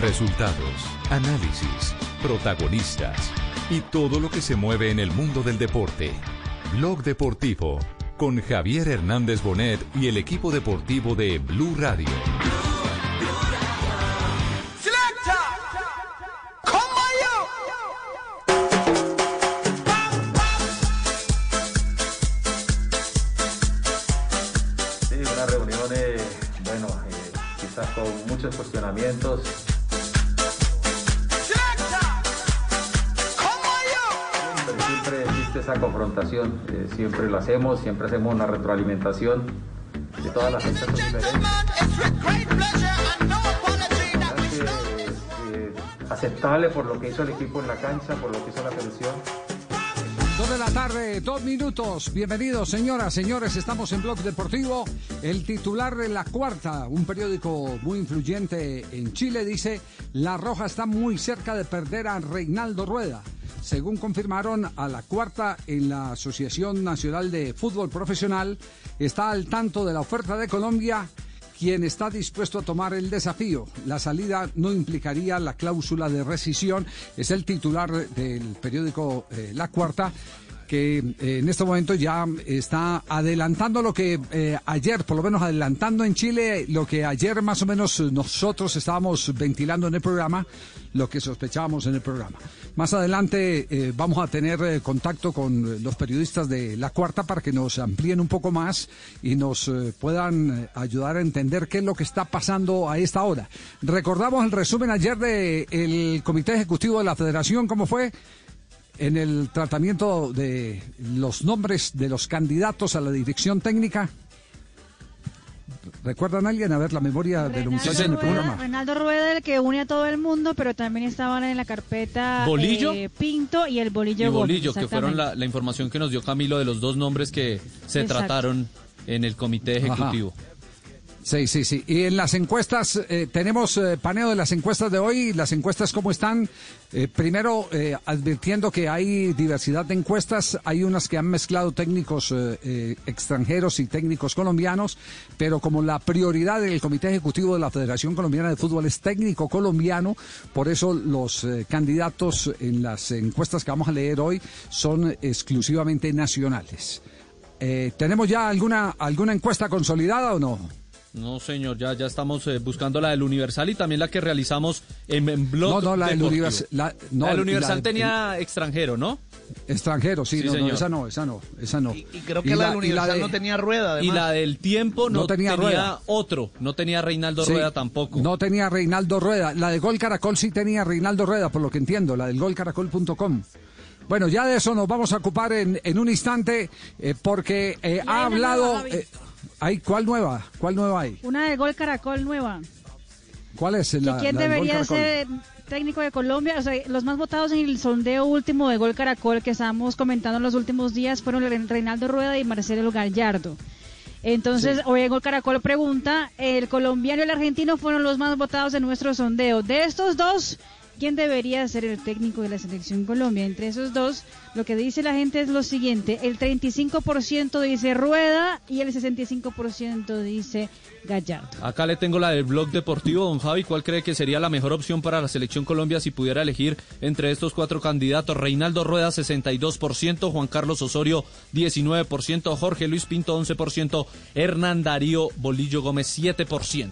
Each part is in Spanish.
Resultados, análisis, protagonistas y todo lo que se mueve en el mundo del deporte. Blog Deportivo con Javier Hernández Bonet y el equipo deportivo de Blue Radio. Sí, una reunión, eh, bueno, eh, quizás con muchos cuestionamientos. Confrontación, eh, siempre lo hacemos, siempre hacemos una retroalimentación de todas las que, eh, aceptable por lo que hizo el equipo en la cancha, por lo que hizo la selección. Dos de la tarde, dos minutos. Bienvenidos, señoras, señores. Estamos en Blog Deportivo. El titular de La Cuarta, un periódico muy influyente en Chile, dice: La Roja está muy cerca de perder a Reinaldo Rueda. Según confirmaron a La Cuarta en la Asociación Nacional de Fútbol Profesional, está al tanto de la oferta de Colombia quien está dispuesto a tomar el desafío. La salida no implicaría la cláusula de rescisión. Es el titular del periódico eh, La Cuarta que eh, en este momento ya está adelantando lo que eh, ayer, por lo menos adelantando en Chile, lo que ayer más o menos nosotros estábamos ventilando en el programa, lo que sospechábamos en el programa. Más adelante eh, vamos a tener contacto con los periodistas de La Cuarta para que nos amplíen un poco más y nos puedan ayudar a entender qué es lo que está pasando a esta hora. Recordamos el resumen ayer del Comité Ejecutivo de la Federación, ¿cómo fue? En el tratamiento de los nombres de los candidatos a la dirección técnica. ¿Recuerdan a alguien? A ver, la memoria de los muchachos en el programa. Reinaldo Rueda, el que une a todo el mundo, pero también estaban en la carpeta ¿Bolillo? eh, Pinto y el Bolillo y Gómez, Bolillo, que fueron la, la información que nos dio Camilo de los dos nombres que se Exacto. trataron en el comité ejecutivo. Sí, sí, sí. Y en las encuestas, eh, tenemos eh, paneo de las encuestas de hoy. Las encuestas, ¿cómo están? Eh, primero, advirtiendo que hay diversidad de encuestas. Hay unas que han mezclado técnicos extranjeros y técnicos colombianos, pero como la prioridad del Comité Ejecutivo de la Federación Colombiana de Fútbol es técnico colombiano, por eso los candidatos en las encuestas que vamos a leer hoy son exclusivamente nacionales. ¿Tenemos ya alguna, alguna encuesta consolidada o no? No, señor, ya, ya estamos eh, buscando la del Universal y también la que realizamos en, en Blog No, no, la del Deportivo. Univers- la- no, La del la Universal de- tenía extranjero, ¿no? Extranjero, sí, Sí, no, no, esa no, esa no, esa no. Y, y creo que la, del Universal de- no tenía rueda, además. Y la del tiempo no, No tenía tenía, rueda. otro, no tenía Reinaldo sí, Rueda tampoco. No tenía Reinaldo Rueda. La de Gol Caracol sí tenía Reinaldo Rueda, por lo que entiendo, la del golcaracol.com. Bueno, ya de eso nos vamos a ocupar en, en un instante, eh, porque eh, ha hablado... ¿hay, ¿Cuál nueva? ¿Cuál nueva hay? Una de Gol Caracol nueva. ¿Cuál es ¿Que la ¿Quién la del debería ser técnico de Colombia? O sea, los más votados en el sondeo último de Gol Caracol que estábamos comentando en los últimos días fueron Re- Reinaldo Rueda y Marcelo Gallardo. Entonces, hoy en Gol Caracol pregunta, el colombiano y el argentino fueron los más votados en nuestro sondeo. De estos dos, ¿quién debería ser el técnico de la selección Colombia? Entre esos dos, lo que dice la gente es lo siguiente, el 35% dice Rueda y el 65% dice Gallardo. Acá le tengo la del blog deportivo, don Javi. ¿Cuál cree que sería la mejor opción para la selección Colombia si pudiera elegir entre estos cuatro candidatos? Reinaldo Rueda, 62%, Juan Carlos Osorio, 19%, Jorge Luis Pinto, 11%, Hernán Darío Bolillo Gómez, 7%.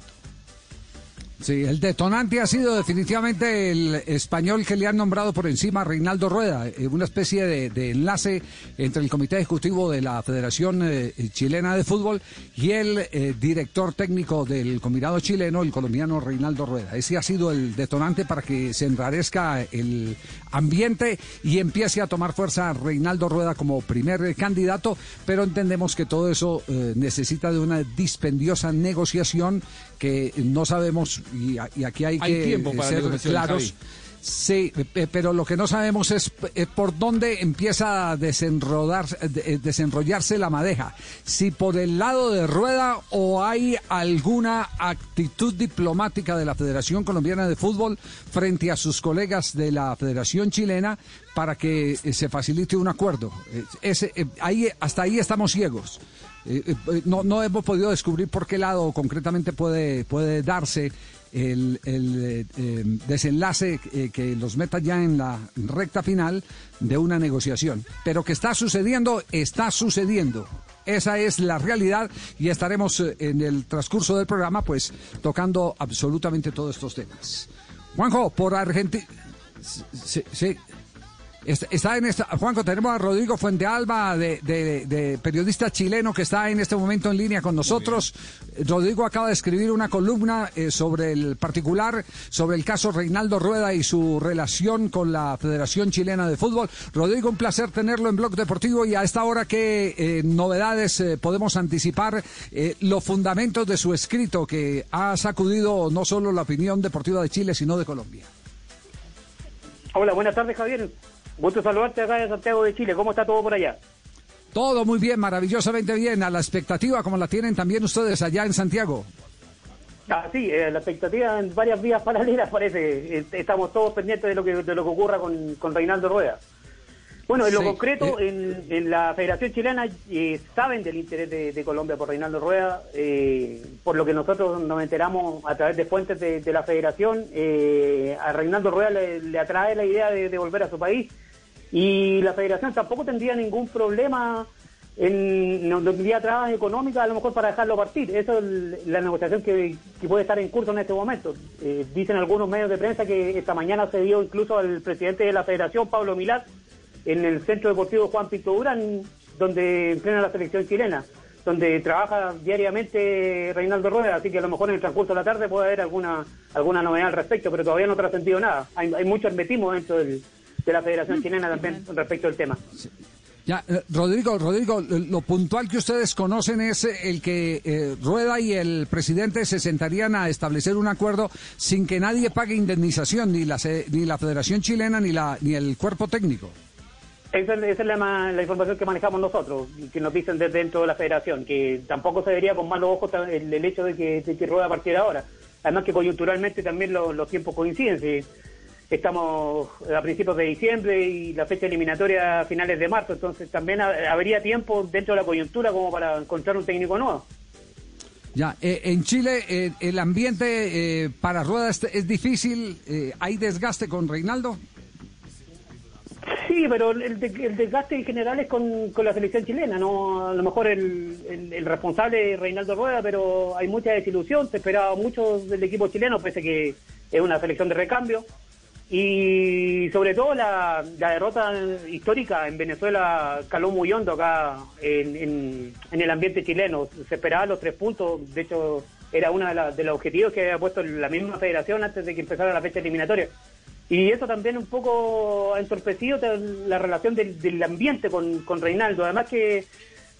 Sí, el detonante ha sido definitivamente el español que le han nombrado por encima, Reinaldo Rueda, eh, una especie de, enlace entre el Comité Ejecutivo de la Federación eh, Chilena de Fútbol y el eh, director técnico del combinado chileno, el colombiano Reinaldo Rueda. Ese ha sido el detonante para que se enrarezca el ambiente y empiece a tomar fuerza Reinaldo Rueda como primer candidato, pero entendemos que todo eso necesita de una dispendiosa negociación que no sabemos y, y aquí hay, Hay que tiempo eh, para ser claros. Sí, eh, pero lo que no sabemos es eh, por dónde empieza a desenrodar, eh, desenrollarse la madeja. Si por el lado de Rueda o hay alguna actitud diplomática de la Federación Colombiana de Fútbol frente a sus colegas de la Federación Chilena para que eh, se facilite un acuerdo. Eh, ese, eh, ahí, hasta ahí estamos ciegos. Eh, eh, no, no hemos podido descubrir por qué lado concretamente puede, puede darse el, el eh, desenlace que los meta ya en la recta final de una negociación. Pero que está sucediendo, está sucediendo. Esa es la realidad y estaremos en el transcurso del programa pues tocando absolutamente todos estos temas. Juanjo, por Argentina... Sí, sí, Está en esta, Juanco, tenemos a Rodrigo Fuentealba, de, de, periodista chileno que está en este momento en línea con nosotros. Rodrigo acaba de escribir una columna eh, sobre el particular, sobre el caso Reinaldo Rueda y su relación con la Federación Chilena de Fútbol. Rodrigo, un placer tenerlo en Blog Deportivo y a esta hora qué eh, novedades eh, podemos anticipar los fundamentos de su escrito que ha sacudido no solo la opinión deportiva de Chile, sino de Colombia. Hola, buenas tardes, Javier. Gusto saludarte acá de Santiago de Chile. ¿Cómo está todo por allá? Todo muy bien, maravillosamente bien. A la expectativa, como la tienen también ustedes allá en Santiago. Ah, sí, eh, la expectativa en varias vías paralelas parece. Eh, estamos todos pendientes de lo que, de lo que ocurra con, con Reinaldo Rueda. Bueno, en lo concreto, eh, en, la Federación Chilena eh, saben del interés de, Colombia por Reinaldo Rueda, eh, por lo que nosotros nos enteramos a través de fuentes de, la Federación, a Reinaldo Rueda le, atrae la idea de, volver a su país y la Federación tampoco tendría ningún problema en no, tendría trabas económicas a lo mejor para dejarlo partir. Esa es la negociación que, puede estar en curso en este momento. dicen algunos medios de prensa que esta mañana se dio incluso al presidente de la Federación, Pablo Milán, en el Centro Deportivo Juan Pinto Durán, donde entrena la selección chilena, donde trabaja diariamente Reinaldo Rueda, así que a lo mejor en el transcurso de la tarde puede haber alguna alguna novedad al respecto, pero todavía no ha trascendido nada. Hay, hay mucho hermetismo dentro de la Federación Chilena también respecto al tema. Ya, eh, Rodrigo, Rodrigo, lo puntual que ustedes conocen es el que eh, Rueda y el presidente se sentarían a establecer un acuerdo sin que nadie pague indemnización, ni la, ni la Federación Chilena ni, la, ni el cuerpo técnico. Esa, es la, información que manejamos nosotros, que nos dicen desde dentro de la federación, que tampoco se vería con malos ojos el, hecho de que, de que rueda a partir de ahora. Además que coyunturalmente también los tiempos coinciden. Estamos a principios de diciembre y la fecha eliminatoria a finales de marzo, entonces también habría tiempo dentro de la coyuntura como para encontrar un técnico nuevo. Ya, eh, en Chile eh, el ambiente eh, para ruedas es difícil, ¿hay desgaste con Reinaldo? Sí, pero el, desgaste en general es con, la selección chilena, no a lo mejor el, el, responsable es Reinaldo Rueda, pero hay mucha desilusión, se esperaba mucho del equipo chileno, pese que es una selección de recambio. Y sobre todo la, derrota histórica en Venezuela caló muy hondo acá en, el ambiente chileno. Se esperaban los tres puntos, de hecho era uno de, de los objetivos que había puesto la misma federación antes de que empezara la fecha eliminatoria. Y eso también un poco ha entorpecido la relación del, ambiente con, Reinaldo. Además que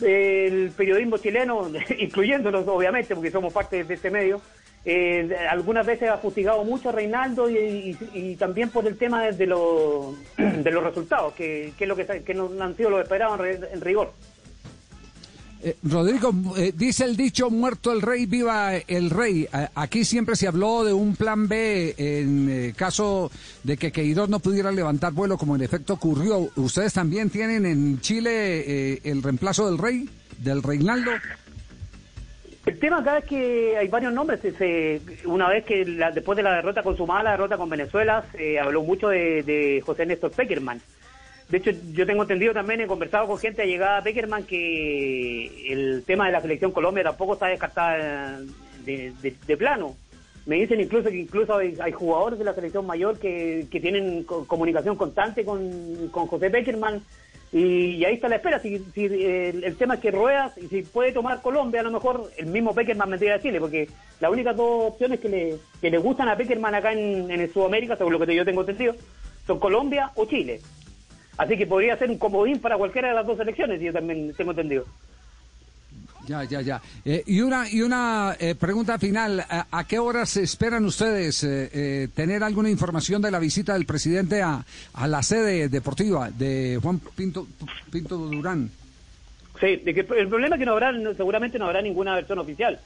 eh, el periodismo chileno, incluyéndonos obviamente, porque somos parte de este medio, eh, algunas veces ha fustigado mucho a Reinaldo y, también por el tema de, de, de los resultados, que, es lo que, que no han sido los esperados en rigor. Eh, Rodrigo, eh, dice el dicho, muerto el rey, viva el rey. aquí siempre se habló de un plan B en eh, caso de que Queiroz no pudiera levantar vuelo, como en efecto ocurrió. ¿Ustedes también tienen en Chile el reemplazo del rey, del Reinaldo? El tema acá es que hay varios nombres. una vez que después de la derrota consumada, la derrota con Venezuela, se habló mucho de, José Néstor Peckerman. De hecho, yo tengo entendido también, he conversado con gente llegada a Peckerman que el tema de la selección Colombia tampoco está descartada de, plano. Me dicen incluso que incluso hay, jugadores de la selección mayor que, tienen comunicación constante con, José Peckerman y, ahí está la espera. Si, el, tema es que ruedas y si puede tomar Colombia, a lo mejor el mismo Peckerman vendría a Chile, porque las únicas dos opciones que le, que le gustan a Peckerman acá en, en Sudamérica, según lo que yo tengo entendido, son Colombia o Chile. Así que podría ser un comodín para cualquiera de las dos elecciones, yo también tengo entendido. Ya, ya, ya. Eh, y una, y una eh, pregunta final. ¿A, qué horas esperan ustedes eh, tener alguna información de la visita del presidente a, a la sede deportiva de Juan Pinto, Pinto Durán? Sí, de que el problema es que no habrá, seguramente no habrá ninguna versión oficial.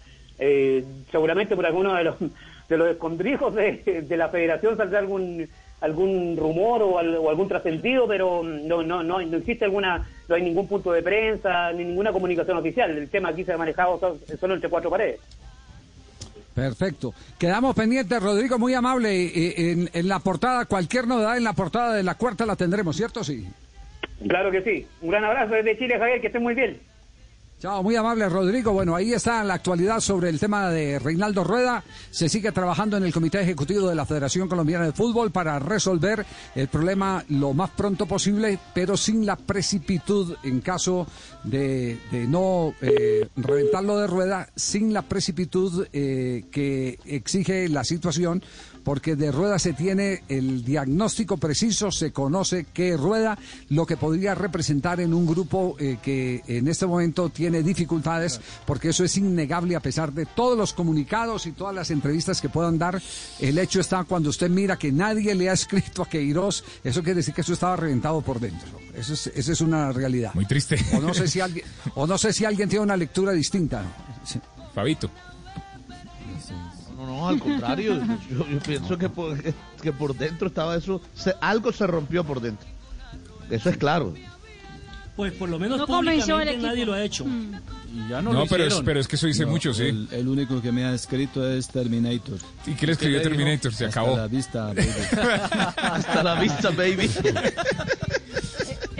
seguramente por alguno de los, de los escondrijos de, de la federación saldrá algún algún rumor o, algún trascendido, pero no, no, no, no existe alguna, no hay ningún punto de prensa, ni ninguna comunicación oficial. El tema aquí se ha manejado solo entre cuatro paredes. Perfecto. Quedamos pendientes, Rodrigo, muy amable. En, en, la portada, cualquier novedad en la portada de la cuarta la tendremos, ¿cierto? Sí. Claro que sí. Un gran abrazo desde Chile, Javier, que esté muy bien. Chao, muy amable Rodrigo. Bueno, ahí está la actualidad sobre el tema de Reinaldo Rueda. Se sigue trabajando en el Comité Ejecutivo de la Federación Colombiana de Fútbol para resolver el problema lo más pronto posible, pero sin la precipitud en caso de, no eh, reventarlo de Rueda, sin la precipitud eh, que exige la situación porque de Rueda se tiene el diagnóstico preciso, se conoce qué Rueda, lo que podría representar en un grupo eh, que en este momento tiene dificultades, porque eso es innegable a pesar de todos los comunicados y todas las entrevistas que puedan dar. El hecho está cuando usted mira que nadie le ha escrito a Queiroz, eso quiere decir que eso estaba reventado por dentro. Eso es, esa es una realidad. Muy triste. O no sé si alguien, o no sé si alguien tiene una lectura distinta. Fabito. No, no, al contrario. yo, pienso que por, que por dentro estaba eso. algo se rompió por dentro. Eso es claro. Pues por lo menos no públicamente nadie lo ha hecho. Mm. Ya no, no pero, es, pero es que eso dice mucho, sí. El, único que me ha escrito es Terminator. ¿Y qué le escribió Terminator? Se acabó. Hasta la vista, baby. Hasta la vista, baby.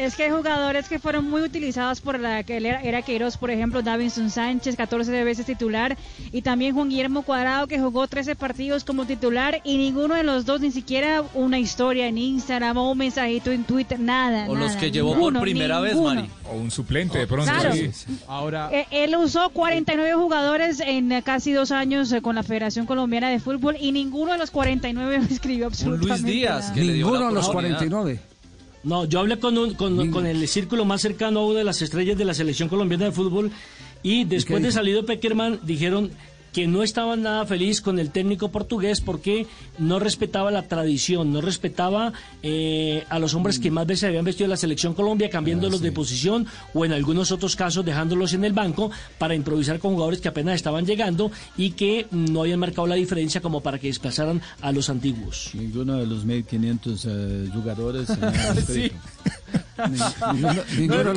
Es que hay jugadores que fueron muy utilizados por la que era, era Queiroz, por ejemplo, Davinson Sánchez, 14 veces titular, y también Juan Guillermo Cuadrado, que jugó 13 partidos como titular, y ninguno de los dos, ni siquiera una historia en Instagram o un mensajito en Twitter, nada. O los que llevó por primera vez, Mari. O un suplente, de pronto. Ahora... Eh, él usó 49 jugadores en casi dos años eh, con la Federación Colombiana de Fútbol, y ninguno de los 49 escribió absolutamente Luis Díaz, ninguno de los 49. No, yo hablé con, con, el círculo más cercano a una de las estrellas de la selección colombiana de fútbol y después de salido Peckerman dijeron que no estaba nada feliz con el técnico portugués porque no respetaba la tradición, no respetaba eh, a los hombres que más veces habían vestido la selección Colombia, cambiándolos ah, de posición o en algunos otros casos dejándolos en el banco para improvisar con jugadores que apenas estaban llegando y que no habían marcado la diferencia como para que desplazaran a los antiguos. Ninguno de los 1500 eh, jugadores. sí. Ninguno, de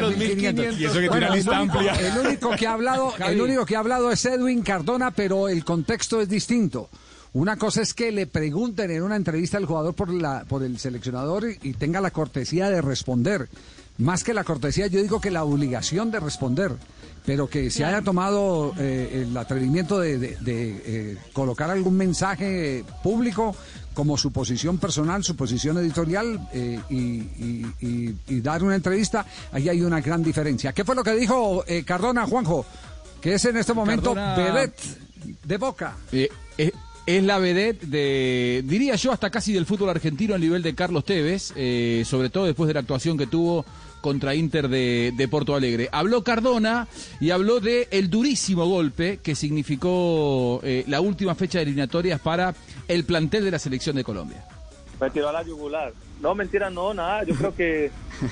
los 1500. Y eso que tiene lista amplia. El único que ha hablado, el único que ha hablado es Edwin Cardona, pero el contexto es distinto. Una cosa es que le pregunten en una entrevista al jugador por, la, por el seleccionador y, tenga la cortesía de responder. Más que la cortesía, yo digo que la obligación de responder pero que se haya tomado eh, el atrevimiento de, eh, colocar algún mensaje público como su posición personal, su posición editorial eh, y, dar una entrevista, ahí hay una gran diferencia. ¿Qué fue lo que dijo Cardona, Juanjo? Que es en este momento vedette de Boca. es la vedette de, diría yo, hasta casi del fútbol argentino a nivel de Carlos Tevez, sobre todo después de la actuación que tuvo contra Inter de, de, Porto Alegre. Habló Cardona y habló de el durísimo golpe que significó eh, la última fecha de eliminatorias para el plantel de la selección de Colombia. Me tiró a la yugular. No, mentira, no, nada. Yo creo que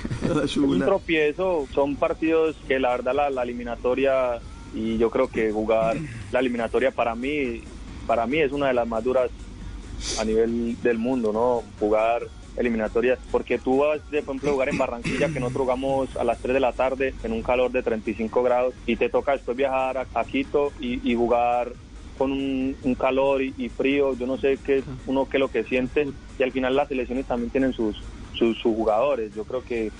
un tropiezo. Son partidos que la verdad la, la eliminatoria y yo creo que jugar la eliminatoria para mí, para mí es una de las más duras a nivel del mundo, ¿no? Jugar eliminatorias, porque tú vas, de, por ejemplo, jugar en Barranquilla, que nosotros jugamos a las 3 de la tarde en un calor de 35 grados, y te toca después viajar a, Quito y, jugar con un, calor y, frío, yo no sé qué es uno que lo que siente, y al final las selecciones también tienen sus, sus, jugadores, yo creo que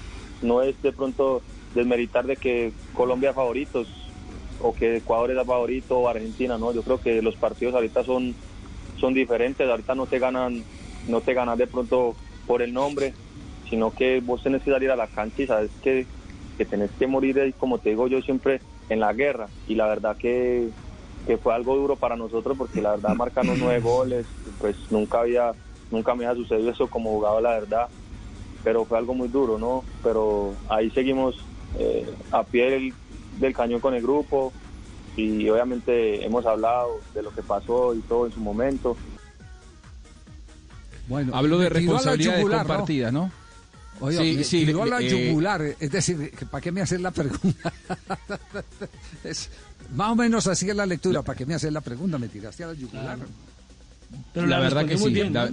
no es de pronto desmeritar de que Colombia favoritos o que Ecuador es favorito o Argentina, no, yo creo que los partidos ahorita son son diferentes, ahorita no te ganan no te ganan de pronto por el nombre, sino que vos tenés que salir a la cancha y sabes que, que tenés que morir, como te digo yo siempre, en la guerra. Y la verdad que, que fue algo duro para nosotros porque la verdad marcando nueve goles, pues nunca había, nunca me había sucedido eso como jugador, la verdad. Pero fue algo muy duro, ¿no? Pero ahí seguimos eh, a pie del, del cañón con el grupo y obviamente hemos hablado de lo que pasó y todo en su momento bueno, Habló de responsabilidades compartidas, ¿no? Oye, sí, sí, a la eh, yugular, es decir, ¿para qué me haces la pregunta? es, más o menos así es la lectura, ¿para qué me haces la pregunta? Me tiraste a la yugular. Pero la, verdad que sí. La,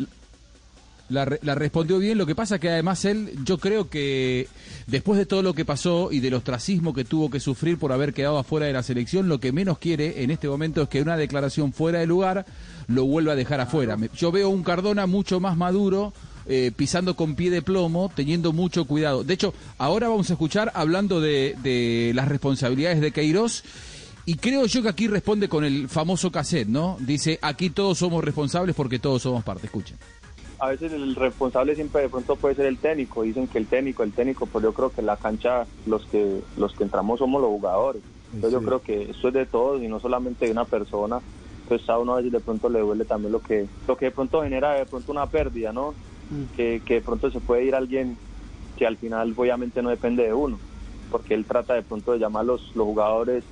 la, respondió bien, lo que pasa que además él, yo creo que después de todo lo que pasó y del ostracismo que tuvo que sufrir por haber quedado afuera de la selección, lo que menos quiere en este momento es que una declaración fuera de lugar lo vuelva a dejar afuera. Yo veo un Cardona mucho más maduro, eh, pisando con pie de plomo, teniendo mucho cuidado. De hecho, ahora vamos a escuchar hablando de, de las responsabilidades de Queiroz. Y creo yo que aquí responde con el famoso cassette, ¿no? Dice, aquí todos somos responsables porque todos somos parte. Escuchen a veces el responsable siempre de pronto puede ser el técnico. Dicen que el técnico, el técnico, pues yo creo que en la cancha los que los que entramos somos los jugadores. Entonces yo creo que esto es de todos y no solamente de una persona. Entonces a uno a veces de pronto le duele también lo que lo que de pronto genera de pronto una pérdida, ¿no? Mm. Que, que de pronto se puede ir alguien que al final obviamente no depende de uno, porque él trata de pronto de llamar los, los jugadores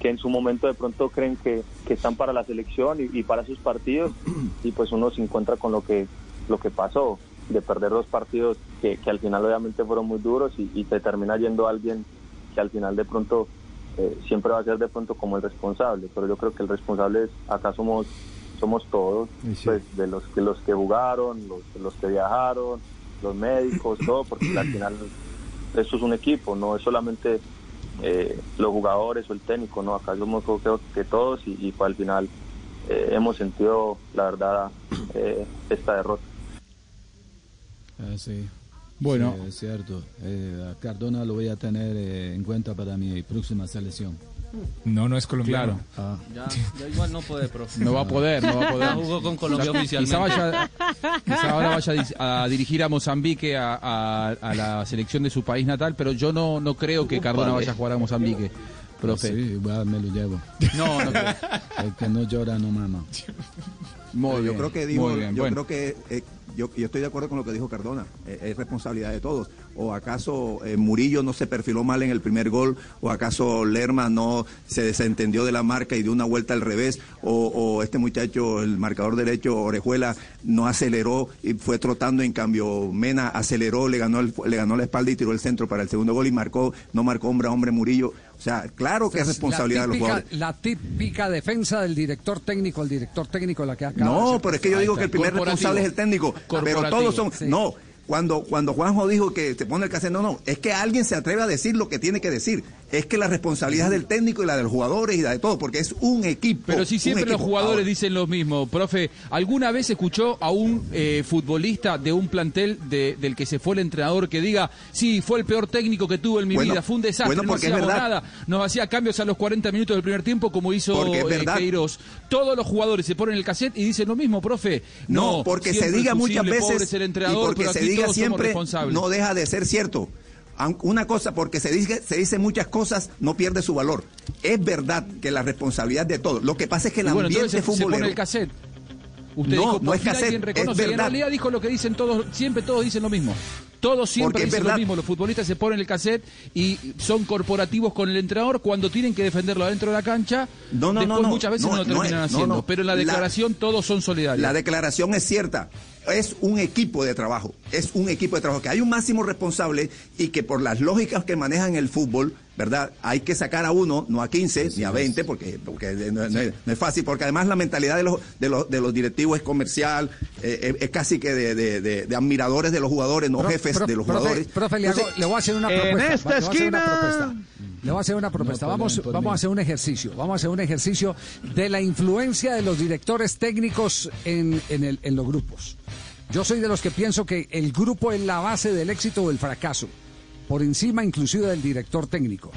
que en su momento de pronto creen que, que están para la selección y, y para sus partidos y pues uno se encuentra con lo que lo que pasó, de perder dos partidos que, que al final obviamente fueron muy duros y, y, te termina yendo alguien que al final de pronto eh, siempre va a ser de pronto como el responsable, pero yo creo que el responsable es, acá somos somos todos, pues de los que los que jugaron, los, los que viajaron, los médicos, todo, porque al final esto es un equipo, no es solamente eh, los jugadores o el técnico, no, acá somos creo que todos y, y pues, al final eh, hemos sentido la verdad eh, esta derrota. Ah, sí. Bueno, sí, es cierto. Eh, Cardona lo voy a tener eh, en cuenta para mi próxima selección. No, no es colombiano. Claro. Ah. Ya, ya, igual no puede, profe. No va a poder, no va a poder. Jugó con Colombia oficialmente. Quizá, vaya, quizá ahora vaya a dirigir a Mozambique, a, a, a, la selección de su país natal, pero yo no, no creo que Cardona vaya a jugar a Mozambique. Profe. Sí, igual me lo llevo. No, no creo. El que no llora no mama. Muy yo creo que digo, yo bueno. creo que eh, yo, yo, estoy de acuerdo con lo que dijo Cardona, eh, es responsabilidad de todos. ¿O acaso eh, Murillo no se perfiló mal en el primer gol? ¿O acaso Lerma no se desentendió de la marca y dio una vuelta al revés? ¿O, o este muchacho, el marcador derecho, Orejuela, no aceleró y fue trotando? En cambio, Mena aceleró, le ganó, el, le ganó la espalda y tiró el centro para el segundo gol y marcó, no marcó hombre a hombre Murillo. O sea, claro que es responsabilidad típica, de los jugadores. La típica defensa del director técnico, el director técnico la que acaba No, pero es que yo digo que el primer responsable es el técnico, pero todos son... Sí. No, cuando, cuando Juanjo dijo que se pone el cassette, no, no, es que alguien se atreve a decir lo que tiene que decir. Es que la responsabilidad es del técnico y la de los jugadores y la de todo, porque es un equipo. Pero si siempre los jugadores Ahora. dicen lo mismo, profe, ¿alguna vez escuchó a un eh, futbolista de un plantel de, del que se fue el entrenador que diga, sí, fue el peor técnico que tuve en mi bueno, vida, fue un desastre, bueno, no hacíamos nada, nos hacía cambios a los 40 minutos del primer tiempo como hizo eh, Queiroz? Todos los jugadores se ponen el cassette y dicen lo mismo, profe. No, no porque se diga muchas veces el entrenador, y porque se diga siempre no deja de ser cierto. Una cosa, porque se dice, se dice muchas cosas, no pierde su valor. Es verdad que la responsabilidad de todos. Lo que pasa es que el bueno, ambiente se, futbolero... Se pone el cassette. Usted no, dijo, no es cassette, reconoce. es en realidad dijo lo que dicen todos, siempre todos dicen lo mismo. Todos siempre dicen lo mismo. Los futbolistas se ponen el cassette y son corporativos con el entrenador cuando tienen que defenderlo adentro de la cancha. No, no, Después no, muchas veces no, no lo terminan haciendo. Pero en la declaración la, todos son solidarios. La declaración es cierta es un equipo de trabajo, es un equipo de trabajo, que hay un máximo responsable y que por las lógicas que manejan el fútbol, ¿verdad? Hay que sacar a uno, no a 15 ni a 20, porque, porque no, no, es, no, es, fácil, porque además la mentalidad de los, de los, de los directivos es comercial, eh, es, casi que de, de, de, de, admiradores de los jugadores, no Pro, jefes de los jugadores. Profe, le, hago, le, voy a hacer una propuesta. En esta esquina. Le voy a hacer una propuesta. No, vamos, vamos a hacer un ejercicio. Vamos a hacer un ejercicio de la influencia de los directores técnicos en, en, el, en los grupos. Yo soy de los que pienso que el grupo es la base del éxito o el fracaso, por encima inclusive del director técnico,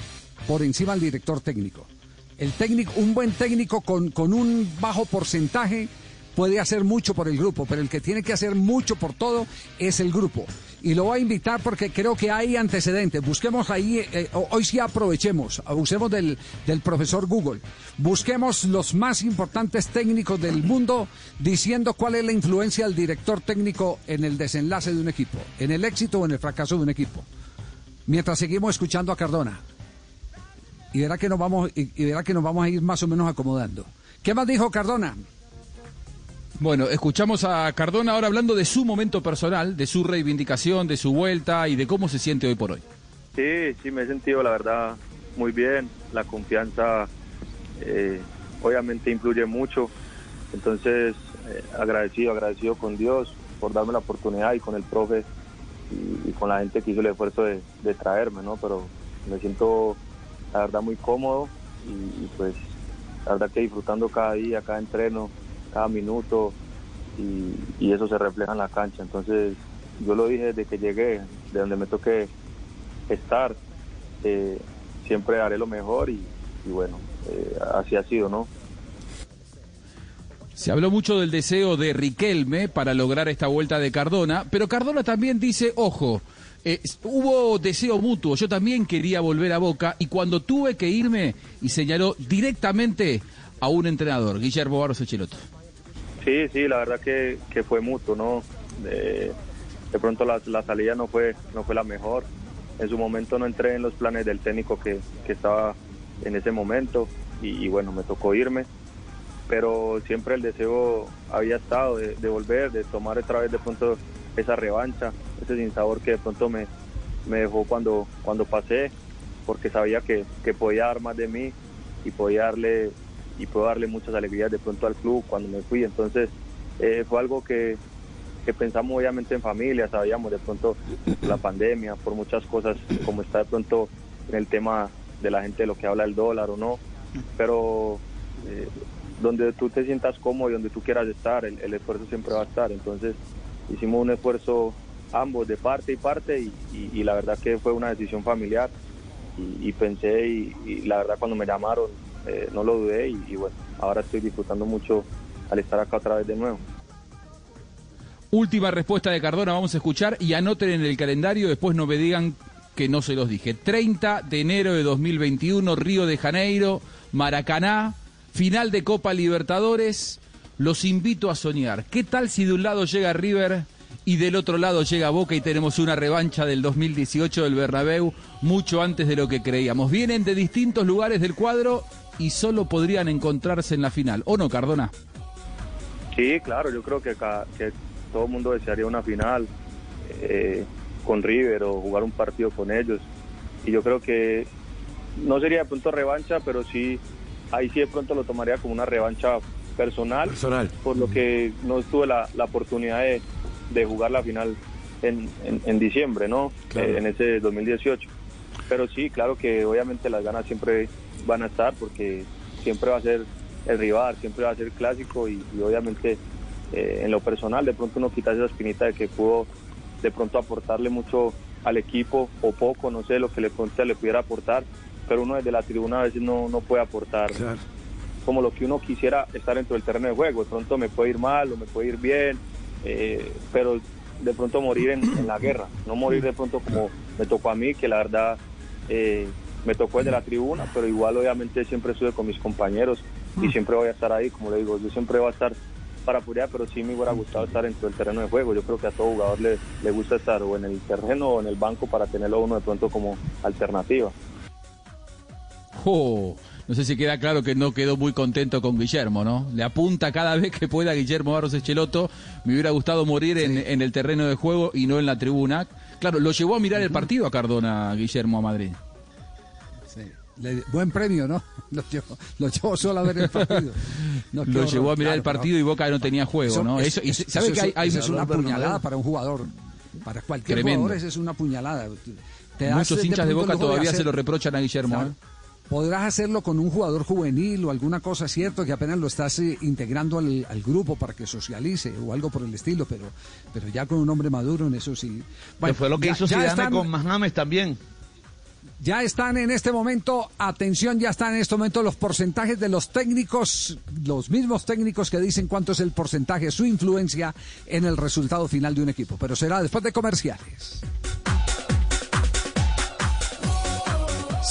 por encima del director técnico. El técnico, un buen técnico con, con un bajo porcentaje puede hacer mucho por el grupo, pero el que tiene que hacer mucho por todo es el grupo. Y lo voy a invitar porque creo que hay antecedentes. Busquemos ahí, eh, hoy sí aprovechemos, abusemos del, del profesor Google. Busquemos los más importantes técnicos del mundo diciendo cuál es la influencia del director técnico en el desenlace de un equipo, en el éxito o en el fracaso de un equipo. Mientras seguimos escuchando a Cardona. Y verá que nos vamos, y, y verá que nos vamos a ir más o menos acomodando. ¿Qué más dijo Cardona? Bueno, escuchamos a Cardona ahora hablando de su momento personal, de su reivindicación, de su vuelta y de cómo se siente hoy por hoy. Sí, sí, me he sentido, la verdad, muy bien. La confianza eh, obviamente influye mucho. Entonces, eh, agradecido, agradecido con Dios. por darme la oportunidad y con el profe y, con la gente que hizo el esfuerzo de, traerme, ¿no? Pero me siento, la verdad, muy cómodo y, pues la verdad que disfrutando cada día, cada entreno, cada minuto y, eso se refleja en la cancha. Entonces yo lo dije desde que llegué, de donde me toque estar, eh, siempre haré lo mejor y, bueno, eh, así ha sido, ¿no? Se habló mucho del deseo de Riquelme para lograr esta vuelta de Cardona, pero Cardona también dice, ojo, eh, hubo deseo mutuo, yo también quería volver a Boca y cuando tuve que irme y señaló directamente a un entrenador, Guillermo Barros Echeloto. Sí, sí, la verdad que, fue mutuo, ¿no? De, pronto la, salida no fue, no fue la mejor. En su momento no entré en los planes del técnico que, estaba en ese momento y bueno, me tocó irme pero siempre el deseo había estado de, volver, de tomar otra vez de pronto esa revancha, ese sinsabor que de pronto me, dejó cuando, cuando pasé, porque sabía que, podía dar más de mí y podía darle y puedo darle muchas alegrías de pronto al club cuando me fui. Entonces eh, fue algo que, que, pensamos obviamente en familia, sabíamos de pronto la pandemia, por muchas cosas, como está de pronto en el tema de la gente de lo que habla el dólar o no, pero eh, donde tú te sientas cómodo y donde tú quieras estar, el, esfuerzo siempre va a estar. Entonces hicimos un esfuerzo ambos de parte y parte y, la verdad que fue una decisión familiar y, pensé y, la verdad cuando me llamaron eh, no lo dudé y, bueno, ahora estoy disfrutando mucho al estar acá otra vez de nuevo. Última respuesta de Cardona, vamos a escuchar y anoten en el calendario, después no me digan que no se los dije. 30 de enero de 2021, Río de Janeiro, Maracaná, Final de Copa Libertadores, los invito a soñar. ¿Qué tal si de un lado llega River y del otro lado llega Boca y tenemos una revancha del 2018 del Bernabéu mucho antes de lo que creíamos? Vienen de distintos lugares del cuadro y solo podrían encontrarse en la final. ¿O no, Cardona? Sí, claro, yo creo que, que todo el mundo desearía una final eh, con River o jugar un partido con ellos. Y yo creo que no sería de punto revancha, pero sí ahí sí de pronto lo tomaría como una revancha personal, personal. por lo que no tuve la, oportunidad de, jugar la final en, en, diciembre, ¿no? Eh, en ese 2018. Pero sí, claro que obviamente las ganas siempre van a estar porque siempre va a ser el rival, siempre va a ser clásico y, obviamente eh, en lo personal de pronto uno quita esa espinita de que pudo de pronto aportarle mucho al equipo o poco, no sé, lo que le, le pudiera aportar pero uno desde la tribuna a veces no, no puede aportar como lo que uno quisiera estar dentro del terreno de juego. De pronto me puede ir mal o me puede ir bien, eh, pero de pronto morir en, la guerra, no morir de pronto como me tocó a mí, que la verdad eh, me tocó desde la tribuna, pero igual obviamente siempre estuve con mis compañeros y mm. siempre voy a estar ahí, como le digo, yo siempre voy a estar para apurar, pero sí me hubiera gustado estar dentro del terreno de juego. Yo creo que a todo jugador le, le gusta estar o en el terreno o en el banco para tenerlo uno de pronto como alternativa. Oh, no sé si queda claro que no quedó muy contento con Guillermo, ¿no? Le apunta cada vez que pueda Guillermo Barros Echeloto. Me hubiera gustado morir en, el terreno de juego y no en la tribuna. Claro, lo llevó a mirar el partido a Cardona, Guillermo, a Madrid. Sí. buen premio, ¿no? Lo llevó, solo a ver el partido. lo llevó a mirar el partido y Boca no tenía juego, ¿no? Eso, ¿sabe que hay, es una puñalada para un jugador. Para cualquier jugador es una puñalada. Muchos hinchas de, Boca todavía se lo reprochan a Guillermo. ¿eh? Podrás hacerlo con un jugador juvenil o alguna cosa, cierto, que apenas lo estás eh, integrando al, grupo para que socialice o algo por el estilo, pero, pero ya con un hombre maduro en eso sí. Bueno, fue lo que hizo Zidane con Mahames también. Ya están en este momento, atención, ya están en este momento los porcentajes de los técnicos, los mismos técnicos que dicen cuánto es el porcentaje, su influencia en el resultado final de un equipo. Pero será después de comerciales.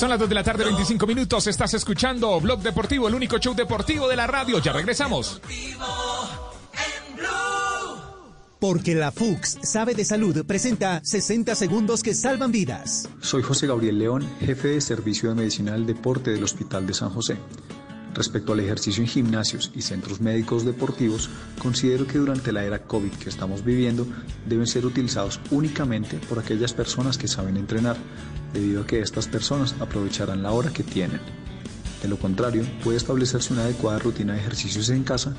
Son las 2 de la tarde, 25 minutos. Estás escuchando Blog Deportivo, el único show deportivo de la radio. Ya regresamos. Porque la FUX sabe de salud presenta 60 segundos que salvan vidas. Soy José Gabriel León, jefe de Servicio de Medicina del Deporte del Hospital de San José. Respecto al ejercicio en gimnasios y centros médicos deportivos, considero que durante la era COVID que estamos viviendo deben ser utilizados únicamente por aquellas personas que saben entrenar, debido a que estas personas aprovecharán la hora que tienen. De lo contrario, puede establecerse una adecuada rutina de ejercicios en casa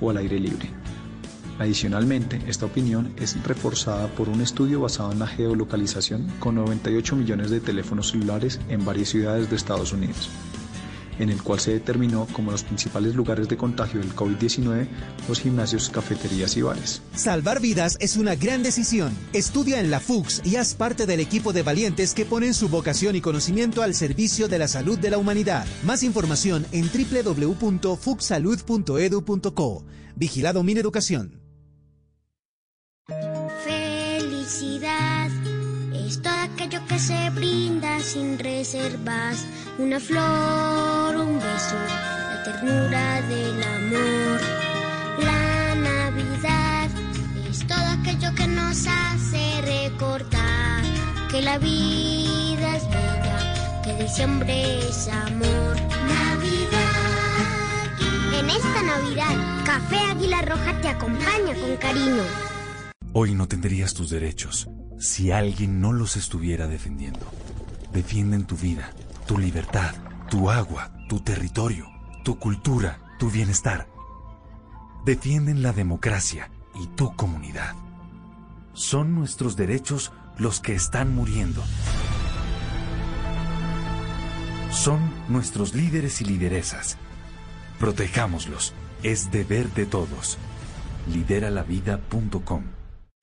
o al aire libre. Adicionalmente, esta opinión es reforzada por un estudio basado en la geolocalización con 98 millones de teléfonos celulares en varias ciudades de Estados Unidos en el cual se determinó como los principales lugares de contagio del COVID-19 los gimnasios, cafeterías y bares. Salvar vidas es una gran decisión. Estudia en la FUX y haz parte del equipo de valientes que ponen su vocación y conocimiento al servicio de la salud de la humanidad. Más información en www.fuxsalud.edu.co. Vigilado Mineducación. Felicidad es todo aquello que se brinda sin reservas. Una flor, un beso, la ternura del amor. La Navidad es todo aquello que nos hace recordar que la vida es bella, que diciembre es amor. Navidad. En esta Navidad, Café Águila Roja te acompaña con cariño. Hoy no tendrías tus derechos si alguien no los estuviera defendiendo. Defienden tu vida, tu libertad, tu agua, tu territorio, tu cultura, tu bienestar. Defienden la democracia y tu comunidad. Son nuestros derechos los que están muriendo. Son nuestros líderes y lideresas. Protejámoslos. Es deber de todos. Lideralavida.com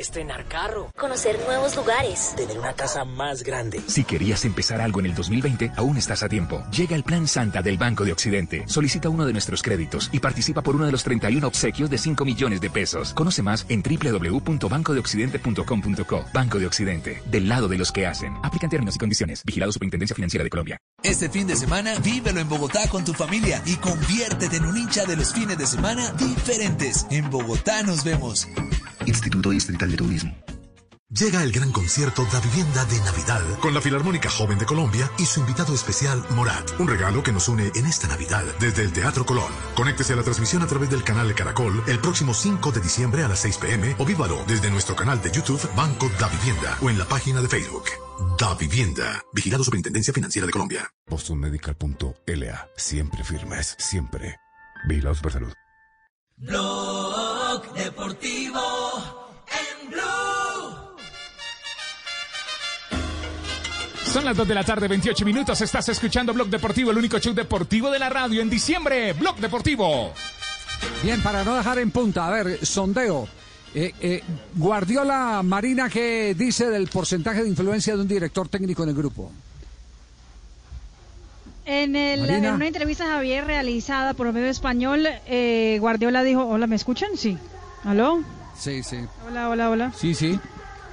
Estrenar carro. Conocer nuevos lugares. Tener una casa más grande. Si querías empezar algo en el 2020, aún estás a tiempo. Llega el Plan Santa del Banco de Occidente. Solicita uno de nuestros créditos y participa por uno de los 31 obsequios de 5 millones de pesos. Conoce más en www.bancodeoccidente.com.co. Banco de Occidente, del lado de los que hacen. Aplican términos y condiciones. Vigilado Superintendencia Financiera de Colombia. Este fin de semana, vívelo en Bogotá con tu familia y conviértete en un hincha de los fines de semana diferentes. En Bogotá nos vemos. Instituto Distrital de Turismo. Llega el gran concierto Da Vivienda de Navidad con la Filarmónica Joven de Colombia y su invitado especial Morat. Un regalo que nos une en esta Navidad desde el Teatro Colón. Conéctese a la transmisión a través del canal de Caracol el próximo 5 de diciembre a las 6 pm o vívalo desde nuestro canal de YouTube Banco Da Vivienda o en la página de Facebook. Da Vivienda. Vigilado Superintendencia Financiera de Colombia. BostonMedical.la. Siempre firmes. Siempre. Vigilado Supersalud. Blog Deportivo en Blue. Son las 2 de la tarde, 28 minutos. Estás escuchando Blog Deportivo, el único show deportivo de la radio en diciembre. Blog Deportivo. Bien, para no dejar en punta, a ver, sondeo. Eh, eh, Guardiola Marina, ¿qué dice del porcentaje de influencia de un director técnico en el grupo? En, una entrevista Javier realizada por medio español, eh, Guardiola dijo, hola, ¿me escuchan? Sí. ¿Aló? Sí, sí. Hola, hola, hola. Sí, sí.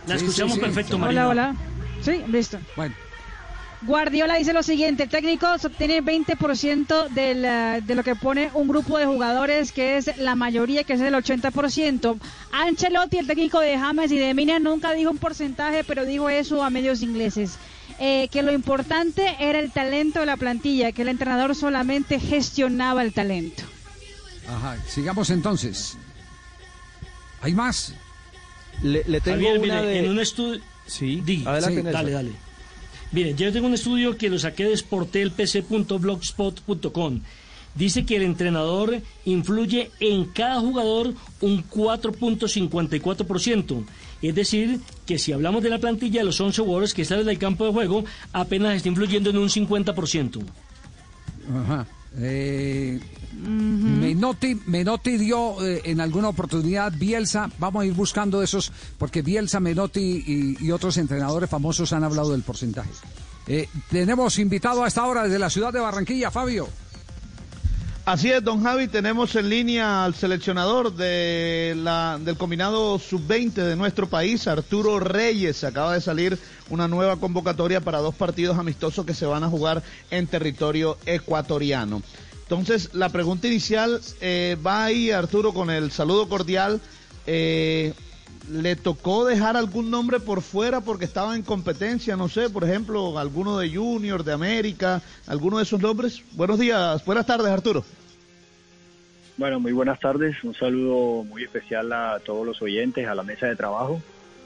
La escuchamos perfecto, Marina. Hola, hola. Sí, listo. Bueno. Guardiola dice lo siguiente, el técnico obtiene 20% de, de lo que pone un grupo de jugadores que es la mayoría, que es el 80%. Ancelotti, el técnico de James y de Mina, nunca dijo un porcentaje, pero dijo eso a medios ingleses. Eh, que lo importante era el talento de la plantilla, que el entrenador solamente gestionaba el talento. Ajá, sigamos entonces. ¿Hay más? Le, tengo una en un estudio... Sí, adelante. dale, dale. Miren, yo tengo un estudio que lo saqué de sportelpc.blogspot.com. Dice que el entrenador influye en cada jugador un 4.54%. Es decir, que si hablamos de la plantilla de los 11 jugadores que salen del campo de juego, apenas está influyendo en un 50%. Ajá. Eh, Menotti, Menotti dio eh, en alguna oportunidad Bielsa, vamos a ir buscando esos, porque Bielsa, Menotti y, otros entrenadores famosos han hablado del porcentaje. Eh, tenemos invitado a esta hora desde la ciudad de Barranquilla, Fabio. Así es, don Javi, tenemos en línea al seleccionador de la, del combinado sub-20 de nuestro país, Arturo Reyes. Acaba de salir una nueva convocatoria para dos partidos amistosos que se van a jugar en territorio ecuatoriano. Entonces, la pregunta inicial eh, va ahí, Arturo, con el saludo cordial. Eh, ¿le tocó dejar algún nombre por fuera porque estaba en competencia? No sé, por ejemplo, alguno de Junior, de América, alguno de esos nombres. Buenos días, buenas tardes, Arturo. Bueno, muy buenas tardes. Un saludo muy especial a todos los oyentes, a la mesa de trabajo.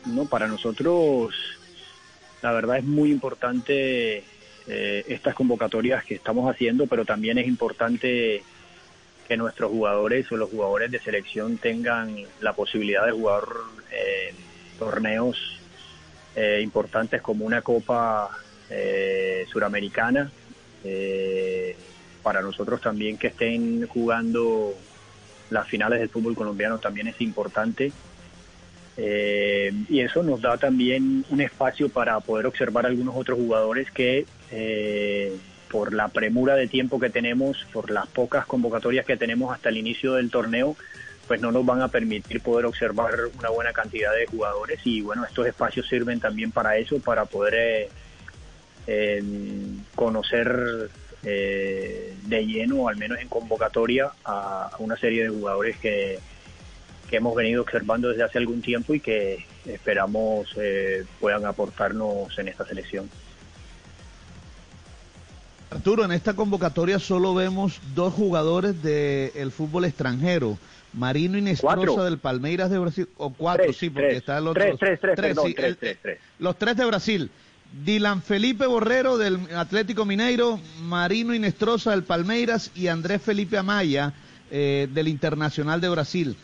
No, para nosotros, la verdad es muy importante eh, estas convocatorias que estamos haciendo, pero también es importante que nuestros jugadores o los jugadores de selección tengan la posibilidad de jugar torneos eh, importantes como una Copa eh, Suramericana. Eh, para nosotros también que estén jugando las finales del fútbol colombiano también es importante. Eh, y eso nos da también un espacio para poder observar algunos otros jugadores que por la premura de tiempo que tenemos, por las pocas convocatorias que tenemos hasta el inicio del torneo, pues no nos van a permitir poder observar una buena cantidad de jugadores y bueno, estos espacios sirven también para eso, para poder eh, eh, conocer eh, de lleno, al menos en convocatoria, a, una serie de jugadores que, que hemos venido observando desde hace algún tiempo y que esperamos eh, puedan aportarnos en esta selección. Arturo, en esta convocatoria solo vemos dos jugadores del fútbol extranjero. Marino Inestrosa del Palmeiras de Brasil, o cuatro, Tres, sí, porque tres, está el otro. tres, tres, tres, perdón, sí, tres, el- tres, tres. Los tres de Brasil. Dylan Felipe Borrero del Atlético Mineiro, Marino Inestrosa del Palmeiras y Andrés Felipe Amaya eh, del Internacional de Brasil.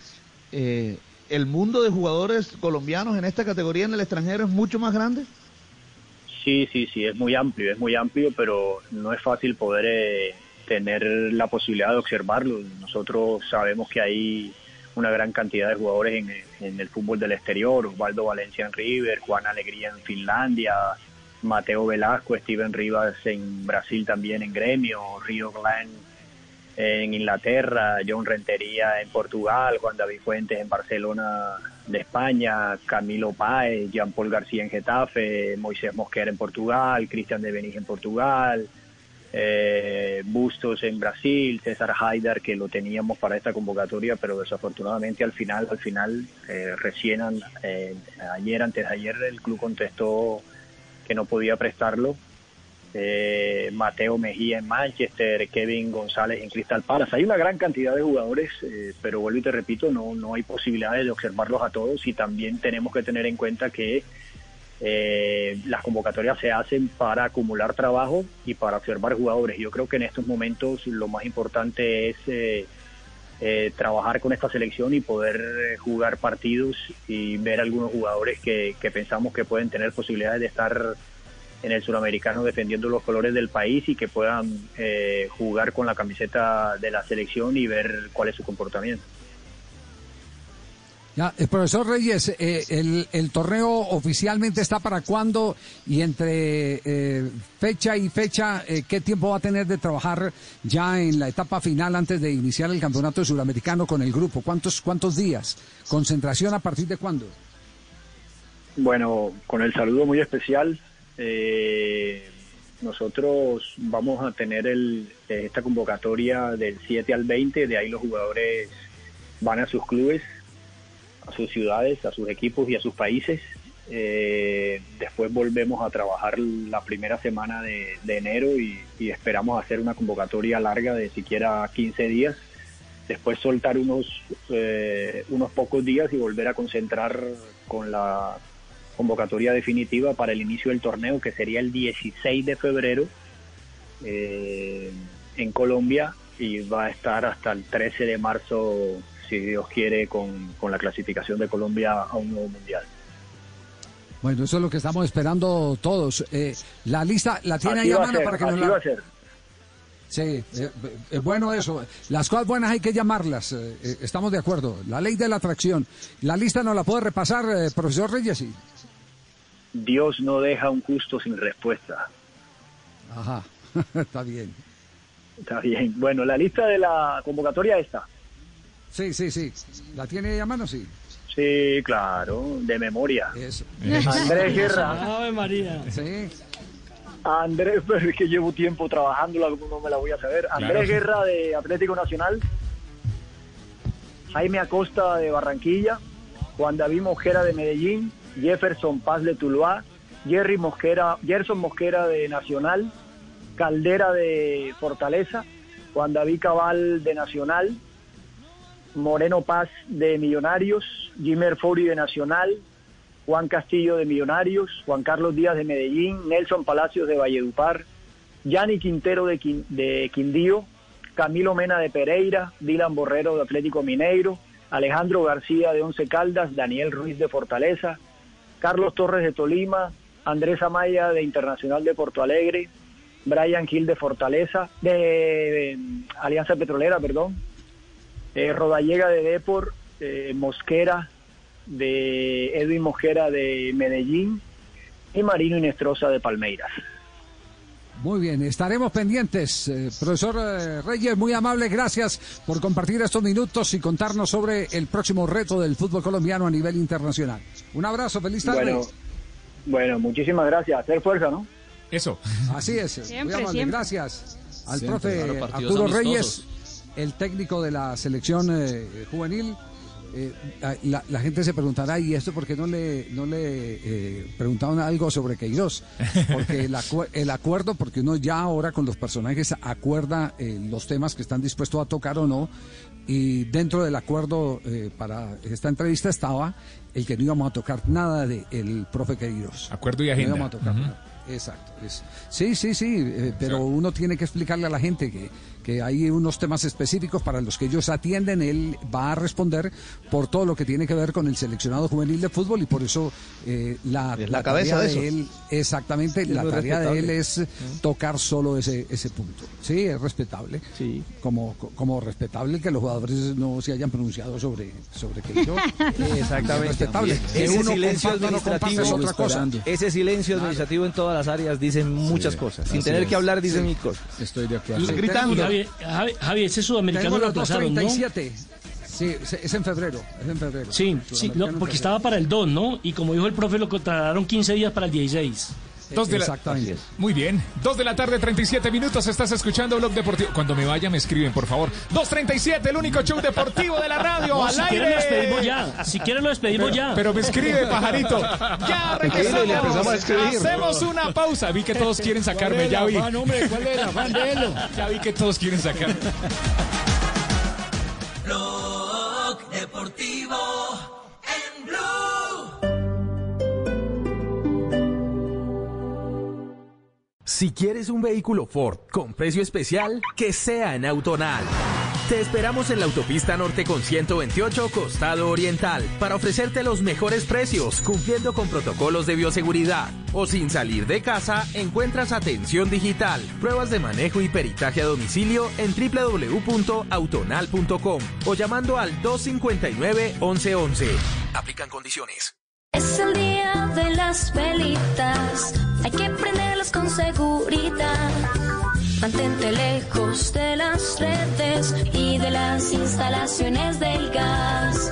Eh, ¿El mundo de jugadores colombianos en esta categoría en el extranjero es mucho más grande? Sí, sí, sí, es muy amplio, es muy amplio, pero no es fácil poder eh, tener la posibilidad de observarlo. Nosotros sabemos que hay una gran cantidad de jugadores en, en el fútbol del exterior, Osvaldo Valencia en River, Juan Alegría en Finlandia, Mateo Velasco, Steven Rivas en Brasil también en Gremio, Río Glenn en Inglaterra, John Rentería en Portugal, Juan David Fuentes en Barcelona de España, Camilo Páez, Jean Paul García en Getafe, Moisés Mosquera en Portugal, Cristian de Benítez en Portugal, eh, Bustos en Brasil, César Haidar que lo teníamos para esta convocatoria, pero desafortunadamente al final, al final, eh, recién eh, ayer, antes de ayer, el club contestó que no podía prestarlo. Eh, Mateo Mejía en Manchester, Kevin González en Crystal Palace. Hay una gran cantidad de jugadores, eh, pero vuelvo y te repito, no, no hay posibilidades de observarlos a todos y también tenemos que tener en cuenta que eh, las convocatorias se hacen para acumular trabajo y para observar jugadores. Yo creo que en estos momentos lo más importante es eh, eh, trabajar con esta selección y poder eh, jugar partidos y ver algunos jugadores que, que pensamos que pueden tener posibilidades de estar en el suramericano defendiendo los colores del país y que puedan eh, jugar con la camiseta de la selección y ver cuál es su comportamiento. Ya, eh, profesor Reyes, eh, el, el torneo oficialmente está para cuándo y entre eh, fecha y fecha, ¿qué tiempo va a tener de trabajar ya en la etapa final antes de iniciar el campeonato suramericano con el grupo? ¿Cuántos, cuántos días? ¿Concentración a partir de cuándo? Bueno, con el saludo muy especial, nosotros vamos a tener el, esta convocatoria del 7 al 20, de ahí los jugadores van a sus clubes, a sus ciudades, a sus equipos y a sus países. Eh, después volvemos a trabajar la primera semana de, enero y, y esperamos hacer una convocatoria larga de siquiera 15 días. Después soltar unos, eh, unos pocos días y volver a concentrar con la convocatoria definitiva para el inicio del torneo, que sería el 16 de febrero eh, en Colombia y va a estar hasta el 13 de marzo, si Dios quiere, con, con la clasificación de Colombia a un nuevo mundial. Bueno, eso es lo que estamos esperando todos. Eh, la lista la tiene Así ahí a mano ser, para que nos la... va a ser. Sí, eh, es bueno eso. Las cosas buenas hay que llamarlas. eh, eh, estamos de acuerdo. La ley de la atracción. La lista nos la puede repasar, eh, profesor Reyes. Sí. Dios no deja un justo sin respuesta. Ajá, está bien. Está bien. Bueno, la lista de la convocatoria está. Sí, sí, sí. ¿La tiene ahí a mano? Sí. Sí, claro, de memoria. Eso. Andrés Guerra. Ave María. Sí. Andrés, pero es que llevo tiempo trabajándola, como no me la voy a saber. Andrés Claro. Guerra de Atlético Nacional. Jaime Acosta de Barranquilla. Juan David Mosquera de Medellín, Jefferson Paz de Tuluá, Jerry Mosquera, Gerson Mosquera de Nacional, Caldera de Fortaleza, Juan David Cabal de Nacional, Moreno Paz de Millonarios, Jimmer Fori de Nacional, Juan Castillo de Millonarios, Juan Carlos Díaz de Medellín, Nelson Palacios de Valledupar, Yanni Quintero de, de Quindío, Camilo Mena de Pereira, Dylan Borrero de Atlético Mineiro, Alejandro García de Once Caldas, Daniel Ruiz de Fortaleza, Carlos Torres de Tolima, Andrés Amaya de Internacional de Porto Alegre, Brian Gil de Fortaleza, de, Alianza Petrolera, perdón, eh, Rodallega de Depor, eh, Mosquera de Edwin Mosquera de Medellín y Marino Inestrosa de Palmeiras. Muy bien, estaremos pendientes. Eh, profesor eh, Reyes, muy amable, gracias por compartir estos minutos y contarnos sobre el próximo reto del fútbol colombiano a nivel internacional. Un abrazo, feliz tarde. Bueno, bueno, muchísimas gracias. Hacer fuerza, ¿no? Eso. Así es, Siempre, muy amable, siempre. gracias al Siempre, profe claro, Arturo amistosos. Reyes, el técnico de la selección eh, juvenil. Eh, la, la gente se preguntará, ¿y esto por qué no le, no le eh, preguntaron algo sobre Queiroz? Porque el, acu- el acuerdo, porque uno ya ahora con los personajes acuerda eh, los temas que están dispuestos a tocar o no, y dentro del acuerdo eh, para esta entrevista estaba el que no íbamos a tocar nada del profe Queiroz. Acuerdo y No agenda. íbamos a tocar nada. Exacto. es- sí, sí, sí, eh, pero uno tiene que explicarle a la gente que, que hay unos temas específicos para los que ellos atienden. Él va a responder por todo lo que tiene que ver con el seleccionado juvenil de fútbol y por eso eh, la, Es la cabeza tarea de él, exactamente, la tarea de él respetable. es tocar solo ese, ese punto. Sí, es respetable. Sí. Como, como respetable que los jugadores no se hayan pronunciado sobre, sobre Exactamente. respetable. Que Ese uno silencio comparta o no comparta es otra cosa. ese silencio administrativo en todas las áreas dicen muchas cosas. Sin tener es. que hablar dicen Sí. mil cosas. Estoy de Y- y Javi, Javi, Javi, ese sudamericano lo aplazaron, ¿no? 2.37. Sí, es- es en febrero. Es en febrero. Sí, sí, no, porque estaba para el 2, ¿no? Y como dijo el profe, lo contrataron 15 días para el 16. Dos de la- Muy bien. Dos de la tarde, 37 minutos. Estás escuchando Blog Deportivo. Cuando me vaya, me escriben, por favor. 2.37, el único show deportivo de la radio. No, al si aire. quieren lo despedimos ya. Si quieren lo despedimos Pero- ya. Pero me escribe, pajarito. Ya le escribir. Hacemos una pausa. Vi que todos quieren sacarme. Ya vi. hombre? ¿Cuál era? Afán de él. Ya vi que todos quieren sacarme. Blog Deportivo Si quieres un vehículo Ford con precio especial, que sea en Autonal. Te esperamos en la autopista norte con 128 Costado Oriental para ofrecerte los mejores precios, cumpliendo con protocolos de bioseguridad. O sin salir de casa, encuentras atención digital, pruebas de manejo y peritaje a domicilio en www.autonal.com o llamando al 259-1111. Aplican condiciones. Es el día de las velitas, hay que prenderlas con seguridad. Mantente lejos de las redes y de las instalaciones del gas.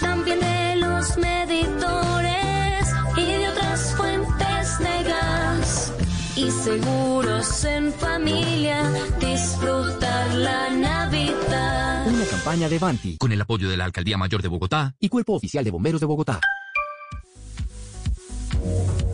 También de los medidores y de otras fuentes de gas. Y seguros en familia, disfrutar la Navidad. Una campaña de Banti con el apoyo de la Alcaldía Mayor de Bogotá y Cuerpo Oficial de Bomberos de Bogotá. Thank you.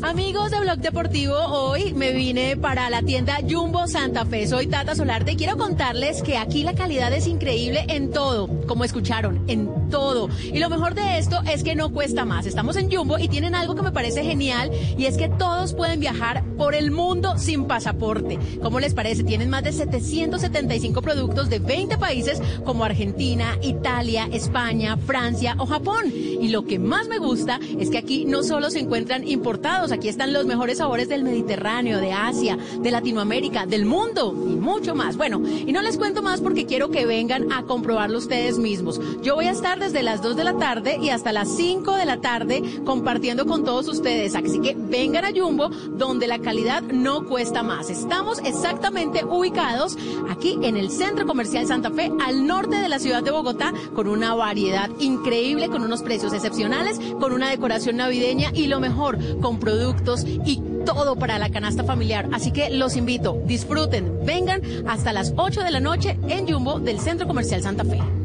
Amigos de Blog Deportivo, hoy me vine para la tienda Jumbo Santa Fe. Soy Tata Solarte y quiero contarles que aquí la calidad es increíble en todo, como escucharon, en todo. Y lo mejor de esto es que no cuesta más. Estamos en Jumbo y tienen algo que me parece genial y es que todos pueden viajar por el mundo sin pasaporte. ¿Cómo les parece? Tienen más de 775 productos de 20 países como Argentina, Italia, España, Francia o Japón. Y lo que más me gusta es que aquí no solo se encuentran importados, aquí están los mejores sabores del Mediterráneo, de Asia, de Latinoamérica, del mundo y mucho más. Bueno, y no les cuento más porque quiero que vengan a comprobarlo ustedes mismos. Yo voy a estar desde las 2 de la tarde y hasta las 5 de la tarde compartiendo con todos ustedes. Así que vengan a Jumbo, donde la calidad no cuesta más. Estamos exactamente ubicados aquí en el Centro Comercial Santa Fe, al norte de la ciudad de Bogotá, con una variedad increíble, con unos precios excepcionales, con una decoración navideña y lo mejor, con productos y todo para la canasta familiar. Así que los invito, disfruten, vengan hasta las 8 de la noche en Jumbo del Centro Comercial Santa Fe.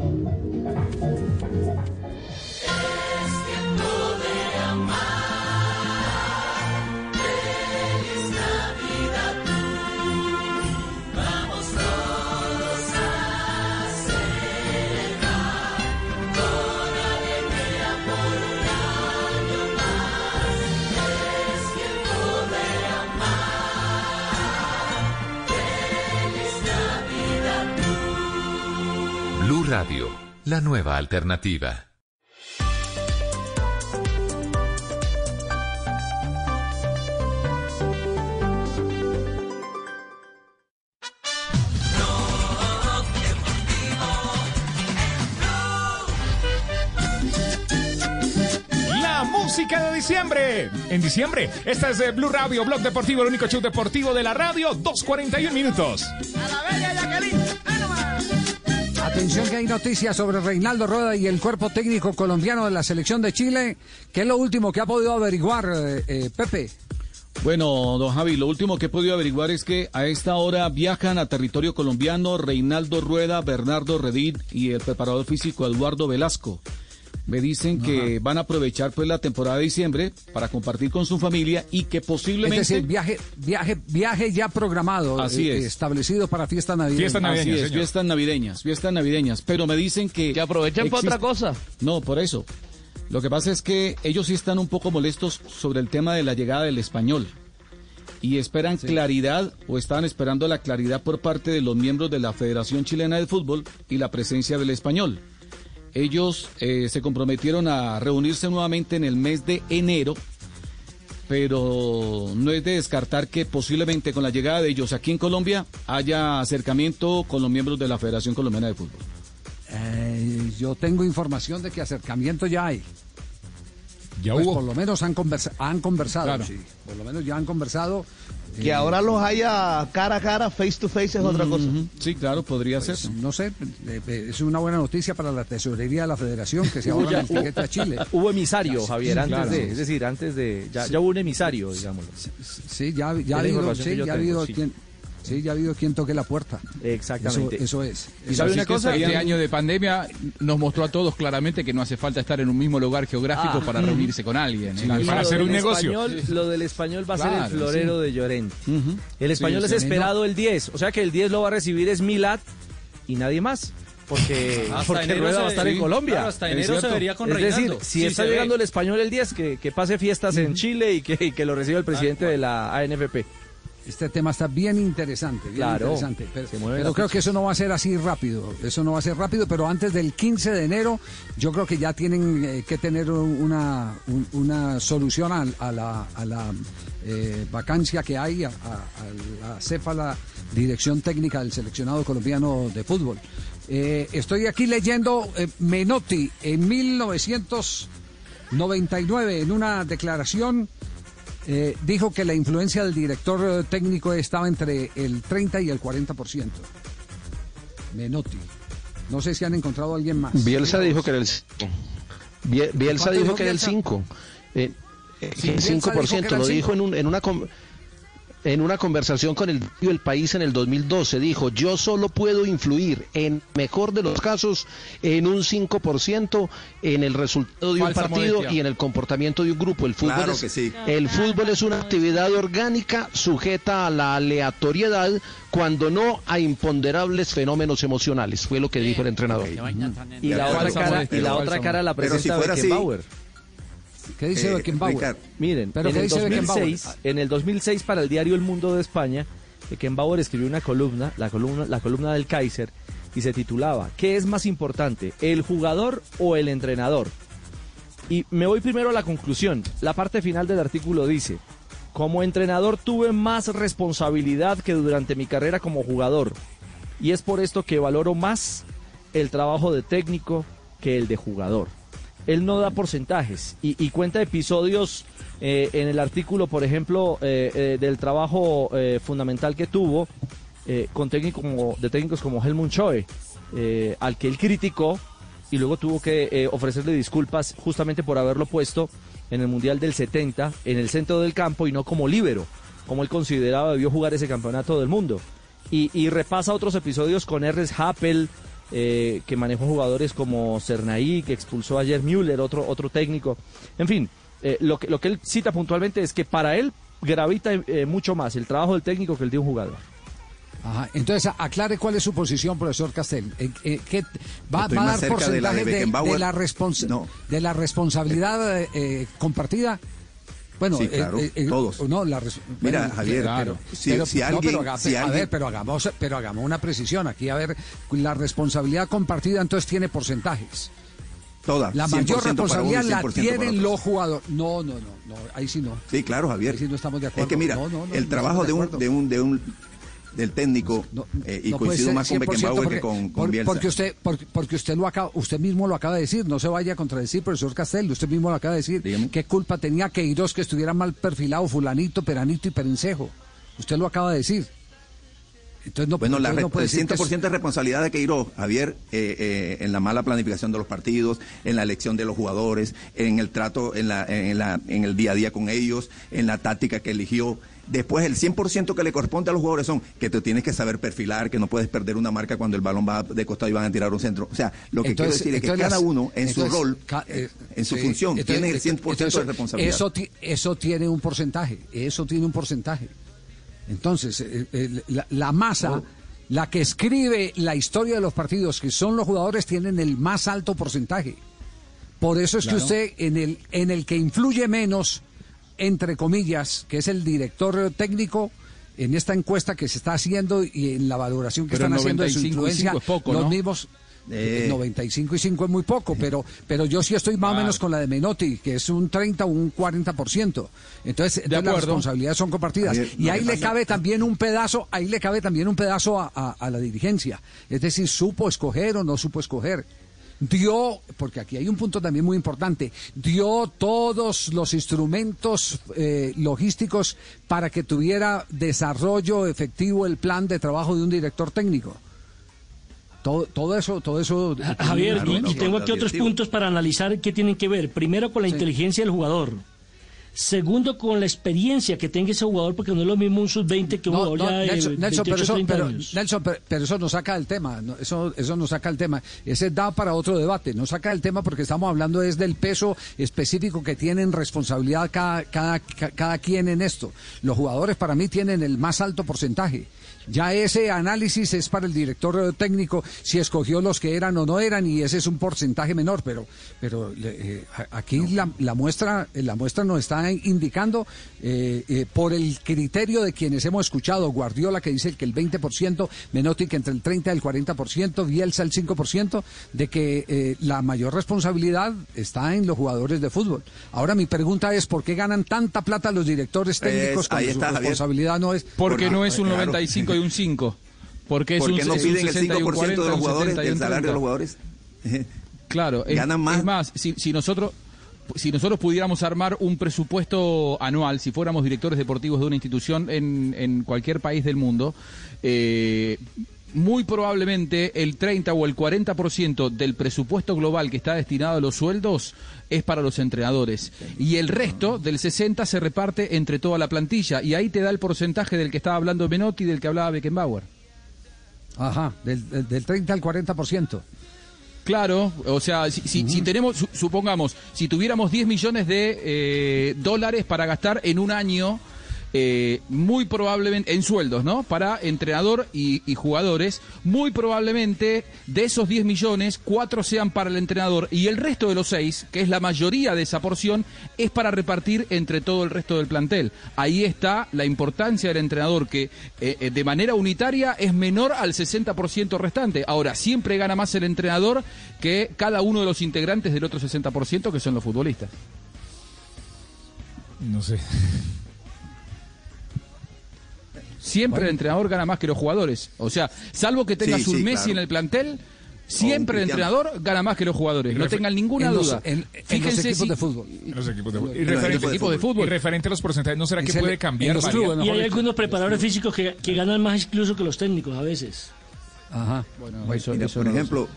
Radio, la nueva alternativa. La música de diciembre. En diciembre, esta es de Blue Radio, Blog Deportivo, el único show deportivo de la radio, 2.41 minutos. Atención que hay noticias sobre Reinaldo Rueda y el cuerpo técnico colombiano de la selección de Chile. ¿Qué es lo último que ha podido averiguar, eh, eh, Pepe? Bueno, don Javi, lo último que he podido averiguar es que a esta hora viajan a territorio colombiano Reinaldo Rueda, Bernardo Redín y el preparador físico Eduardo Velasco. Me dicen que van a aprovechar pues la temporada de diciembre para compartir con su familia y que posiblemente Es decir, viaje, viaje, viaje ya programado, Así eh, es. establecido para fiesta navideña. Fiestas navideñas, Así es, fiestas navideñas, fiestas navideñas. Pero me dicen que. Que aprovechen para otra cosa. No, por eso. Lo que pasa es que ellos sí están un poco molestos sobre el tema de la llegada del español. Y esperan claridad, o estaban esperando la claridad por parte de los miembros de la Federación Chilena de Fútbol y la presencia del español. Ellos eh, se comprometieron a reunirse nuevamente en el mes de enero pero no es de descartar que posiblemente con la llegada de ellos aquí en Colombia haya acercamiento con los miembros de la Federación Colombiana de Fútbol. Eh, yo tengo información de que acercamiento ya hay. Ya Pues hubo. Por lo menos han, conversa- han conversado, Claro. sí. Por lo menos ya han conversado. Que Eh, ahora los haya cara a cara, face to face, es otra cosa. Sí, claro, podría pues, ser. No sé, eh, eh, es una buena noticia para la tesorería de la federación que se ahorran el tiquete a Chile. Hubo emisario, Ya, Javier, antes claro. de, es decir, antes de, ya, ya hubo un emisario, digámoslo. Sí, ya, ya ha habido, sí, ya ha habido sí. ya ha habido quien toque la puerta. Exactamente. Eso, eso es. Y sabe una cosa, este año de pandemia nos mostró a todos claramente que no hace falta estar en un mismo lugar geográfico Ah. para reunirse con alguien. ¿eh? Y lo del español- lo del español va a ser el florero sí. de Llorente. El español Sí, es esperado el 10, o sea que el 10 lo va a recibir es Milad y nadie más. Porque, Hasta porque enero Rueda se- va a estar sí, en Colombia. claro, hasta ¿Es enero se vería con Es decir, si Sí, está ve. llegando el español el 10, que, que pase fiestas en Chile y que, y que lo reciba el presidente de la ANFP. Este tema está bien interesante, bien Claro, interesante. Pero, creo que eso no va a ser así rápido. Eso no va a ser rápido, pero antes del 15 de enero, yo creo que ya tienen eh, que tener una, un- una solución a, a la, a la eh, vacancia que hay, a, a- la céfala dirección técnica del seleccionado colombiano de fútbol. Eh, estoy aquí leyendo Menotti en 1999 en una declaración eh, dijo que la influencia del director eh, técnico estaba entre el 30 y el 40%. Menotti. No sé si han encontrado a alguien más. Bielsa dijo que era el 5. Bielsa ¿Cuánto dijo que era el Bielsa? 5. Eh, eh, Sí, que el Bielsa dijo que 5%. era el Lo dijo en, un- en una con- en una conversación con el diario El País en el 2012. Dijo, yo solo puedo influir, en mejor de los casos, en un 5% en el resultado de un partido modestia. y en el comportamiento de un grupo. El fútbol, Claro es, que sí. el fútbol es una actividad orgánica sujeta a la aleatoriedad cuando no a imponderables fenómenos emocionales. Fue lo que dijo el entrenador. Y la otra cara, y la otra cara la si presenta así-. ¿Qué dice Eh, Beckenbauer? Ricardo, Miren, ¿Pero en el, dice 2006, Beckenbauer? en el 2006 para el diario El Mundo de España, Beckenbauer escribió una columna, la columna, la columna del Kaiser, y se titulaba ¿Qué es más importante, el jugador o el entrenador? Y me voy primero a la conclusión. La parte final del artículo dice, como entrenador tuve más responsabilidad que durante mi carrera como jugador. Y es por esto que valoro más el trabajo de técnico que el de jugador. Él no da porcentajes y, y cuenta episodios eh, en el artículo, por ejemplo, eh, eh, del trabajo fundamental que tuvo con técnico como, de técnicos como Helmut Schoe, eh, al que él criticó y luego tuvo que ofrecerle disculpas justamente por haberlo puesto en el Mundial del 70 en el centro del campo y no como líbero, como él consideraba debió jugar ese campeonato del mundo. Y, y repasa otros episodios con Ernest Happel, eh, que manejó jugadores como Cernaí, que expulsó a Jer Müller, otro, otro técnico. En fin, eh, lo, que, lo que él cita puntualmente es que para él gravita eh, mucho más el trabajo del técnico que el de un jugador. Ajá, Entonces, aclare cuál es su posición, profesor Castel. Eh, eh, ¿qué- va, a más dar cerca de la de porcentaje de, Beckenbauer. de la, respons- No. de la responsabilidad eh, compartida? Bueno, sí, claro, eh, eh, todos. No, la Mira, bueno, Javier, pero- si- pero- si no, alguien- pero a alguien- ver, pero hagamos, pero hagamos una precisión aquí. A ver, la responsabilidad compartida entonces tiene porcentajes. Todas. La 100% mayor uno responsabilidad la 100% para tienen los jugadores. No, no, no, no, ahí sí no. Sí, claro, Javier. Ahí sí no estamos de acuerdo. Es que mira, No, no, no, el no trabajo un, de un, de un, del técnico, eh, y No coincido más con 100% Beckenbauer porque, que con, con Bielsa. porque usted porque, porque usted lo acaba, usted mismo lo acaba de decir, no se vaya a contradecir, profesor Castel, usted mismo lo acaba de decir. ¿Qué culpa tenía Queiroz que estuviera mal perfilado fulanito, peranito y perencejo? Usted lo acaba de decir. Entonces no, Bueno, la no el decir que 100% de responsabilidad de Queiroz, Javier, eh, eh, en la mala planificación de los partidos, en la elección de los jugadores, en el trato, en, la, en, la, en el día a día con ellos, en la táctica que eligió. Después, el 100% que le corresponde a los jugadores son que te tienes que saber perfilar, que no puedes perder una marca cuando el balón va de costado y van a tirar un centro. O sea, lo que Entonces- quiero decir es que entonces cada uno en su rol, ca- eh, en su función, tiene el 100% entonces, de responsabilidad. Eso, eso tiene un porcentaje, eso tiene un porcentaje. Entonces, eh, eh, la, la masa, la que escribe la historia de los partidos, que son los jugadores, tienen el más alto porcentaje. Por eso es Claro. que usted, en el, en el que influye menos, entre comillas, que es el director técnico, en esta encuesta que se está haciendo y en la valoración que Pero están haciendo de su 95 y influencia, 5 es poco, los ¿no? mismos... Eh. 95 y 5 es muy poco, pero pero yo sí estoy más o menos con la de Menotti, que es un 30 o un 40%. Entonces, entonces las responsabilidades son compartidas. Y ahí le pasa- cabe también un pedazo, ahí le cabe también un pedazo a, a- a la dirigencia. Es decir, supo escoger o no supo escoger. Dio, porque aquí hay un punto también muy importante, dio todos los instrumentos eh, logísticos para que tuviera desarrollo efectivo el plan de trabajo de un director técnico. Todo, todo eso, todo eso. Ja- Javier, Claro, y, tengo aquí otros puntos para analizar qué tienen que ver. Primero, con la inteligencia del jugador. Segundo, con la experiencia que tenga ese jugador, porque no es lo mismo un sub-20 que un No, jugador no, ya de Nelson, Nelson, 28, pero, eso, 30 pero, años. Nelson, pero, pero eso nos saca del tema, no, eso, eso nos saca el tema. Ese da para otro debate, nos saca el tema porque estamos hablando es del peso específico que tienen responsabilidad cada, cada, ca- cada quien en esto. Los jugadores para mí tienen el más alto porcentaje. Ya ese análisis es para el director eh, técnico si escogió los que eran o no eran y ese es un porcentaje menor, pero pero eh, aquí la, la, muestra eh, la muestra nos está indicando por el criterio de quienes hemos escuchado Guardiola que dice que el 20%, Menotti que entre el 30 y el 40%, Bielsa el 5%, de que la mayor responsabilidad está en los jugadores de fútbol. Ahora mi pregunta es por qué ganan tanta plata los directores técnicos cuando su responsabilidad no es porque, porque no es un 95 5 y un 5. Porque ¿Por qué es un, no es piden un 60 el 5% un 40, de los jugadores, del salario de los jugadores? Claro, es, ganan más. Es más, si, si nosotros si nosotros pudiéramos armar un presupuesto anual, si fuéramos directores deportivos de una institución en, en cualquier país del mundo, eh, muy probablemente el 30 o el 40% del presupuesto global que está destinado a los sueldos es para los entrenadores. Y el resto del 60 se reparte entre toda la plantilla. Y ahí te da el porcentaje del que estaba hablando Menotti y del que hablaba Beckenbauer. Ajá, del, del- del 30 al 40%. Claro, o sea, si, si- si tenemos, su- supongamos, si tuviéramos 10 millones de eh, dólares para gastar en un año, eh, muy probablemente, en sueldos, ¿no? Para entrenador y, jugadores, muy probablemente de esos 10 millones, 4 sean para el entrenador y el resto de los 6, que es la mayoría de esa porción, es para repartir entre todo el resto del plantel. Ahí está la importancia del entrenador, que eh, eh, de manera unitaria es menor al 60% restante. Ahora, siempre gana más el entrenador que cada uno de los integrantes del otro 60%, que son los futbolistas. No sé. Siempre el entrenador gana más que los jugadores. O sea, salvo que tengas Sí, un sí, Messi claro. en el plantel, siempre el entrenador gana más que los jugadores. No tengan ninguna en los- duda. en- en los Fíjense equipos si- de fútbol. En los equipos de fútbol. Y En los referente, equipos de fútbol. y referente a los porcentajes, ¿no será que puede cambiar? los clubes, Y hay algunos preparadores físicos que, que ganan más incluso que los técnicos a veces. Ajá. Bueno, eso- Mira, eso por no ejemplo,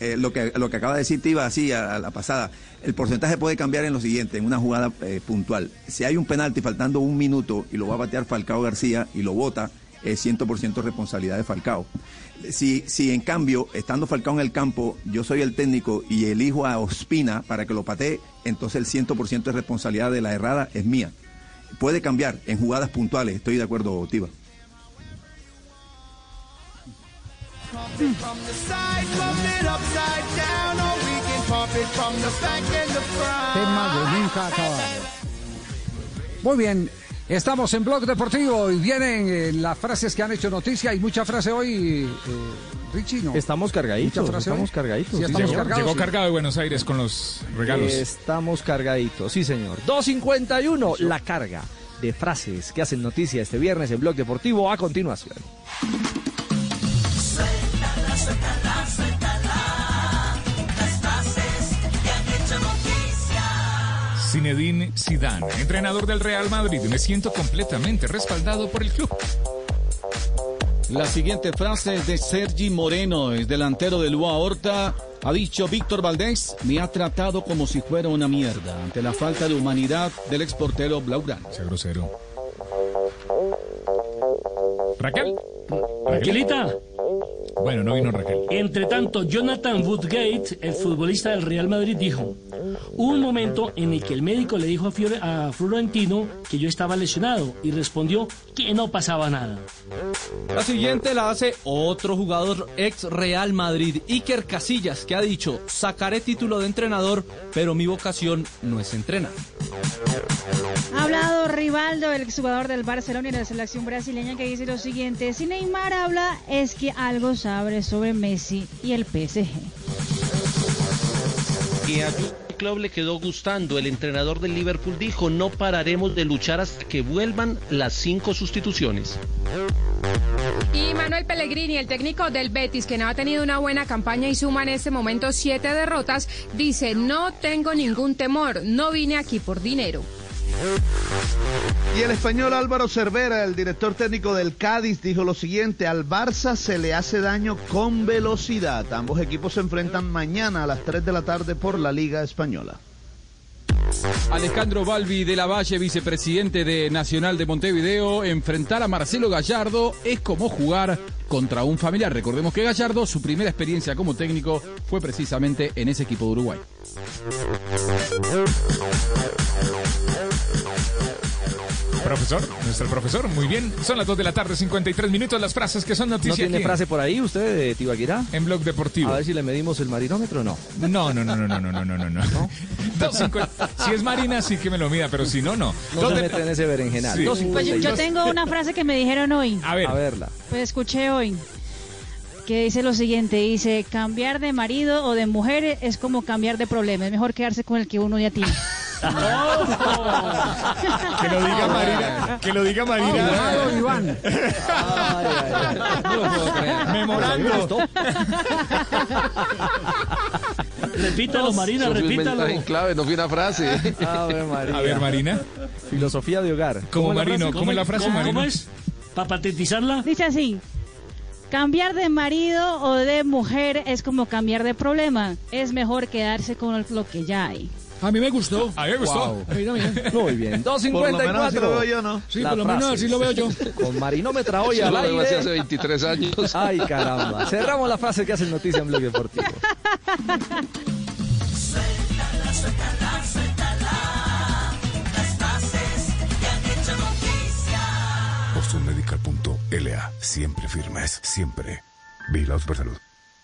eh, lo, que, lo que acaba de decir Tiva así a, la pasada, el porcentaje puede cambiar en lo siguiente, en una jugada eh, puntual. Si hay un penalti faltando un minuto y lo va a batear Falcao García y lo vota, es 100% responsabilidad de Falcao. Si, si en cambio, estando Falcao en el campo, yo soy el técnico y elijo a Ospina para que lo patee, entonces el 100% de responsabilidad de la errada es mía. Puede cambiar en jugadas puntuales, estoy de acuerdo, Tiva. Tema de nunca acabar. Muy bien, estamos en Blog Deportivo y vienen eh, las frases que han hecho noticia. Hay mucha frase hoy, eh, Richie, ¿no? Estamos cargaditos, Mucha frase estamos hoy. cargaditos. Sí, sí, estamos señor. cargados. Llegó sí. cargado de Buenos Aires con los regalos. Estamos cargaditos, sí señor. 251, la carga de frases que hacen noticia este viernes en Blog Deportivo a continuación. Suéltala, suéltala. Las frases que han hecho noticia. Zinedine Zidane, entrenador del Real Madrid. Me siento completamente respaldado por el club. La siguiente frase es de Sergi Moreno, es delantero del UA Horta. Ha dicho Víctor Valdés, me ha tratado como si fuera una mierda ante la falta de humanidad del exportero Blaugrana. Sea grosero. Raquel. Raquelita. Bueno, no vino Raquel. Entre tanto, Jonathan Woodgate, el futbolista del Real Madrid, dijo: Hubo un momento en el que el médico le dijo a, Fiore- a Florentino que yo estaba lesionado y respondió que no pasaba nada. La siguiente la hace otro jugador ex Real Madrid, Iker Casillas, que ha dicho, sacaré título de entrenador, pero mi vocación no es entrenar. Ha hablado Rivaldo, el exjugador del Barcelona y de la selección brasileña, que dice lo siguiente: si Neymar habla, es que algo sabe sobre Messi y el PSG. Que a Jürgen Klopp le quedó gustando. El entrenador del Liverpool dijo, no pararemos de luchar hasta que vuelvan las cinco sustituciones. Y Manuel Pellegrini, el técnico del Betis, que no ha tenido una buena campaña y suma en este momento siete derrotas, dice, no tengo ningún temor, no vine aquí por dinero. Y el español Álvaro Cervera, el director técnico del Cádiz, dijo lo siguiente, al Barça se le hace daño con velocidad. Ambos equipos se enfrentan mañana a las 3 de la tarde por la Liga Española. Alejandro Balbi de la Valle, vicepresidente de Nacional de Montevideo, enfrentar a Marcelo Gallardo es como jugar contra un familiar. Recordemos que Gallardo, su primera experiencia como técnico fue precisamente en ese equipo de Uruguay. Profesor, nuestro profesor, muy bien. Son las 2 de la tarde, 53 minutos. Las frases que son noticias. ¿No tiene frase por ahí usted de Tibaquirá? En Blog Deportivo. A ver si le medimos el marinómetro o no. No, no, no, no, no, no, no, no. ¿No? 250. Si es Marina, sí que me lo mida, pero si no, no. No Dos ese berenjenal. Sí. Pues yo, yo tengo una frase que me dijeron hoy. A ver. A verla. Pues escuché hoy que dice lo siguiente, dice, cambiar de marido o de mujer es como cambiar de problema, es mejor quedarse con el que uno ya tiene que lo diga Marina. Que lo diga Marina. Iván. Memorando. Repítalo, Marina, repítalo. en clave, no fue una frase. Ave María. A ver, Marina. Filosofía de hogar. Como ¿Cómo es la Marino? ¿cómo es la frase, ¿Cómo, Marino? cómo es? ¿Para patetizarla? Dice así, cambiar de marido o de mujer es como cambiar de problema, es mejor quedarse con lo que ya hay. A mí me gustó. A mí me gustó. A mí también. Muy bien. Por lo menos así lo veo 254. yo, ¿no? Sí, La por lo menos así lo veo yo. Con marinómetra hoy Yo al lo veo así aire. hace 23 años. Ay, caramba. Cerramos la frase que hacen noticia en Blog Deportivo. Suéltala, suéltala, suéltala. Las frases que han hecho noticia. Siempre firmes, siempre. Vigilados por salud.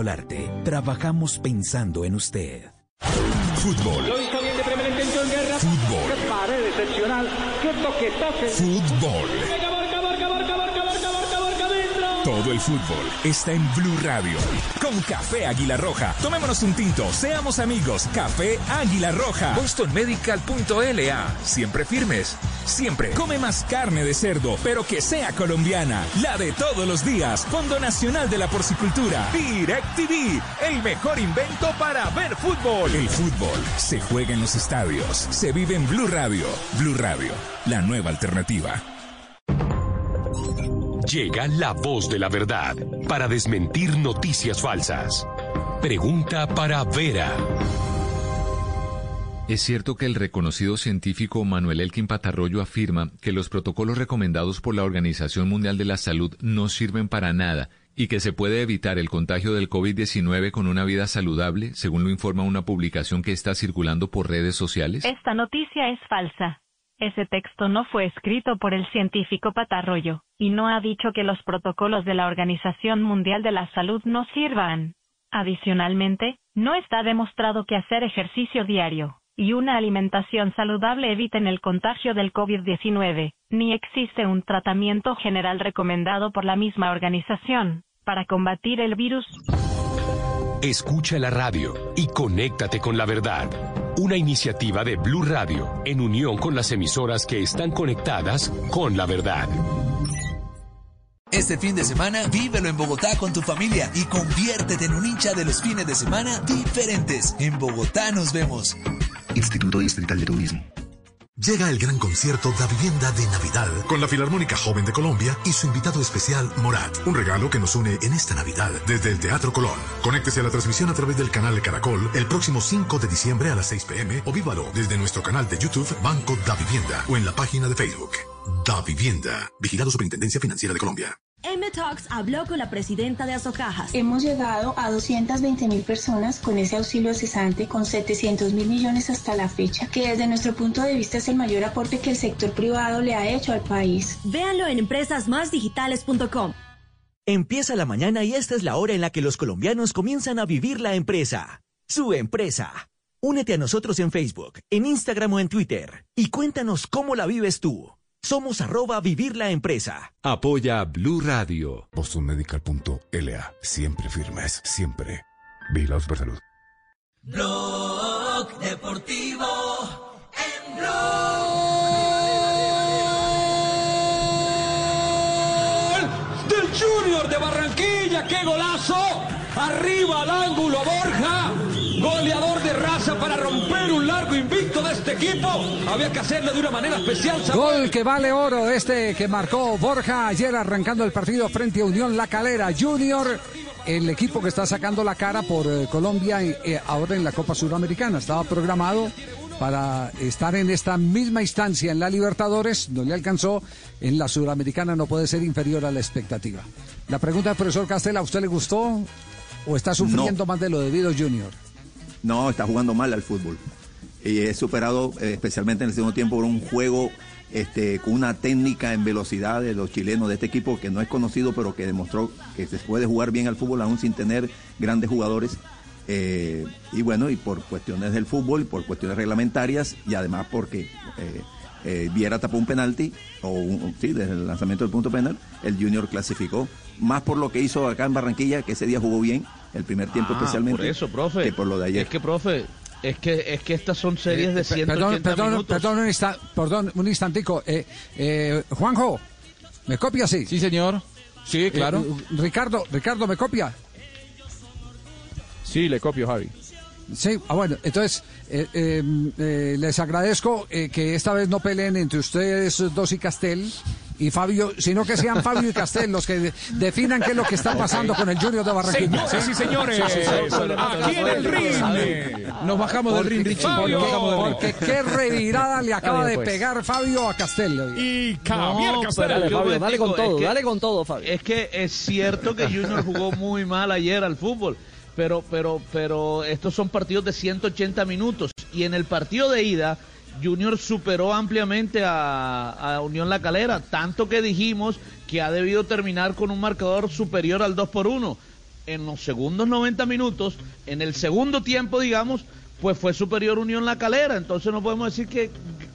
Solarte, trabajamos pensando en usted. Fútbol. Fútbol. pared excepcional, qué toque toque. Fútbol. Todo el fútbol está en Blue Radio. Con Café Águila Roja. Tomémonos un tinto, seamos amigos. Café Águila Roja. BostonMedical.la. Siempre firmes. Siempre. Come más carne de cerdo, pero que sea colombiana. La de todos los días. Fondo Nacional de la Porcicultura. DirecTV. El mejor invento para ver fútbol. El fútbol se juega en los estadios. Se vive en Blue Radio. Blue Radio. La nueva alternativa. Llega la voz de la verdad para desmentir noticias falsas. Pregunta para Vera. Es cierto que el reconocido científico Manuel Elkin Patarroyo afirma que los protocolos recomendados por la Organización Mundial de la Salud no sirven para nada y que se puede evitar el contagio del COVID-19 con una vida saludable, según lo informa una publicación que está circulando por redes sociales. Esta noticia es falsa. Ese texto no fue escrito por el científico Patarroyo, y no ha dicho que los protocolos de la Organización Mundial de la Salud no sirvan. Adicionalmente, no está demostrado que hacer ejercicio diario y una alimentación saludable eviten el contagio del COVID-19, ni existe un tratamiento general recomendado por la misma organización para combatir el virus. Escucha la radio y conéctate con la verdad. Una iniciativa de Blue Radio en unión con las emisoras que están conectadas con la verdad. Este fin de semana, vívelo en Bogotá con tu familia y conviértete en un hincha de los fines de semana diferentes. En Bogotá nos vemos. Instituto Distrital de Turismo. Llega el gran concierto Da Vivienda de Navidad con la Filarmónica Joven de Colombia y su invitado especial Morat. Un regalo que nos une en esta Navidad desde el Teatro Colón. Conéctese a la transmisión a través del canal Caracol el próximo 5 de diciembre a las 6 pm o vívalo desde nuestro canal de YouTube Banco Da Vivienda o en la página de Facebook. Da Vivienda. Vigilado Superintendencia Financiera de Colombia. M-Talks habló con la presidenta de Azocajas. Hemos llegado a 220 mil personas con ese auxilio cesante con 700 mil millones hasta la fecha, que desde nuestro punto de vista es el mayor aporte que el sector privado le ha hecho al país. Véanlo en empresasmásdigitales.com. Empieza la mañana y esta es la hora en la que los colombianos comienzan a vivir la empresa. Su empresa. Únete a nosotros en Facebook, en Instagram o en Twitter y cuéntanos cómo la vives tú. Somos arroba vivir la empresa. Apoya Blue Radio. BostonMedical.la. Siempre firmes, siempre. Vigilados por salud. Blog Deportivo en Blog. Del Junior de Barranquilla, qué golazo. Arriba al ángulo Borja. Goleador de raza para romper un largo invicto de este equipo. Había que hacerlo de una manera especial. Gol que vale oro este que marcó Borja ayer arrancando el partido frente a Unión La Calera Junior. El equipo que está sacando la cara por eh, Colombia eh, ahora en la Copa Suramericana. Estaba programado para estar en esta misma instancia en la Libertadores, no le alcanzó, en la Suramericana no puede ser inferior a la expectativa. La pregunta del profesor Castela, ¿a usted le gustó o está sufriendo no. más de lo debido Junior? No, está jugando mal al fútbol. Y es superado eh, especialmente en el segundo tiempo por un juego este, con una técnica en velocidad de los chilenos de este equipo que no es conocido, pero que demostró que se puede jugar bien al fútbol aún sin tener grandes jugadores. Eh, y bueno, y por cuestiones del fútbol, por cuestiones reglamentarias y además porque eh, eh, Viera tapó un penalti, o un, sí, desde el lanzamiento del punto penal, el Junior clasificó. Más por lo que hizo acá en Barranquilla, que ese día jugó bien, el primer tiempo Ah, especialmente. Por eso, profe. Que por lo de ayer. Es que, profe, es que, es que estas son series de Eh, 180 perdón, perdón, minutos. perdón, un, insta- perdón, un instantico. Eh, eh, Juanjo, ¿me copia sí? Sí, señor. Sí, claro. Ricardo, Ricardo, ¿me copia? Sí, le copio, Javi. Sí, ah, bueno, entonces eh, eh, eh, les agradezco eh, que esta vez no peleen entre ustedes dos y Castel y Fabio, sino que sean Fabio y Castel los que de- definan qué es lo que está pasando con el Junior de Barranquilla. Señoras y señores, aquí en el ring. Nos bajamos del ring, Richie. Porque, Nos bajamos del ring. porque qué revirada le acaba de pues. pegar Fabio a Castel. Y No, pero yo me explico, es que- Es que es cierto que Junior jugó muy mal ayer al fútbol, pero, pero, pero estos son partidos de 180 minutos. Y en el partido de ida Junior superó ampliamente a, Unión La Calera, tanto que dijimos que ha debido terminar con un marcador superior al 2 por 1. En los segundos 90 minutos, en el segundo tiempo, digamos, pues fue superior Unión La Calera, entonces no podemos decir que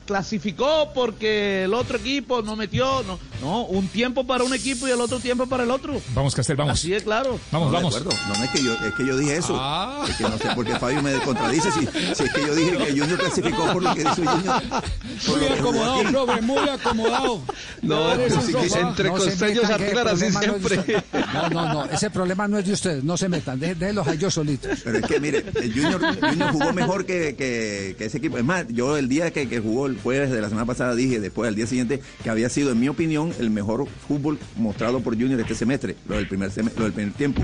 clasificó porque el otro equipo no metió, no, un tiempo para un equipo y el otro tiempo para el otro. Vamos, Castel, vamos. Así es claro. Vamos, No, de vamos. acuerdo. No, no es que yo, es que yo dije eso. Ah. Es que no sé por qué Fabio me contradice. Si, si es que yo dije que Junior clasificó por lo que hizo Junior. jugó aquí. profe, muy acomodado. No, un sí que entre No el arreglan así siempre. No, no, no, ese problema no es de ustedes, no se metan, dé- déjenlos a ellos solitos. Pero es que, mire, el Junior, Junior jugó mejor que, que- que ese equipo. Es más, yo el día que, que jugó el jueves de la semana pasada dije, después al día siguiente, que había sido, en mi opinión, el mejor fútbol mostrado por Junior este semestre, lo del primer, sem- lo del primer tiempo.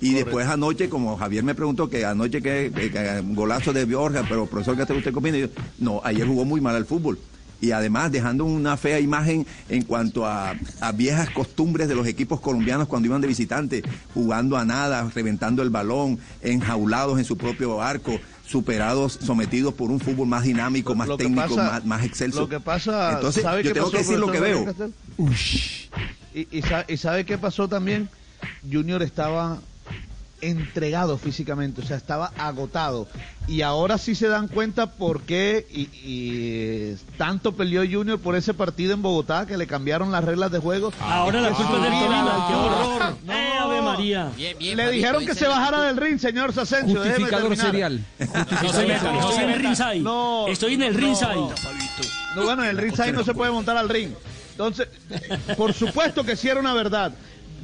Y después anoche, como Javier me preguntó que anoche que, que- que un golazo de Borja, pero profesor, ¿qué usted comiendo? Y yo, no, ayer jugó muy mal al fútbol. Y además dejando una fea imagen en cuanto a, a viejas costumbres de los equipos colombianos cuando iban de visitante, jugando a nada, reventando el balón, enjaulados en su propio arco, superados, sometidos por un fútbol más dinámico, más Lo técnico, pasa- más, más excelso. Lo que pasa, Entonces, ¿sabe yo qué tengo pasó, que decir lo que veo. Y, y sa- y sabe qué pasó también? Junior estaba entregado físicamente, o sea, estaba agotado. Y ahora sí se dan cuenta por qué y, y tanto peleó Junior por ese partido en Bogotá que le cambiaron las reglas de juego. Ahora la culpa es del olvida, Tolima, qué horror. No. Eh, Ave María. Le dijeron que se bajara del ring, señor Sasencio. Justificador serial. No no Estoy en el ringside. No, Estoy en el no. ringside. No, bueno, en el ringside no se puede montar al ring. Entonces, por supuesto que sí era una verdad.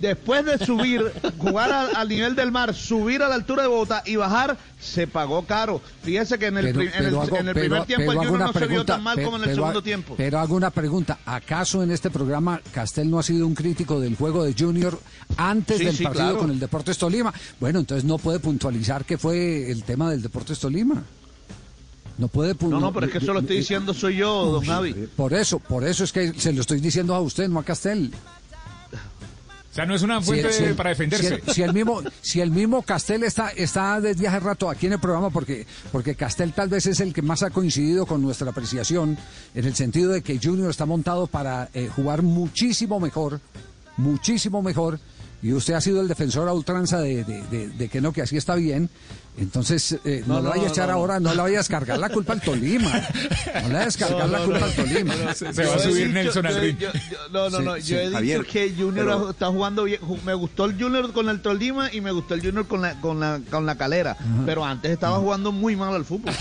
Después de subir, jugar al, al nivel del mar, subir a la altura de Bogotá y bajar, se pagó caro. Fíjese que en el, Pero- pri- en el- pero hago- en el pero- primer tiempo pero el Junior no se vio pregunta, tan mal como en el segundo tiempo. Pero hago una pregunta. ¿Acaso en este programa Castel no ha sido un crítico del juego de Junior antes Sí, del sí, partido claro. con el Deportes Tolima? Bueno, entonces no puede puntualizar que fue el tema del Deportes Tolima. No puede No, no, pero es que eso lo estoy diciendo soy yo, don Javi. Por eso, por eso es que se lo estoy diciendo a usted, no a Castel. O sea, no es una fuente Si- si- para defenderse. Si el, si el mismo, si el mismo Castel está, está desde hace rato aquí en el programa, porque, porque Castel tal vez es el que más ha coincidido con nuestra apreciación, en el sentido de que Junior está montado para eh, jugar muchísimo mejor, muchísimo mejor, y usted ha sido el defensor a ultranza de, de- de- de que no, que así está bien. Entonces, eh, no, No, le no, vaya a echar no, ahora, no le vaya a descargar la culpa al Tolima. No le vaya a descargar la culpa al Tolima. Se va a subir dicho- Nelson al ring. no, no, Sí, no. sí, Yo he dicho que Junior pero- está jugando bien. Me gustó el Junior con el Tolima y me gustó el Junior con la, con la, con la calera. Pero antes estaba jugando muy mal al fútbol.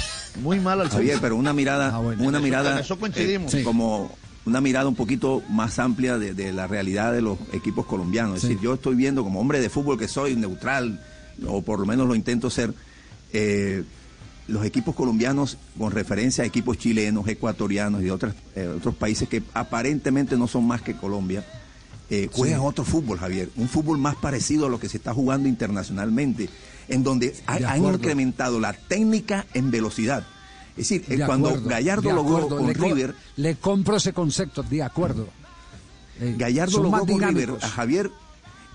Muy mal al fútbol. Javier, pero una mirada, Ah, bueno. una eso- mirada, eso coincidimos. eh, Sí. como una mirada un poquito más amplia de, de la realidad de los equipos colombianos. Es Sí. decir, yo estoy viendo como hombre de fútbol que soy neutral, o por lo menos lo intento ser, eh, los equipos colombianos con referencia a equipos chilenos, ecuatorianos y de otras, eh, otros países que aparentemente no son más que Colombia, eh, juegan otro fútbol, Javier, un fútbol más parecido a lo que se está jugando internacionalmente, en donde ha- De han incrementado la técnica en velocidad. Es decir, De cuando acuerdo, Gallardo de logró con le, co- River, le compro ese concepto, de acuerdo. Eh, Gallardo logró con River a Javier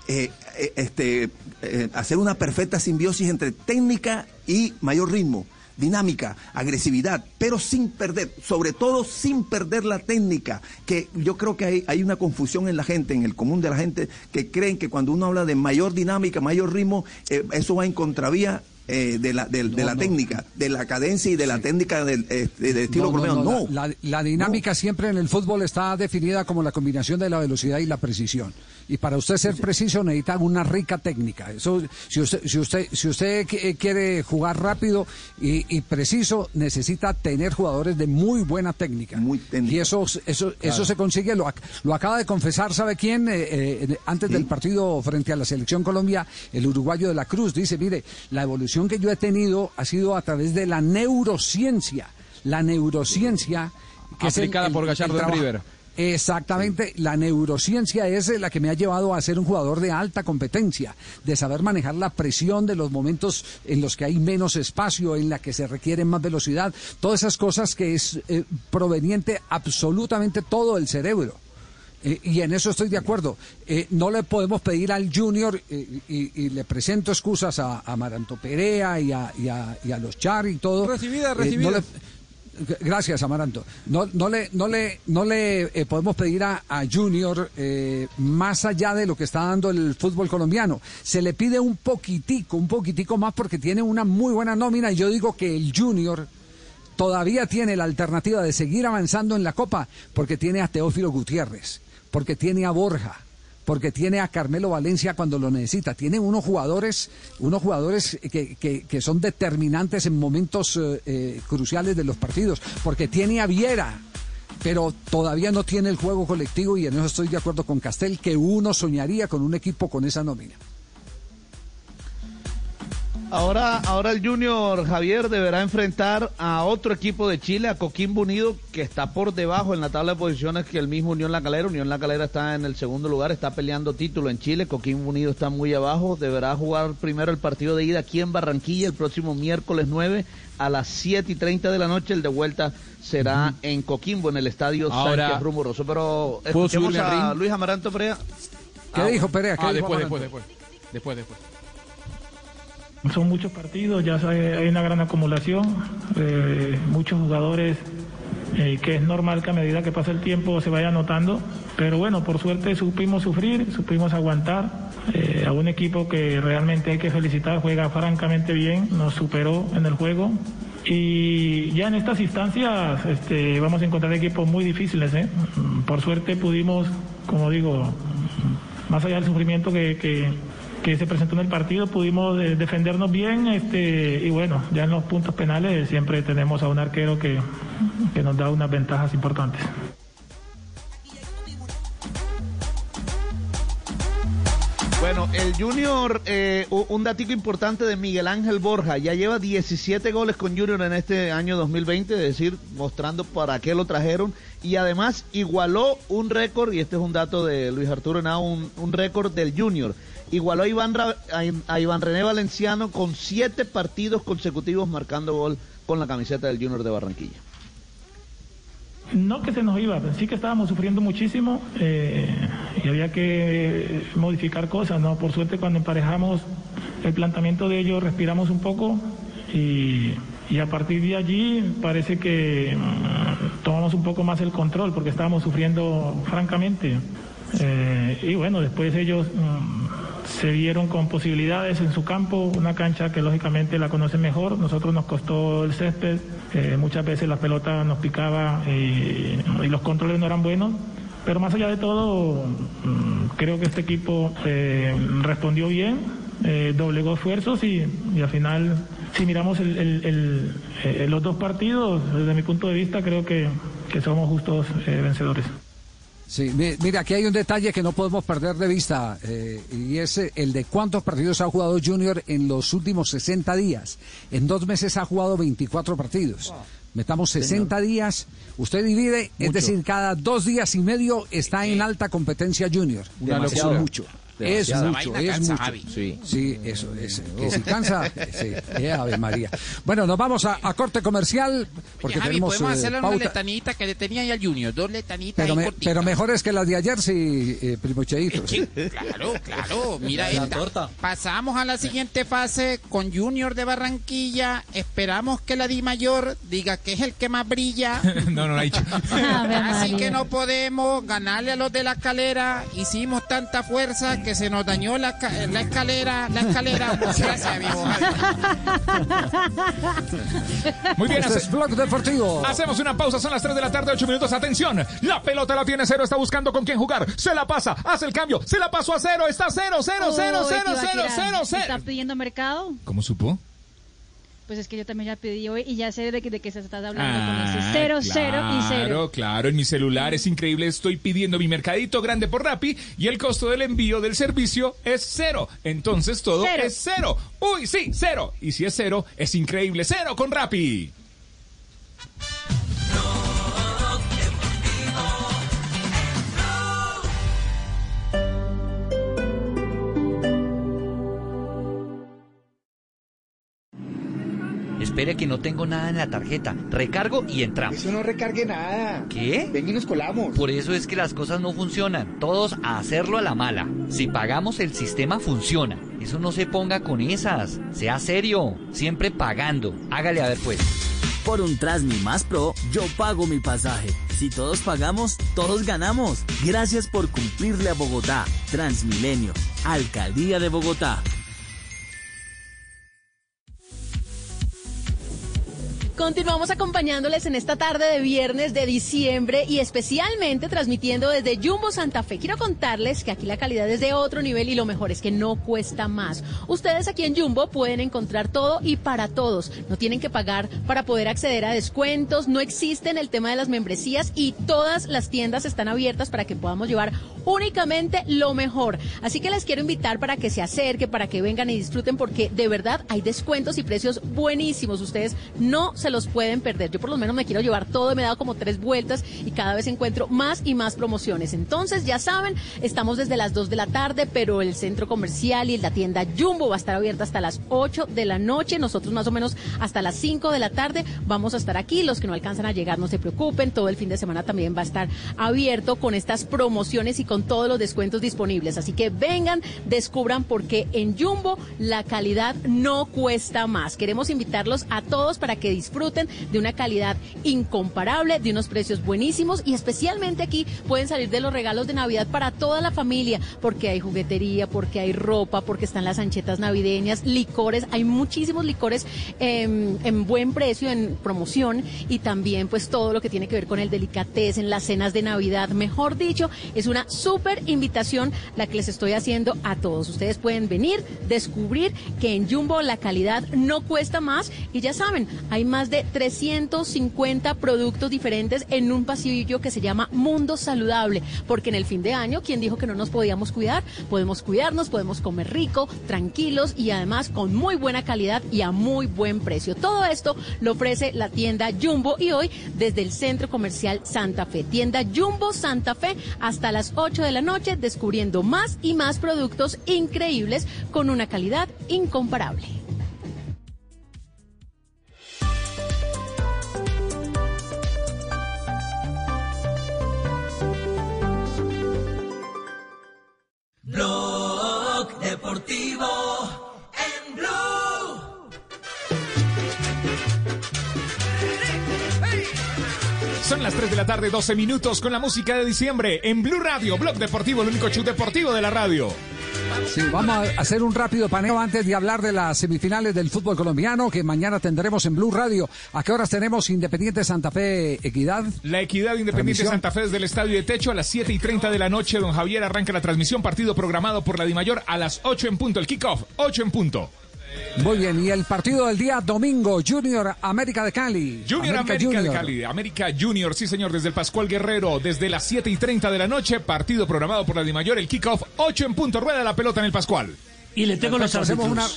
eh, eh, este, eh, hacer una perfecta simbiosis entre técnica y mayor ritmo, dinámica, agresividad, pero sin perder, sobre todo sin perder la técnica, que yo creo que hay, hay una confusión en la gente, en el común de la gente, que creen que cuando uno habla de mayor dinámica, mayor ritmo, eh, eso va en contravía. eh, de la, de No, la no. técnica, de la cadencia y de la técnica del, eh, del estilo No, no, colombiano. no, No, La, la- la dinámica siempre en el fútbol está definida como la combinación de la velocidad y la precisión. Y para usted ser preciso necesita una rica técnica. Eso, si usted, si usted, si usted eh, quiere jugar rápido y, y preciso, necesita tener jugadores de muy buena técnica. Y eso, eso, eso se consigue. Lo, ac- lo acaba de confesar, ¿sabe quién? Eh, eh, antes del partido frente a la selección Colombia, el uruguayo de la Cruz dice, mire, la evolución que yo he tenido ha sido a través de la neurociencia. La neurociencia que es el- Aplicada el- por el Gallardo en trabajo- River. Exactamente, la neurociencia es la que me ha llevado a ser un jugador de alta competencia, de saber manejar la presión de los momentos en los que hay menos espacio, en la que se requiere más velocidad, todas esas cosas que es eh, proveniente absolutamente todo el cerebro. Eh, y en eso estoy de acuerdo. Eh, no le podemos pedir al Junior, eh, y, y le presento excusas a, a Maranto Perea y a, y a- y a los Char y todo. Recibida, no recibida. le- Gracias, Amaranto. No, no le, no le, no le eh, podemos pedir a, Junior eh, más allá de lo que está dando el fútbol colombiano. Se le pide un poquitico, un poquitico más porque tiene una muy buena nómina y yo digo que el Junior todavía tiene la alternativa de seguir avanzando en la Copa porque tiene a Teófilo Gutiérrez, porque tiene a Borja, porque tiene a Carmelo Valencia cuando lo necesita. Tiene unos jugadores, unos jugadores que, que- son determinantes en momentos eh, eh, cruciales de los partidos, porque tiene a Viera. Pero todavía no tiene el juego colectivo y en eso estoy de acuerdo con Castel, que uno soñaría con un equipo con esa nómina. Ahora, ahora el Junior Javier deberá enfrentar a otro equipo de Chile, a Coquimbo Unido, que está por debajo en la tabla de posiciones que el mismo Unión La Calera. Unión La Calera está en el segundo lugar, está peleando título en Chile. Coquimbo Unido está muy abajo. Deberá jugar primero el partido de ida aquí en Barranquilla el próximo miércoles 9 a las 7 y 30 de la noche. El de vuelta será en Coquimbo, en el estadio Ahora, Sánchez Rumoroso. Pero ¿puedo escuchemos a? Luis Amaranto Perea. ¿Qué dijo Perea? ¿Qué Ah, dijo después, después, después. Después, después. Son muchos partidos, ya hay, una gran acumulación, eh, muchos jugadores eh, que es normal que a medida que pasa el tiempo se vaya notando, pero bueno, por suerte supimos sufrir, supimos aguantar eh, a un equipo que realmente hay que felicitar, juega francamente bien, nos superó en el juego. Y ya en estas instancias este, vamos a encontrar equipos muy difíciles. Por suerte pudimos, como digo, más allá del sufrimiento que, que se presentó en el partido, pudimos eh, defendernos bien este, y bueno, ya en los puntos penales siempre tenemos a un arquero que, que nos da unas ventajas importantes. Bueno, el Junior, eh, un datico importante de Miguel Ángel Borja, ya lleva 17 goles con Junior en este año 2020, es decir, mostrando para qué lo trajeron, y además igualó un récord, y este es un dato de Luis Arturo Henao, un, un récord del Junior, igualó a Iván, a, Iván René Valenciano con siete partidos consecutivos marcando gol con la camiseta del Junior de Barranquilla. No que se nos iba, sí que estábamos sufriendo muchísimo eh, y había que modificar cosas, ¿no? Por suerte cuando emparejamos el planteamiento de ellos respiramos un poco y, y a partir de allí parece que mm, tomamos un poco más el control porque estábamos sufriendo francamente. Eh, y bueno, después ellos mm, se vieron con posibilidades en su campo, una cancha que lógicamente la conocen mejor. Nosotros nos costó el césped, eh, muchas veces la pelota nos picaba y, y los controles no eran buenos. Pero más allá de todo, mm, creo que este equipo eh, respondió bien, eh, doblegó esfuerzos y, y al final, si miramos el- el- el- eh, los dos partidos, desde mi punto de vista, creo que, que somos justos eh, vencedores. Sí, mi- mira, aquí hay un detalle que no podemos perder de vista eh, y es eh, el de cuántos partidos ha jugado Junior en los últimos 60 días. En dos meses ha jugado 24 partidos. Metamos 60 días, usted divide, es Mucho. decir, cada dos días y medio está en alta competencia Junior. Una Eso es mucho. Es mucho, La vaina es cansa, mucho. Javi. Sí. sí, eso es. Que si cansa, sí, eh, Ave María. Bueno, nos vamos a, a corte comercial porque Oye, Javi, tenemos podemos eh, hacerle una pauta. letanita que le tenía ahí al Junior, dos letanitas Pero, me- cortitas. pero mejores que las de ayer, sí, eh, primo Cheito. sí. Claro, claro, mira La esta. torta. Pasamos a la siguiente fase con Junior de Barranquilla. Esperamos que la Di Mayor diga que es el que más brilla. no, no lo ha dicho. Así que no podemos ganarle a los de la escalera. Hicimos tanta fuerza que se nos dañó la, ca- la escalera, la escalera. Gracias, viejo. Muy bien, Este hace- es Blog Deportivo. Hacemos una pausa, son las 3 de la tarde, 8 minutos. Atención, la pelota la tiene cero, está buscando con quién jugar. Se la pasa, hace el cambio, se la pasó a cero, está cero, cero, cero, cero, cero, cero, cero. ¿Está pidiendo mercado? ¿Cómo supo? Pues es que yo también ya pedí hoy y ya sé de, que- de qué se está hablando con Ah, ese cero, cero y cero. Claro, claro, en mi celular es increíble. Estoy pidiendo mi mercadito grande por Rappi y el costo del envío del servicio es cero. Entonces todo Cero. es cero. Uy, sí, cero. Y si es cero, es increíble. Cero con Rappi. Espere que no tengo nada en la tarjeta. Recargo y entramos. Eso no recargue nada. ¿Qué? Ven y nos colamos. Por eso es que las cosas no funcionan. Todos a hacerlo a la mala. Si pagamos el sistema funciona. Eso no se ponga con esas. Sea serio. Siempre pagando. Hágale a ver pues. Por un Trasmi más Pro, yo pago mi pasaje. Si todos pagamos, todos ganamos. Gracias por cumplirle a Bogotá. Transmilenio, Alcaldía de Bogotá. Continuamos acompañándoles en esta tarde de viernes de diciembre y especialmente transmitiendo desde Jumbo Santa Fe. Quiero contarles que aquí la calidad es de otro nivel y lo mejor es que no cuesta más. Ustedes aquí en Jumbo pueden encontrar todo y para todos. No tienen que pagar para poder acceder a descuentos, no existen el tema de las membresías y todas las tiendas están abiertas para que podamos llevar únicamente lo mejor. Así que les quiero invitar para que se acerquen, para que vengan y disfruten porque de verdad hay descuentos y precios buenísimos. Ustedes no se los pueden perder. Yo por lo menos me quiero llevar todo, me he dado como tres vueltas y cada vez encuentro más y más promociones. Entonces, ya saben, estamos desde las 2 de la tarde, pero el centro comercial y la tienda Jumbo va a estar abierta hasta las 8 de la noche. Nosotros más o menos hasta las 5 de la tarde vamos a estar aquí. Los que no alcanzan a llegar, no se preocupen. Todo el fin de semana también va a estar abierto con estas promociones y con todos los descuentos disponibles. Así que vengan, descubran por qué en Jumbo la calidad no cuesta más. Queremos invitarlos a todos para que disfruten de una calidad incomparable, de unos precios buenísimos y especialmente aquí pueden salir de los regalos de Navidad para toda la familia, porque hay juguetería, porque hay ropa, porque están las anchetas navideñas, licores, hay muchísimos licores em, en buen precio, en promoción y también pues todo lo que tiene que ver con el delicatez en las cenas de Navidad. Mejor dicho, es una súper invitación la que les estoy haciendo a todos. Ustedes pueden venir, descubrir que en Jumbo la calidad no cuesta más y ya saben, hay más de 350 productos diferentes en un pasillo que se llama Mundo Saludable, porque en el fin de año, ¿quién dijo que no nos podíamos cuidar? Podemos cuidarnos, podemos comer rico, tranquilos y además con muy buena calidad y a muy buen precio. Todo esto lo ofrece la tienda Jumbo y hoy desde el Centro Comercial Santa Fe. Tienda Jumbo Santa Fe hasta las 8 de la noche descubriendo más y más productos increíbles con una calidad incomparable. Deportivo en Blue. Son las 3 de la tarde, 12 minutos con la música de diciembre en Blue Radio, Blog Deportivo, el único show deportivo de la radio. Sí, vamos a hacer un rápido paneo antes de hablar de las semifinales del fútbol colombiano que mañana tendremos en Blue Radio. ¿A qué horas tenemos Independiente Santa Fe Equidad? La Equidad Independiente. Santa Fe desde el Estadio de Techo a las 7 y 30 de la noche. Don Javier arranca la transmisión. Partido programado por la Dimayor a las 8 en punto. El kickoff, 8 en punto. Muy bien, y el partido del día domingo, Junior América de Cali. Junior América, de Cali, América Junior, sí señor, desde el Pascual Guerrero, desde las 7 y 30 de la noche, partido programado por la Dimayor, el kickoff, 8 en punto, rueda la pelota en el Pascual. Y le tengo los hacemos una,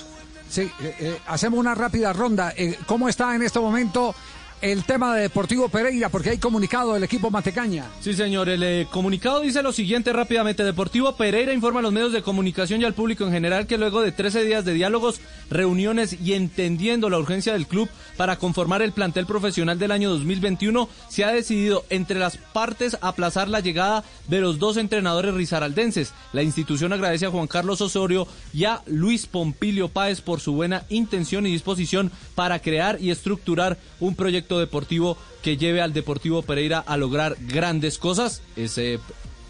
sí, eh, eh, hacemos una rápida ronda. Eh, ¿Cómo está en este momento el tema de Deportivo Pereira? Porque hay comunicado del equipo Matecaña. Sí, señor. El eh, comunicado dice lo siguiente rápidamente. Deportivo Pereira informa a los medios de comunicación y al público en general que luego de 13 días de diálogos, reuniones y entendiendo la urgencia del club para conformar el plantel profesional del año 2021, se ha decidido entre las partes aplazar la llegada de los dos entrenadores rizaraldenses. La institución agradece a Juan Carlos Osorio y a Luis Pompilio Páez por su buena intención y disposición para crear y estructurar un proyecto deportivo que lleve al Deportivo Pereira a lograr grandes cosas. Es, eh,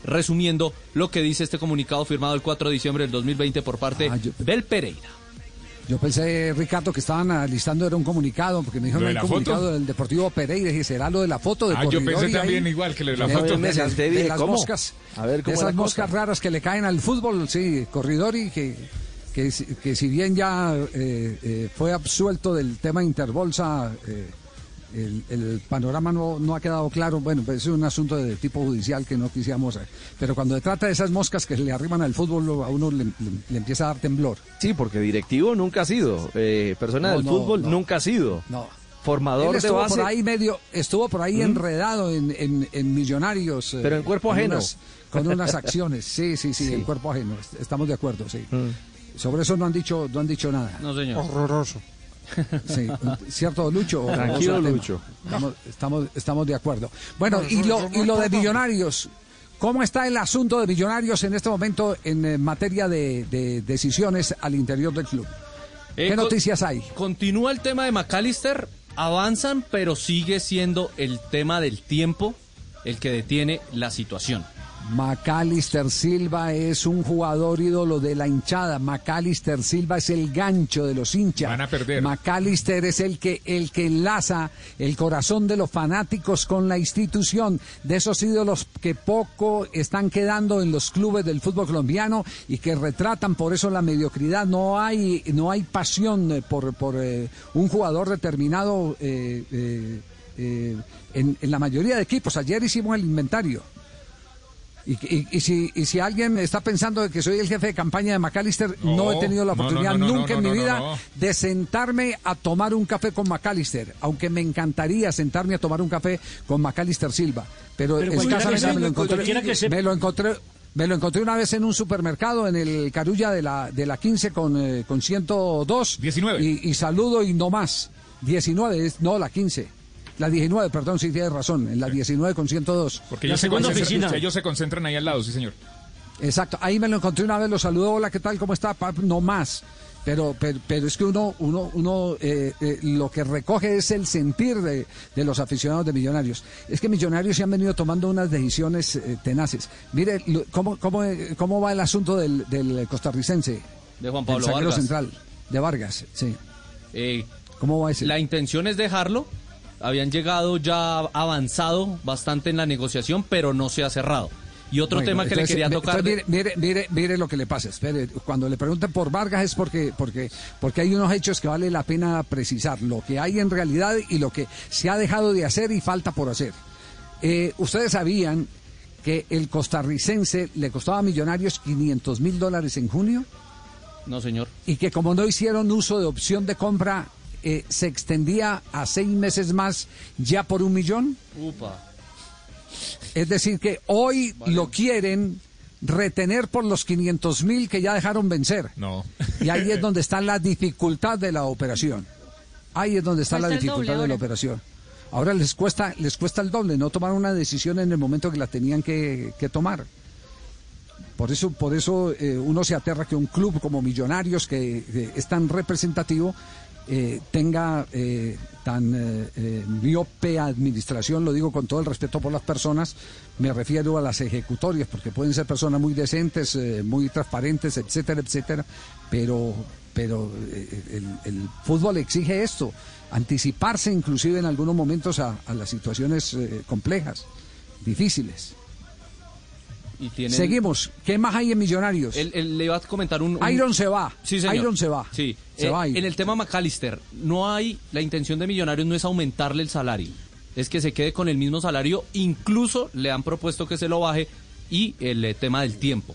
resumiendo lo que dice este comunicado firmado el 4 de diciembre del 2020 por parte del Pereira. Yo pensé, Ricardo, que estaban alistando era un comunicado, porque me dijeron ¿Lo de la comunicado foto? del Deportivo Pereira, y será lo de la foto de Ah, yo pensé ahí, también igual que lo de la de- foto. de las- de moscas, A ver, de ¿cómo esas la cosa? moscas raras que le caen al fútbol, sí, Corridori, que, que, si- que si bien ya eh, eh, fue absuelto del tema Interbolsa, eh, el, el panorama no, no ha quedado claro. Bueno, pues es un asunto de tipo judicial que no quisiéramos. eh, Pero cuando se trata de esas moscas que le arriban al fútbol, a uno le, le- le empieza a dar temblor. Sí, porque directivo nunca ha sido. eh, persona No, del no, fútbol no. nunca ha sido. No. Formador Él de estuvo base. por ahí medio, estuvo por ahí ¿Mm? enredado en, en- en millonarios. eh, Pero en cuerpo ajeno. unas- con unas acciones, sí, sí, sí, Sí. en cuerpo ajeno. est- Estamos de acuerdo, sí. Mm. Sobre eso no han dicho, no han dicho nada. No, señor. Horroroso. Sí, cierto, Lucho. Tranquilo. Lucho. Estamos, estamos, estamos de acuerdo. Bueno, y lo, y lo de millonarios. ¿Cómo está el asunto de millonarios en este momento en eh, materia de, de decisiones al interior del club? ¿Qué Eh, noticias hay? Continúa el tema de McAllister, avanzan, pero sigue siendo el tema del tiempo el que detiene la situación. Macalister Silva es un jugador ídolo de la hinchada. Macalister Silva es el gancho de los hinchas. Van a perder. Macalister es el que, el que enlaza el corazón de los fanáticos con la institución, de esos ídolos que poco están quedando en los clubes del fútbol colombiano y que retratan por eso la mediocridad. No hay, no hay pasión eh, por, por eh, un jugador determinado eh, eh, eh, en, en la mayoría de equipos. Ayer hicimos el inventario. Y, y- y si, y si alguien está pensando de que soy el jefe de campaña de McAllister, no, No, he tenido la oportunidad no, no, nunca no, en mi vida no. de sentarme a tomar un café con McAllister, aunque me encantaría sentarme a tomar un café con McAllister Silva. Pero, escasamente me lo encontré. Me lo encontré. Me lo encontré una vez en un supermercado en el Carulla de la, de la 15 con, eh, con 102. 19. Y, y saludo y no más. 19, es- no, la 15. La 19, perdón, sí tienes razón. En la 19 con 102. Porque ellos se, oficina. ellos se concentran ahí al lado, sí, señor. Exacto, ahí me lo encontré una vez, lo saludó, hola, ¿qué tal? ¿Cómo está? Pa- No más. Pero, pero, pero es que uno, uno, uno eh, eh, lo que recoge es el sentir de, de los aficionados de Millonarios. Es que Millonarios se han venido tomando unas decisiones eh, tenaces. Mire, lo- ¿cómo, cómo, ¿cómo va el asunto del, del costarricense? De Juan Pablo zaguero Vargas. central, de Vargas, sí. Eh, ¿Cómo va ese? La intención es dejarlo. Habían llegado ya avanzado bastante en la negociación, pero no se ha cerrado. Y otro Bueno, tema que entonces, le quería tocar. mire, mire, mire, mire lo que le pasa. Espere, cuando le pregunten por Vargas es porque, porque, porque hay unos hechos que vale la pena precisar. Lo que hay en realidad y lo que se ha dejado de hacer y falta por hacer. Eh, Ustedes sabían que el costarricense le costaba a Millonarios 500 mil dólares en junio No, señor. y que como no hicieron uso de opción de compra, eh, se extendía a seis meses más ya por un millón. Upa. Es decir, que hoy lo quieren retener por los 500 mil que ya dejaron vencer. No. Y ahí es donde está la dificultad de la operación. Ahí es donde está la Cuesta dificultad doble de la operación. Ahora les cuesta, les cuesta el doble, no tomar una decisión en el momento que la tenían que, que tomar. Por eso, por eso eh, uno se aterra que un club como Millonarios, que, que es tan representativo, eh, tenga eh, tan eh, eh, miope administración, lo digo con todo el respeto por las personas, me refiero a las ejecutorias, porque pueden ser personas muy decentes, eh, muy transparentes, etcétera, etcétera, pero, pero el, fútbol exige esto, anticiparse inclusive en algunos momentos a, las situaciones complejas, difíciles. Y tienen- Seguimos. ¿Qué más hay en Millonarios? Él- él le iba a comentar un, un- Iron se va. Sí, señor. Iron se va. Sí. Se Eh, va Iron. En el tema McAllister, no hay, la intención de Millonarios no es aumentarle el salario, es que se quede con el mismo salario, incluso le han propuesto que se lo baje y el eh, tema del tiempo,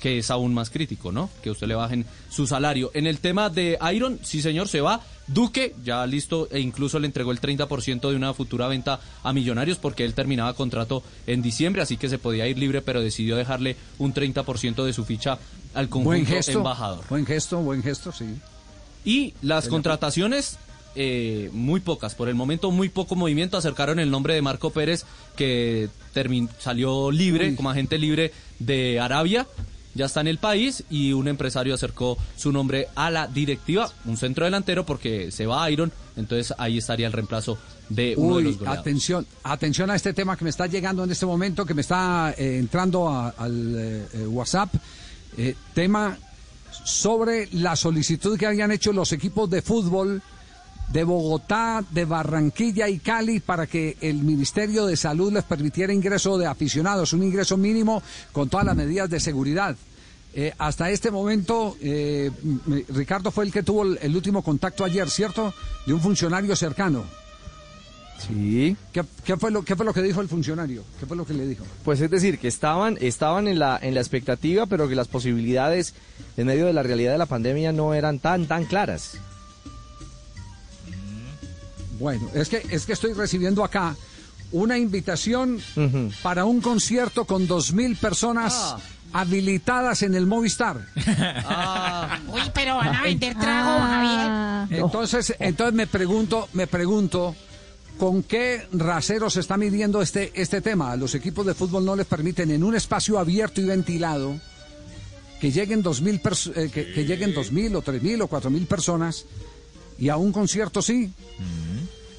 que es aún más crítico, ¿no? Que usted le bajen su salario. En el tema de Iron, sí señor, se va. Duque ya listo e incluso le entregó el 30% de una futura venta a Millonarios porque él terminaba contrato en diciembre, así que se podía ir libre, pero decidió dejarle un 30% de su ficha al conjunto Buen gesto. embajador. Buen gesto, buen gesto, sí. Y las contrataciones, eh, muy pocas. Por el momento, muy poco movimiento. Acercaron el nombre de Marco Pérez, que salió libre, Uy. como agente libre de Arabia. Ya está en el país y un empresario acercó su nombre a la directiva, un centro delantero, porque se va a Iron. Entonces ahí estaría el reemplazo de uno de los atención, atención a este tema que me está llegando en este momento, que me está eh, entrando a- al eh, eh, WhatsApp. Tema sobre la solicitud que habían hecho los equipos de fútbol de Bogotá, de Barranquilla y Cali para que el Ministerio de Salud les permitiera ingreso de aficionados, un ingreso mínimo con todas las medidas de seguridad. Eh, hasta este momento, eh, Ricardo fue el que tuvo el, el último contacto ayer, ¿cierto? De un funcionario cercano. Sí. ¿Qué, qué fue lo, ¿Qué fue lo que dijo el funcionario? ¿Qué fue lo que le dijo? Pues es decir, que estaban, estaban en, la, en la expectativa, pero que las posibilidades en medio de la realidad de la pandemia no eran tan, tan claras. Bueno, es que, es que estoy recibiendo acá una invitación para un concierto con dos mil personas Ah. habilitadas en el Movistar. Uy, pero van a vender trago, Javier. Entonces, entonces me pregunto, me pregunto, ¿con qué rasero se está midiendo este, este tema? A los equipos de fútbol no les permiten en un espacio abierto y ventilado que lleguen dos mil eh, que, que lleguen dos mil o tres mil o cuatro mil personas y a un concierto sí.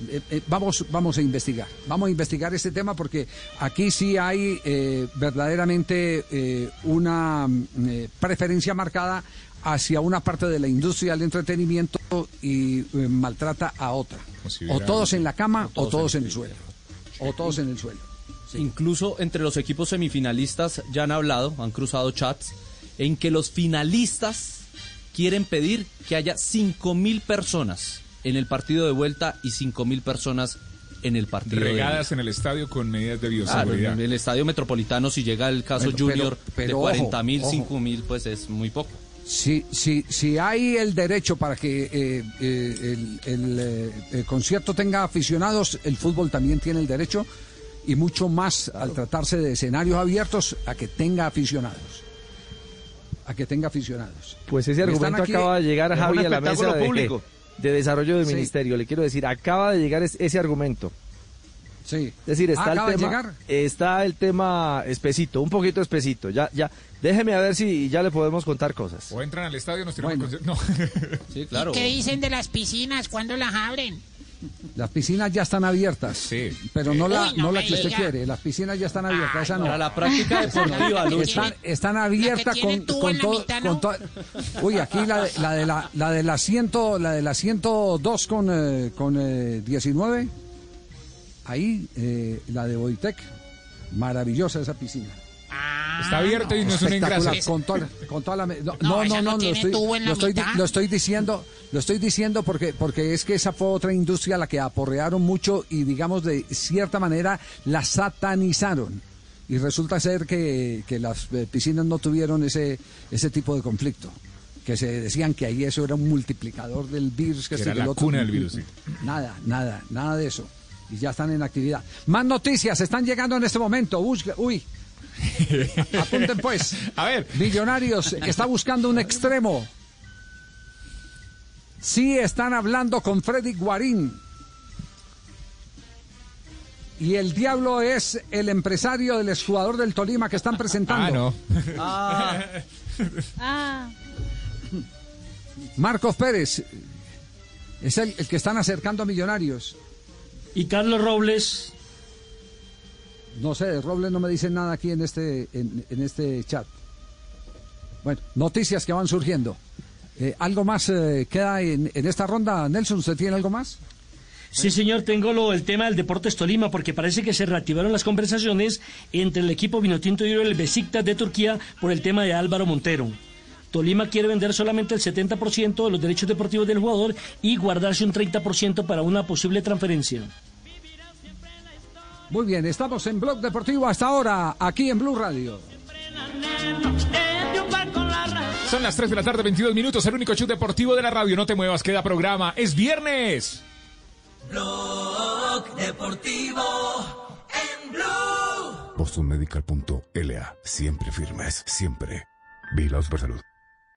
Eh, eh, vamos, vamos a investigar. Vamos a investigar este tema porque aquí sí hay eh, verdaderamente eh, una mm, eh, preferencia marcada hacia una parte de la industria del entretenimiento y eh, maltrata a otra. si O todos en la cama o o todos en el suelo. O todos en el suelo. Incluso entre los equipos semifinalistas ya han hablado, han cruzado chats, en que los finalistas quieren pedir que haya 5.000 personas en el partido de vuelta y 5.000 personas en el partido de. Regadas en el estadio con medidas de Claro, bioseguridad. en el estadio metropolitano, si llega el caso Bueno, pero- Junior pero de ojo, 40 mil, ojo. 5 mil, pues es muy poco. Si, si, si hay el derecho para que eh, eh, el, el, eh, el concierto tenga aficionados, el fútbol también tiene el derecho y mucho más al tratarse de escenarios abiertos a que tenga aficionados. A que tenga aficionados. Pues ese argumento acaba de llegar Javi a la mesa de, público. De desarrollo del Sí. ministerio. Le quiero decir, acaba de llegar es- ese argumento. Sí. Es decir, está Ah, ¿Acaba de el tema, llegar? está el tema espesito, un poquito espesito. Ya, ya, déjeme a ver si ya le podemos contar cosas. O entran al estadio, nos tiramos con- No. Sí, claro. ¿Qué dicen de las piscinas? ¿Cuándo las abren? Las piscinas ya están abiertas, pero no la, Uy, no no la que usted quiere. Las piscinas ya están abiertas, esa no. Para la práctica deportiva, Lucho. Están, están abiertas con, con todo. Uy, aquí la de la de la, la de la ciento, la de la 102 con eh, con eh, 19. Ahí eh, la de Boitec. Maravillosa esa piscina. Está abierto y no es un Espectacular, engrase. con toda, con toda la me- no, No, no, estoy, estoy, lo estoy diciendo, lo estoy diciendo porque porque es que esa fue otra industria a la que aporrearon mucho y digamos de cierta manera la satanizaron. Y resulta ser que, que las eh, piscinas no tuvieron ese ese tipo de conflicto. Que se decían que ahí eso era un multiplicador del virus. Que, Que este, era la cuna del virus, sí. Nada, nada, nada de eso. Y ya están en actividad. Más noticias están llegando en este momento. Busca- uy, Apunten pues. A ver. Millonarios está buscando un extremo. Sí están hablando con Freddy Guarín. Y el diablo es el empresario del exjugador del Tolima que están presentando. Ah, no. Ah, Marcos Pérez. Es el, el que están acercando a Millonarios. Y Carlos Robles. No sé, Robles no me dicen nada aquí en este, en, en este chat. Bueno, noticias que van surgiendo. Eh, ¿Algo más eh, queda en, en esta ronda? Nelson, ¿usted tiene algo más? Sí, señor, tengo lo, el tema del Deportes Tolima, porque parece que se reactivaron las conversaciones entre el equipo Vinotinto y el Besiktas de Turquía por el tema de Álvaro Montero. Tolima quiere vender solamente el 70% de los derechos deportivos del jugador y guardarse un 30% para una posible transferencia. Muy bien, estamos en Blog Deportivo hasta ahora, aquí en Blue Radio. Son las 3 de la tarde, 22 minutos, el único show deportivo de la radio. No te muevas, queda programa. Es viernes. Blog Deportivo en Blue. BostonMedical.la. Siempre firmes, siempre. Vigilados por salud.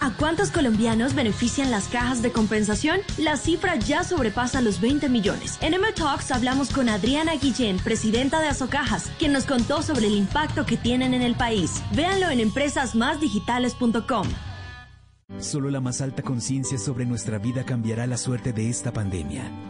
¿A cuántos colombianos benefician las cajas de compensación? La cifra ya sobrepasa los 20 millones. En M Talks hablamos con Adriana Guillén, presidenta de Asocajas, quien nos contó sobre el impacto que tienen en el país. Véanlo en empresasmásdigitales.com. Solo la más alta conciencia sobre nuestra vida cambiará la suerte de esta pandemia.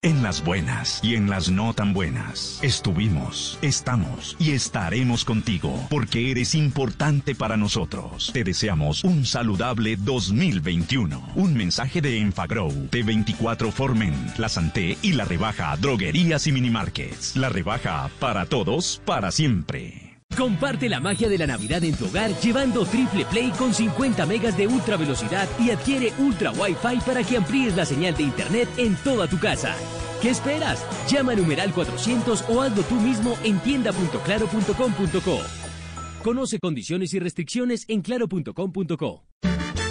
En las buenas y en las no tan buenas. Estuvimos, estamos y estaremos contigo porque eres importante para nosotros. Te deseamos un saludable 2021. Un mensaje de Enfagrow, T24 Formen, La Santé y la rebaja Droguerías y Minimarkets. La rebaja para todos, para siempre. Comparte la magia de la Navidad en tu hogar llevando Triple Play con 50 megas de ultra velocidad y adquiere Ultra Wi-Fi para que amplíes la señal de Internet en toda tu casa. ¿Qué esperas? Llama a numeral 400 o hazlo tú mismo en tienda.claro.com.co. Conoce condiciones y restricciones en claro.com.co.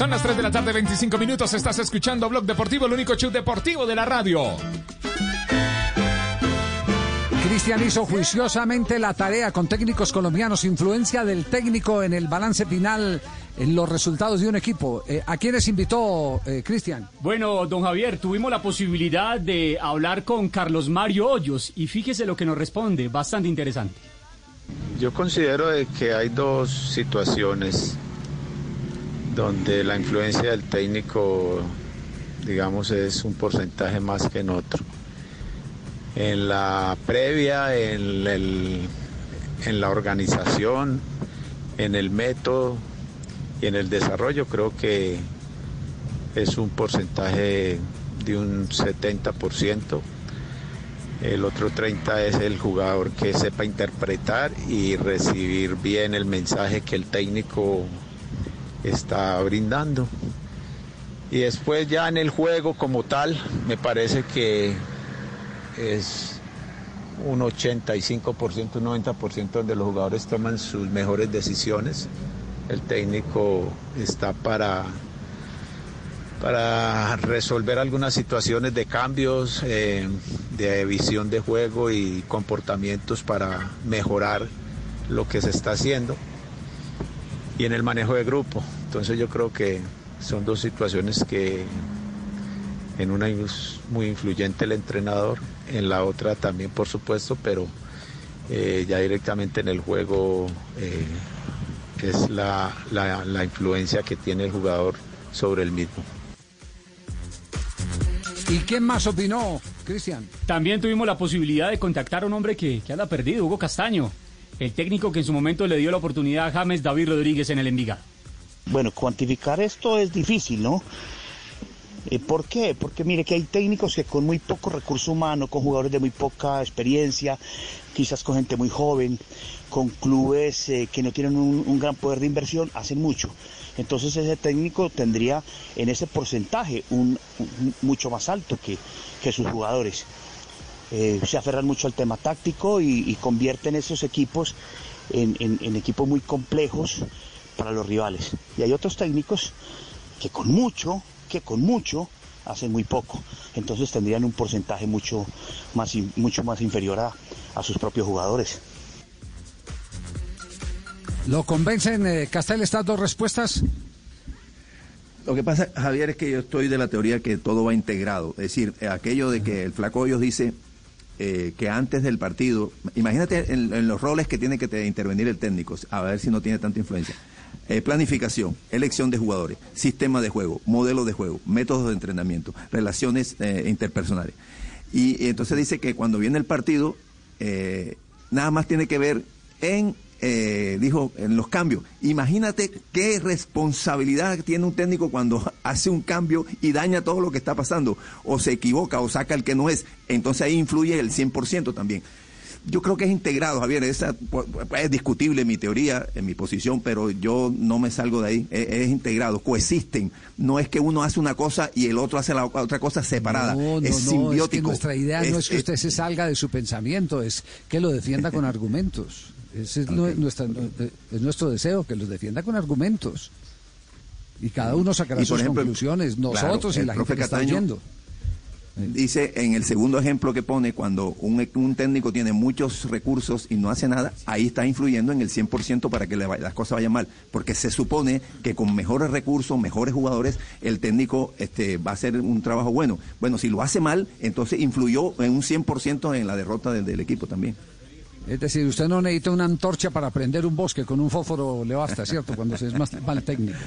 Son las 3 de la tarde, 25 minutos. Estás escuchando Blog Deportivo, el único show deportivo de la radio. Cristian hizo juiciosamente la tarea con técnicos colombianos, influencia del técnico en el balance final, en los resultados de un equipo. Eh, ¿A quiénes invitó eh, Cristian? Bueno, don Javier, tuvimos la posibilidad de hablar con Carlos Mario Hoyos y fíjese lo que nos responde, bastante interesante. Yo considero de que hay dos situaciones donde la influencia del técnico, digamos, es un porcentaje más que en otro. En la previa, en, el- en la organización, en el método y en el desarrollo, creo que es un porcentaje de un 70%. El otro 30 es el jugador que sepa interpretar y recibir bien el mensaje que el técnico está brindando. Y después ya en el juego como tal, me parece que es un 85%, un 90% donde los jugadores toman sus mejores decisiones. El técnico está para, para resolver algunas situaciones de cambios, eh, de visión de juego y comportamientos para mejorar lo que se está haciendo y en el manejo de grupo. Entonces yo creo que son dos situaciones que en una es muy influyente el entrenador, en la otra también por supuesto, pero eh, ya directamente en el juego eh, es la, la- la influencia que tiene el jugador sobre el mismo. ¿Y quién más opinó, Cristian? También tuvimos la posibilidad de contactar a un hombre que, que anda perdido, Hugo Castaño, el técnico que en su momento le dio la oportunidad a James David Rodríguez en el Envigado. Bueno, cuantificar esto es difícil, ¿no? Eh, ¿Por qué? Porque mire que hay técnicos que con muy poco recurso humano, con jugadores de muy poca experiencia, quizás con gente muy joven, con clubes eh, que no tienen un, gran poder de inversión, hacen mucho. Entonces ese técnico tendría en ese porcentaje un, mucho más alto que, que sus jugadores. Eh, se aferran mucho al tema táctico y, convierten esos equipos en equipos muy complejos para los rivales. Y hay otros técnicos que con mucho, que con mucho hacen muy poco. Entonces tendrían un porcentaje mucho más, mucho más inferior a, a sus propios jugadores. ¿Lo convencen, eh, Castel, estas dos respuestas? Lo que pasa, Javier, es que yo estoy de la teoría que todo va integrado. Es decir, eh, aquello de que el Flaco Hoyos dice eh, que antes del partido, imagínate en, en los roles que tiene que te- intervenir el técnico, a ver si no tiene tanta influencia. Eh, planificación, elección de jugadores, sistema de juego, modelo de juego, métodos de entrenamiento, relaciones eh, interpersonales. Y, entonces dice que cuando viene el partido, eh, nada más tiene que ver en, eh, dijo, en los cambios. Imagínate qué responsabilidad tiene un técnico cuando hace un cambio y daña todo lo que está pasando, o se equivoca o saca el que no es. Entonces ahí influye el 100% también. Yo creo que es integrado, Javier. Esa pu- pu- es discutible mi teoría, en mi posición, pero yo no me salgo de ahí. Es, es integrado, coexisten. No es que uno hace una cosa y el otro hace la otra cosa separada. No, no, es no, es que simbiótico. nuestra idea no Es- que usted se salga de su pensamiento, es que lo defienda con argumentos. Ese es, nue- nuestra- eh, es nuestro deseo, que los defienda con argumentos. Y cada uno sacará Y, sus ejemplo, conclusiones, claro, nosotros y el la gente que está oyendo. Dice en el segundo ejemplo que pone, cuando un, un técnico tiene muchos recursos y no hace nada, ahí está influyendo en el 100% para que las cosas vayan mal. Porque se supone que con mejores recursos, mejores jugadores, el técnico este, va a hacer un trabajo bueno. Bueno, si lo hace mal, entonces influyó en un 100% en la derrota del, del equipo también. Es decir, usted no necesita una antorcha para prender un bosque, con un fósforo le basta, ¿cierto? Cuando se es más mal técnico.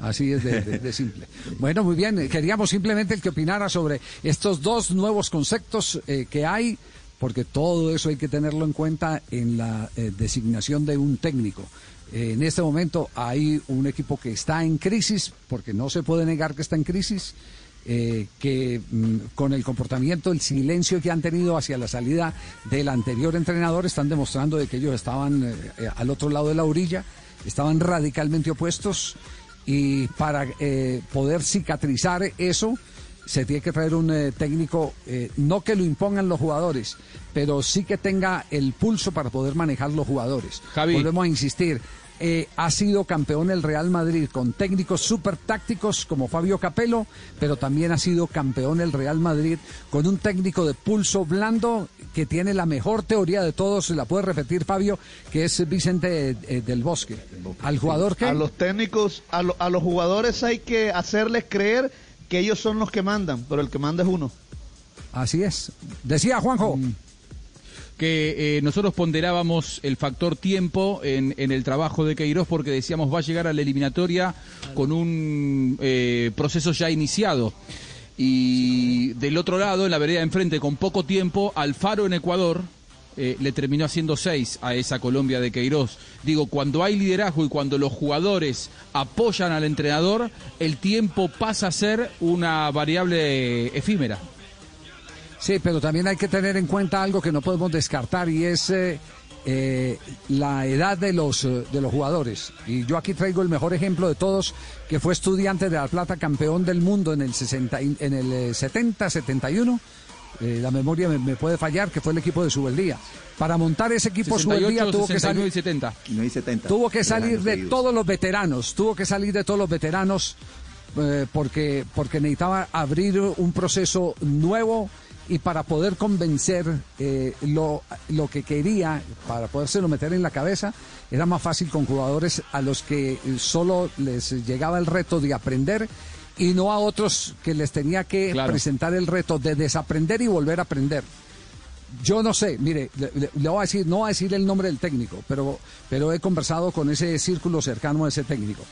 Así es de, simple. Bueno, muy bien. Queríamos simplemente el que opinara sobre estos dos nuevos conceptos eh, que hay, porque todo eso hay que tenerlo en cuenta en la eh, designación de un técnico. Eh, en este momento hay un equipo que está en crisis, porque no se puede negar que está en crisis. que mm, con el comportamiento, el silencio que han tenido hacia la salida del anterior entrenador, están demostrando de que ellos estaban al otro lado de la orilla, estaban radicalmente opuestos y para eh, poder cicatrizar eso se tiene que traer un eh, técnico, eh, no que lo impongan los jugadores, pero sí que tenga el pulso para poder manejar los jugadores. Javi. Volvemos a insistir. Eh, ha sido campeón el Real Madrid con técnicos súper tácticos como Fabio Capello, pero también ha sido campeón el Real Madrid con un técnico de pulso blando que tiene la mejor teoría de todos, se la puede repetir Fabio, que es Vicente eh, del Bosque. Al jugador que... A los técnicos, a, lo- a los jugadores hay que hacerles creer que ellos son los que mandan, pero el que manda es uno. Así es. Decía Juanjo. Que eh, nosotros ponderábamos el factor tiempo en, el trabajo de Queiroz porque decíamos va a llegar a la eliminatoria con un eh, proceso ya iniciado. Y del otro lado, en la vereda de enfrente, con poco tiempo, Alfaro en Ecuador eh, le terminó haciendo seis a esa Colombia de Queiroz. Digo, cuando hay liderazgo y cuando los jugadores apoyan al entrenador, el tiempo pasa a ser una variable efímera. Sí, pero también hay que tener en cuenta algo que no podemos descartar y es eh, eh, la edad de los, eh, de los jugadores. Y yo aquí traigo el mejor ejemplo de todos, que fue estudiante de La Plata, campeón del mundo en el, 60, y- en el eh, 70-71. Eh, la memoria me, me puede fallar, que fue el equipo de Subeldía. Para montar ese equipo 68, Subeldía tuvo que 69 salir y 70. No hay 70. Tuvo que salir de seguidos. todos los veteranos, tuvo que salir de todos los veteranos eh, porque, porque necesitaba abrir un proceso nuevo y para poder convencer eh, lo, lo que quería, para podérselo meter en la cabeza, era más fácil con jugadores a los que solo les llegaba el reto de aprender y no a otros que les tenía que Claro. presentar el reto de desaprender y volver a aprender. Yo no sé, mire, le, le- le voy a decir, no voy a decir el nombre del técnico, pero, pero he conversado con ese círculo cercano a ese técnico.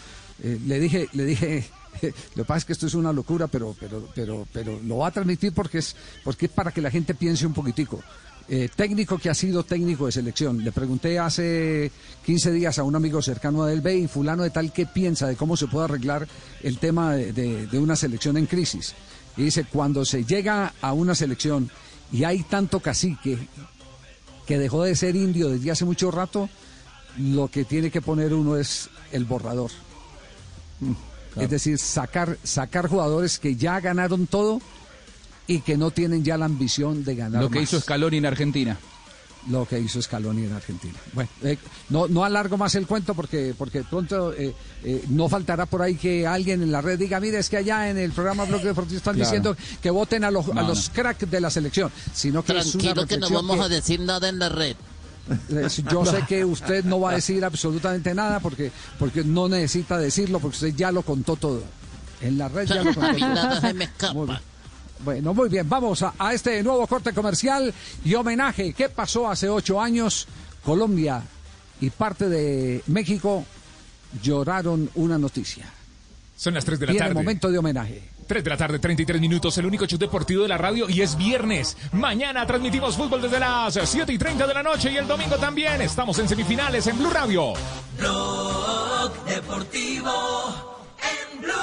Eh, le dije, le dije, lo que pasa es que esto es una locura, pero, pero, pero, pero lo va a transmitir porque es, porque es para que la gente piense un poquitico. Eh, técnico que ha sido técnico de selección. Le pregunté hace 15 días a un amigo cercano a ve, y fulano de tal, ¿qué piensa de cómo se puede arreglar el tema de, de- de una selección en crisis? Y dice, cuando se llega a una selección y hay tanto cacique que dejó de ser indio desde hace mucho rato, lo que tiene que poner uno es el borrador. Es decir, sacar, sacar jugadores que ya ganaron todo y que no tienen ya la ambición de ganar Lo que más. hizo Scaloni en Argentina. Lo que hizo Scaloni en Argentina. Bueno, eh, no, no alargo más el cuento porque, porque pronto eh, eh, no faltará por ahí que alguien en la red diga, mire, es que allá en el programa Bloque Deportivo están Claro. diciendo que voten a los, a No, los cracks de la selección, sino que es una Tranquilo que no vamos que- a decir nada en la red. Eh, Yo sé que usted no va a decir absolutamente nada porque, porque no necesita decirlo, porque usted ya lo contó todo. En la red ya lo contó todo. Muy bien. Bueno, muy bien, vamos a, a este nuevo corte comercial y homenaje. ¿Qué pasó hace ocho años? Colombia y parte de México lloraron una noticia. Son las 3 de la Viene tarde. el momento de homenaje. 3 de la tarde, 33 minutos, el único show deportivo de la radio y es viernes. Mañana transmitimos fútbol desde las 7 y 30 de la noche y el domingo también. Estamos en semifinales en Blue Radio. Blog Deportivo en Blue.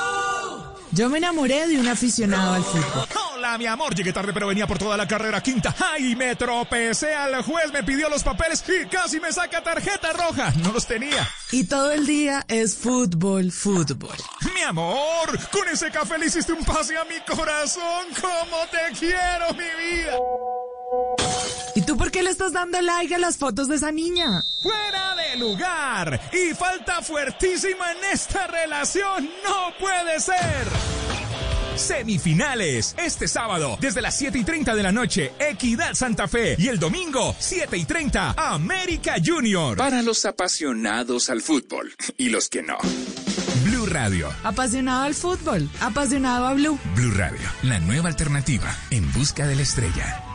Yo me enamoré de un aficionado al fútbol. Hola, mi amor, llegué tarde pero venía por toda la carrera quinta. ¡Ay, me tropecé! Al juez me pidió los papeles y casi me saca tarjeta roja. No los tenía. Y todo el día es fútbol, fútbol. Mi amor, con ese café le hiciste un pase a mi corazón. ¡Cómo te quiero, mi vida! ¿Y tú por qué le estás dando like a las fotos de esa niña? ¡Fuera de lugar! Y falta fuertísima en esta relación. ¡No puede ser! Semifinales. Este sábado, desde las 7 y 30 de la noche, Equidad Santa Fe. Y el domingo, 7 y 30, América Junior. Para los apasionados al fútbol y los que no. Blue Radio. Apasionado al fútbol, apasionado a Blue. Blue Radio, la nueva alternativa en busca de la estrella.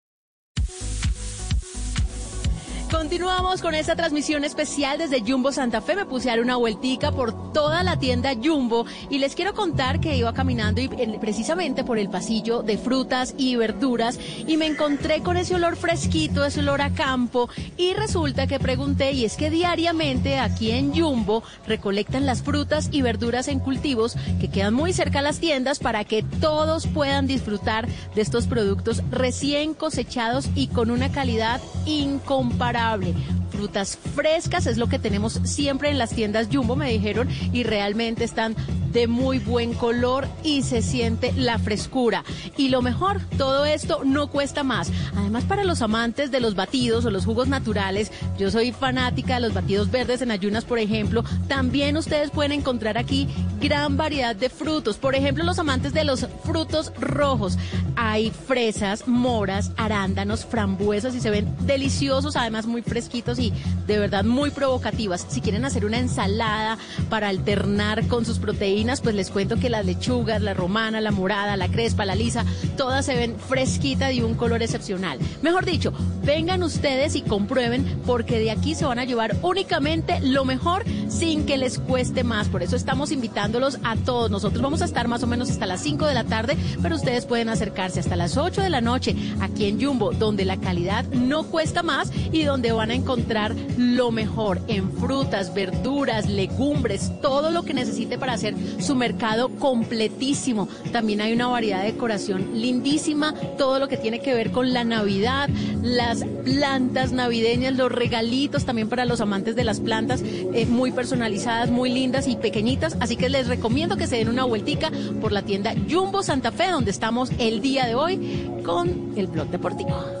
Continuamos con esta transmisión especial desde Jumbo Santa Fe. Me puse a dar una vueltica por toda la tienda Jumbo y les quiero contar que iba caminando y, eh, precisamente por el pasillo de frutas y verduras y me encontré con ese olor fresquito, ese olor a campo y resulta que pregunté y es que diariamente aquí en Jumbo recolectan las frutas y verduras en cultivos que quedan muy cerca a las tiendas para que todos puedan disfrutar de estos productos recién cosechados y con una calidad incomparable imparable. Frutas frescas es lo que tenemos siempre en las tiendas Jumbo, me dijeron, y realmente están de muy buen color y se siente la frescura. Y lo mejor, todo esto no cuesta más. Además, para los amantes de los batidos o los jugos naturales, yo soy fanática de los batidos verdes en ayunas, por ejemplo, también ustedes pueden encontrar aquí gran variedad de frutos. Por ejemplo, los amantes de los frutos rojos. Hay fresas, moras, arándanos, frambuesas y se ven deliciosos, además muy fresquitos de verdad muy provocativas. Si quieren hacer una ensalada para alternar con sus proteínas, pues les cuento que las lechugas, la romana, la morada, la crespa, la lisa, todas se ven fresquitas y un color excepcional. Mejor dicho, vengan ustedes y comprueben porque de aquí se van a llevar únicamente lo mejor sin que les cueste más. Por eso estamos invitándolos a todos. Nosotros vamos a estar más o menos hasta las 5 de la tarde, pero ustedes pueden acercarse hasta las 8 de la noche aquí en Jumbo, donde la calidad no cuesta más y donde van a encontrar lo mejor en frutas, verduras, legumbres, todo lo que necesite para hacer su mercado completísimo. También hay una variedad de decoración lindísima, todo lo que tiene que ver con la Navidad, las plantas navideñas, los regalitos también para los amantes de las plantas, eh, muy personalizadas, muy lindas y pequeñitas. Así que les recomiendo que se den una vueltica por la tienda Jumbo Santa Fe, donde estamos el día de hoy con el blog deportivo.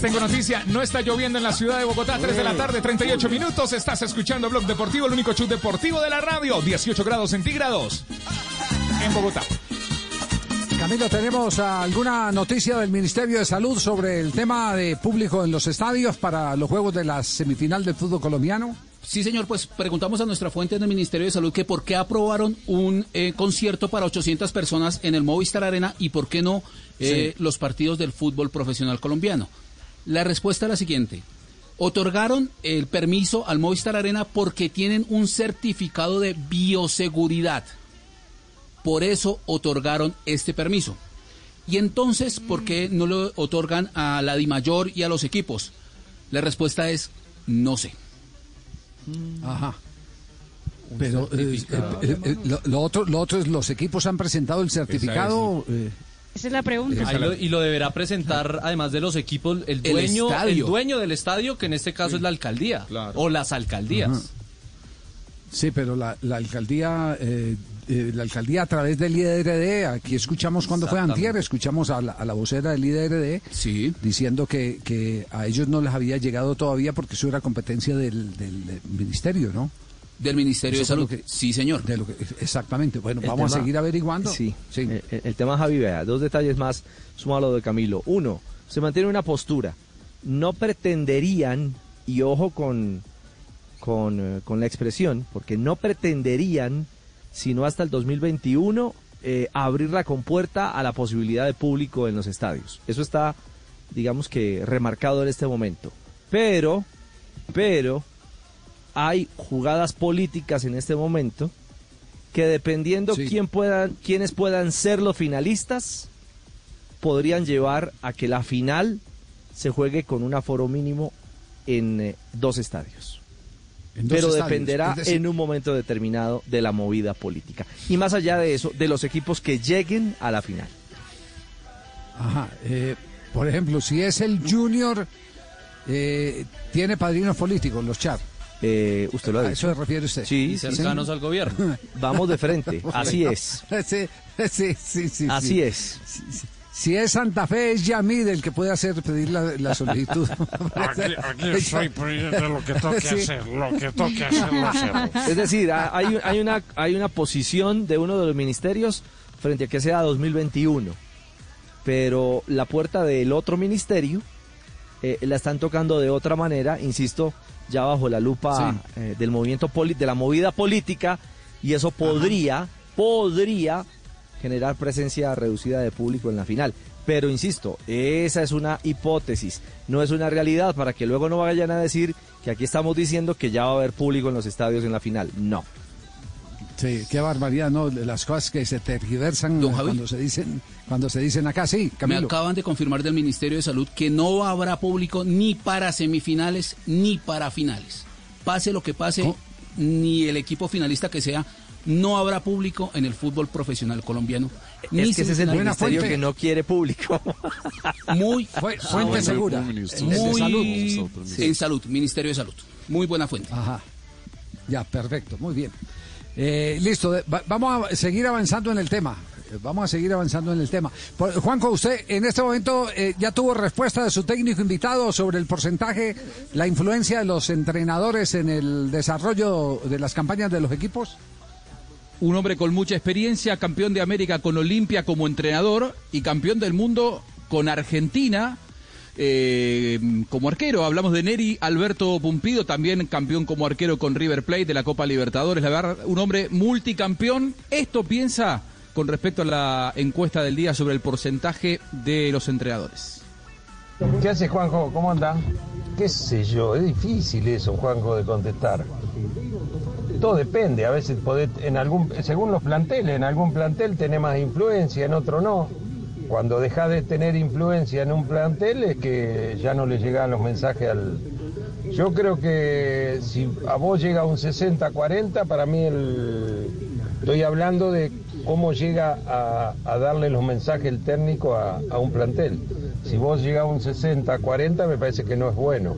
Les tengo noticia, no está lloviendo en la ciudad de Bogotá, 3 de la tarde, 38 minutos. Estás escuchando Blog Deportivo, el único show deportivo de la radio, 18 grados centígrados en Bogotá. Camilo, ¿tenemos alguna noticia del Ministerio de Salud sobre el tema de público en los estadios para los juegos de la semifinal del fútbol colombiano? Sí, señor, pues preguntamos a nuestra fuente en el Ministerio de Salud que por qué aprobaron un eh, concierto para 800 personas en el Movistar Arena y por qué no eh, los partidos del fútbol profesional colombiano. La respuesta es la siguiente. Otorgaron el permiso al Movistar Arena porque tienen un certificado de bioseguridad. Por eso otorgaron este permiso. Y entonces, ¿por qué no lo otorgan a la DIMAYOR y a los equipos? La respuesta es no sé. Ajá. Pero eh, eh, eh, lo, lo otro, lo otro es los equipos han presentado el certificado. Esa es la pregunta. Ahí lo- y lo deberá presentar, además de los equipos, el dueño, el, dueño del estadio, que en este caso es la alcaldía. O las alcaldías. Ajá. Sí, pero la, la alcaldía, eh, eh, la alcaldía a través del IDRD, aquí escuchamos cuando fue antier, escuchamos a la, a la vocera del IDRD diciendo que, que a ellos no les había llegado todavía porque eso era competencia del, del, ministerio, ¿no? Del Ministerio Eso de Salud. que- sí, señor. de lo que- exactamente. Bueno, El vamos a seguir averiguando. Sí, El, el tema Javi, vea, dos detalles más, suma lo de Camilo. Uno, se mantiene una postura. No pretenderían, y ojo con, con, eh, con la expresión, porque no pretenderían, sino hasta el 2021, eh, abrir la compuerta a la posibilidad de público en los estadios. Eso está, digamos que, remarcado en este momento. Pero, pero, hay jugadas políticas en este momento que dependiendo quién puedan, quiénes puedan ser los finalistas, podrían llevar a que la final se juegue con un aforo mínimo en eh, dos estadios. En dos Pero estadios, dependerá decir- en un momento determinado de la movida política. Y más allá de eso, de los equipos que lleguen a la final. Ajá. eh, por ejemplo, si es el Junior, eh, tiene padrinos políticos, los Char. Eh, usted lo ha ¿A dicho. eso se refiere usted? Sí, cercanos sí. al gobierno. Vamos de frente, así es. Sí, sí, sí, sí, Así sí. es. Si, es Santa Fe, es Yamid el que puede hacer pedir la, la solicitud. Aquí, aquí estoy pidiendo lo que toque Sí. hacer, lo que toque hacer lo hacemos. Es decir, ha- hay, hay, una, hay una posición de uno de los ministerios frente a que sea 2021. Pero la puerta del otro ministerio eh, la están tocando de otra manera, insisto, ya bajo la lupa eh, del movimiento poli- de la movida política, y eso podría, podría generar presencia reducida de público en la final. Pero insisto, esa es una hipótesis, no es una realidad para que luego no vayan a decir que aquí estamos diciendo que ya va a haber público en los estadios en la final. No. Sí, qué barbaridad, ¿no? Las cosas que se tergiversan cuando se dicen cuando se dicen acá, sí, Me acaban de confirmar del Ministerio de Salud que no habrá público ni para semifinales ni para finales. Pase lo que pase, ni el equipo finalista que sea, no habrá público en el fútbol profesional colombiano. Ni Es que ese es el ministerio que no quiere público. Muy fuente segura. De Muy salud. En salud, Ministerio de Salud. Muy buena fuente. Ajá. Ya, perfecto, muy bien. Eh, listo, vamos a seguir avanzando en el tema. Eh, Vamos a seguir avanzando en el tema. Juanjo, usted en este momento eh, ya tuvo respuesta de su técnico invitado sobre el porcentaje, la influencia de los entrenadores en el desarrollo de las campañas de los equipos. Un hombre con mucha experiencia, campeón de América con Olimpia como entrenador y campeón del mundo con Argentina eh, como arquero. Hablamos de Neri Alberto Pumpido, también campeón como arquero con River Plate de la Copa Libertadores. La verdad, un hombre multicampeón. Esto piensa con respecto a la encuesta del día sobre el porcentaje de los entrenadores. ¿Qué hace Juanjo? ¿Cómo anda? ¿Qué sé yo? Es difícil eso, Juanjo, de contestar. Todo depende, a veces podés, en algún, según los planteles, en algún plantel tenés más influencia, en otro no. Cuando dejás de tener influencia en un plantel es que ya no le llegan los mensajes al... Yo creo que si a vos llega un 60-40, para mí el... estoy hablando de cómo llega a, darle los mensajes el técnico a, un plantel. Si vos llega a un 60-40 me parece que no es bueno.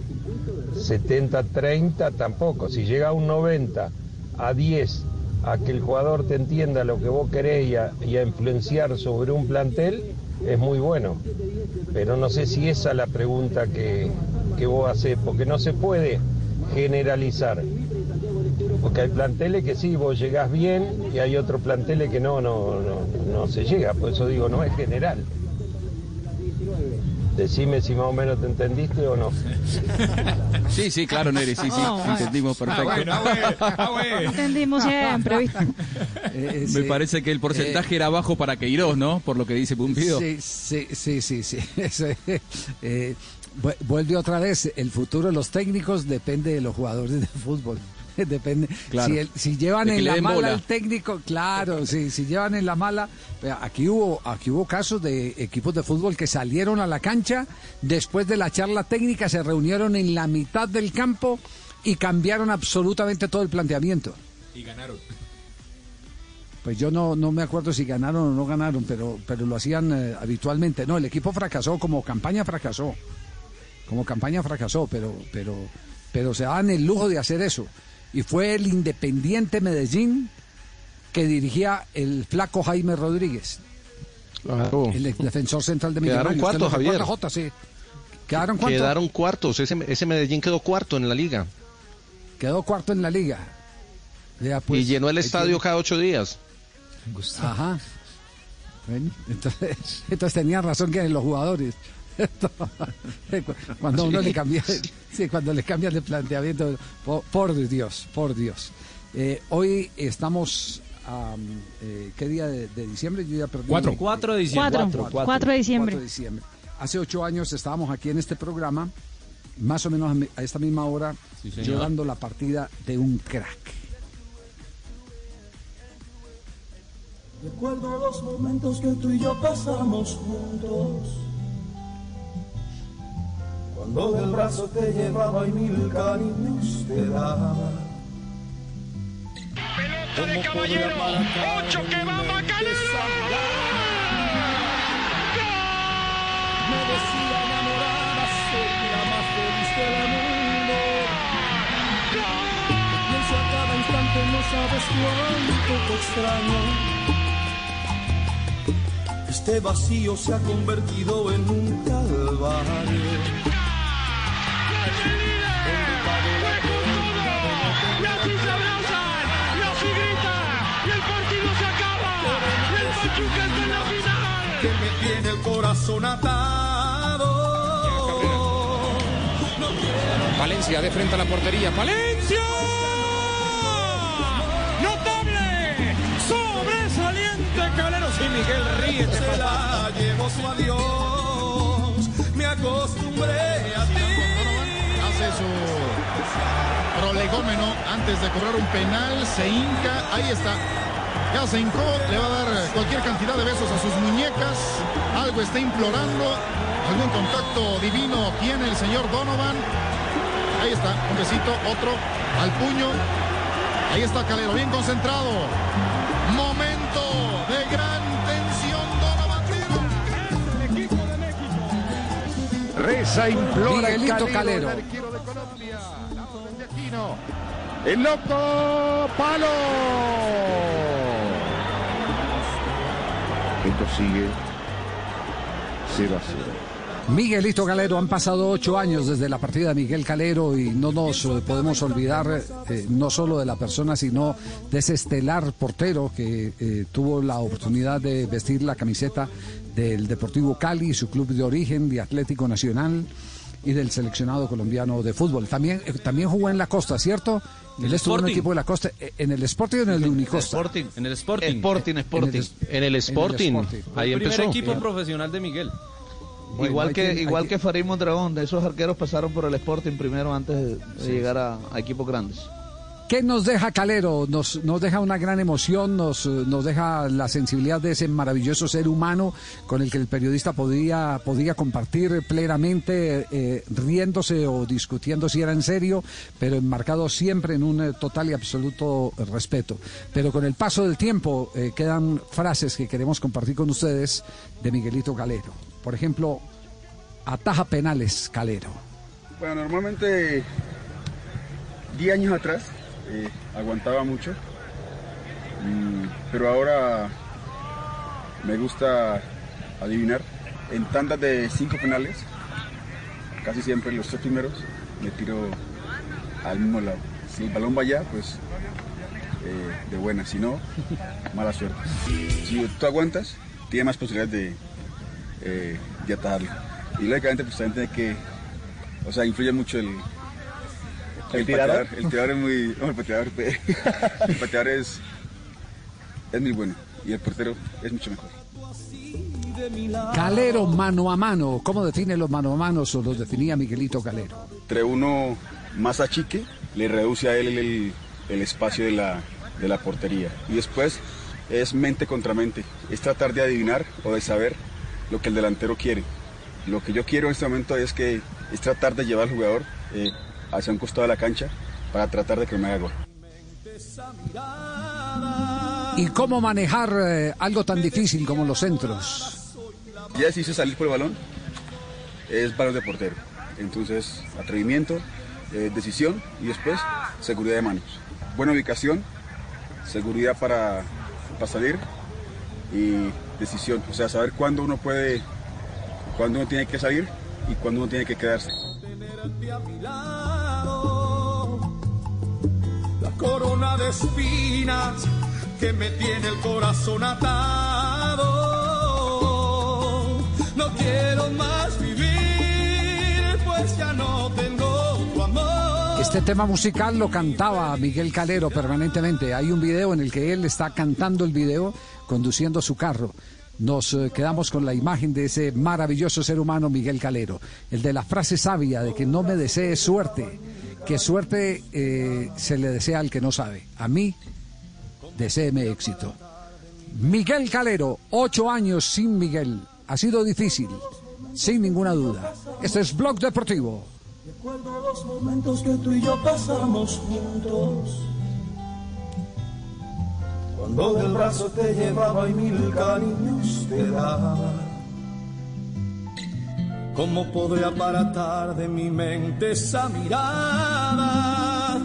70-30 tampoco. Si llega a un 90 a 10 a que el jugador te entienda lo que vos querés y a influenciar sobre un plantel, es muy bueno. Pero no sé si esa es la pregunta que, que vos haces, porque no se puede generalizar. Porque hay planteles que sí, vos llegás bien y hay otros planteles que no, no, no, no se llega. Por eso digo, no es general. Decime si más o menos te entendiste o no. Sí, sí, claro, Neri, sí, sí, Oh, bueno. entendimos perfecto. Entendimos siempre, ¿viste? Me parece que el porcentaje era bajo para Queiroz, ¿no? Por lo que dice Pumpido. Sí, sí, sí, sí, sí. Eh, vuelve otra vez, el futuro de los técnicos depende de los jugadores de fútbol. Depende. Claro. Si, el- si llevan en la mala bola. al técnico, claro, sí, si llevan en la mala. Aquí hubo, aquí hubo casos de equipos de fútbol que salieron a la cancha, después de la charla técnica se reunieron en la mitad del campo y cambiaron absolutamente todo el planteamiento. Y ganaron. Pues yo no, no me acuerdo si ganaron o no ganaron, pero, pero lo hacían eh, habitualmente. No, el equipo fracasó, como campaña fracasó. Como campaña fracasó, pero, pero, pero se daban el lujo de hacer eso. Y fue el Independiente Medellín que dirigía el flaco Jaime Rodríguez, Claro. el defensor central de Quedaron. ¿Usted lo cuartos, Javier. Sí. ¿Quedaron? Quedaron cuartos. Ese, ese Medellín quedó cuarto en la liga. Quedó cuarto en la liga. Ya, pues, y llenó el estadio cada ocho días. Ajá. Bueno, entonces, entonces tenían razón que los jugadores. cuando a uno Sí. le cambia, sí, cuando le cambian de planteamiento, por, por Dios, por Dios. Eh, hoy estamos a eh, ¿qué día de, de diciembre? Yo ya perdí. Cuatro. Cuatro de diciembre. Cuatro. Cuatro de diciembre. Cuatro de diciembre. Hace ocho años estábamos aquí en este programa, más o menos a esta misma hora, señor. llorando la partida de un crack. Recuerdo los momentos que tú y yo pasamos juntos. Cuando del brazo te llevaba y mil cariños te daba. Pelota de caballero, ocho que va Me decía enamorada, soy la más feliz del mundo. Pienso a cada instante, no sabes cuánto te extraño. Este vacío se ha convertido en un calvario. El corazón atado. No quiero Valencia de frente a la portería. ¡Valencia! ¡Notable! ¡Sobresaliente Calero! Sí, Miguel, ríete, se la llevo su adiós. Me acostumbré a ti. Hace su prolegómeno antes de cobrar un penal, se hinca, ahí está. Ya se hincó, le va a dar cualquier cantidad de besos a sus muñecas. Algo está implorando. Algún contacto divino tiene el señor Donovan. Ahí está, un besito, otro al puño. Ahí está Calero, bien concentrado. Momento de gran tensión, Donovan. Reza, implora Miguelito Calero. el arquero de Colombia, la orden de Aquino. El loco palo. Sigue 0 a 0. Miguelito Calero, han pasado ocho años desde la partida de Miguel Calero y no nos eh, podemos olvidar eh, no solo de la persona, sino de ese estelar portero que eh, tuvo la oportunidad de vestir la camiseta del Deportivo Cali, su club de origen, de Atlético Nacional y del seleccionado colombiano de fútbol. También, eh, también jugó en la costa, ¿cierto? Él el estuvo en un Sporting. equipo de la costa, eh, en el Sporting o en el Unicosta. Sporting. En el Sporting. Sporting, Sporting. En el- En el Sporting. Ahí el primer empezó. equipo profesional de Miguel. Bueno, igual que, que- igual que- que Farid Mondragón, de esos arqueros pasaron por el Sporting primero antes de, de Sí, llegar a, a equipos grandes. ¿Qué nos deja Calero? Nos, nos deja una gran emoción, nos, nos deja la sensibilidad de ese maravilloso ser humano con el que el periodista podía, podía compartir plenamente, eh, riéndose o discutiendo si era en serio, pero enmarcado siempre en un eh, total y absoluto respeto. Pero con el paso del tiempo eh, quedan frases que queremos compartir con ustedes de Miguelito Calero. Por ejemplo, ataja penales Calero. Bueno, normalmente 10 años atrás eh, aguantaba mucho, mm, pero ahora me gusta adivinar. En tandas de 5 penales, casi siempre los tres primeros, me tiro al mismo lado. Si el balón va allá, pues eh, de buena, si no, mala suerte. Si tú aguantas, tienes más posibilidades de, eh, de atajarlo. Y lógicamente, pues también tiene que, o sea, influye mucho el, el tirador? pateador. El tirador es muy, no, el pateador, pe- el pateador es, es muy bueno y el portero es mucho mejor. Calero mano a mano, ¿cómo define los mano a mano o los definía Miguelito Calero? Entre uno más achique, le reduce a él el, el espacio de la, de la portería. Y después es mente contra mente, es tratar de adivinar o de saber lo que el delantero quiere. Lo que yo quiero en este momento es que es tratar de llevar al jugador eh, hacia un costado de la cancha para tratar de que me haga gol. ¿Y cómo manejar eh, algo tan difícil como los centros? Ya hice salir por el balón, es balón de portero. Entonces, atrevimiento, eh, decisión y después seguridad de manos. Buena ubicación, seguridad para, para salir y decisión. O sea, saber cuándo uno puede, cuándo uno tiene que salir y cuándo uno tiene que quedarse. Corona de espinas que me tiene el corazón atado. No quiero más vivir, pues ya no tengo tu amor. Este tema musical lo cantaba Miguel Calero permanentemente. Hay un video en el que él está cantando el video conduciendo su carro. Nos eh, quedamos con la imagen de ese maravilloso ser humano Miguel Calero, el de la frase sabia de que no me desee suerte, que suerte eh, se le desea al que no sabe. A mí, deséeme éxito. Miguel Calero, ocho años sin Miguel. Ha sido difícil, sin ninguna duda. Este es Blog Deportivo. Los momentos que tú y yo pasamos juntos. Cuando del brazo te llevaba y mil cariños te daba. ¿Cómo podré aparatar de mi mente esa mirada?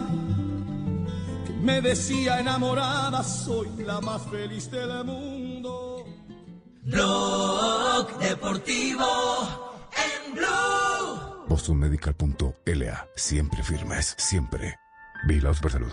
Que me decía enamorada, soy la más feliz del mundo. Blog Deportivo en Blue. BostonMedical.la. Siempre firmes, siempre. Vigilados por salud.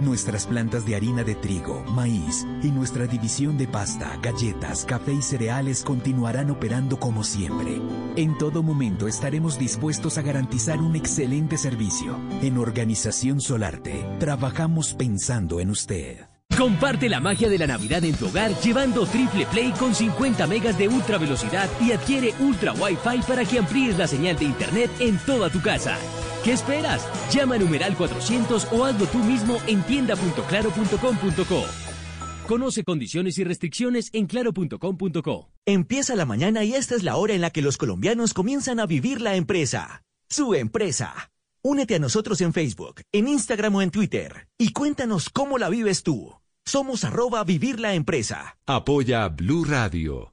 Nuestras plantas de harina de trigo, maíz y nuestra división de pasta, galletas, café y cereales continuarán operando como siempre. En todo momento estaremos dispuestos a garantizar un excelente servicio. En Organización Solarte, trabajamos pensando en usted. Comparte la magia de la Navidad en tu hogar llevando Triple Play con 50 megas de ultra velocidad y adquiere Ultra Wi-Fi para que amplíes la señal de internet en toda tu casa. ¿Qué esperas? Llama a numeral 400 o hazlo tú mismo en tienda.claro.com.co. Conoce condiciones y restricciones en claro.com.co. Empieza la mañana y esta es la hora en la que los colombianos comienzan a vivir la empresa. Su empresa. Únete a nosotros en Facebook, en Instagram o en Twitter y cuéntanos cómo la vives tú. Somos arroba vivir la empresa. Apoya Blue Radio.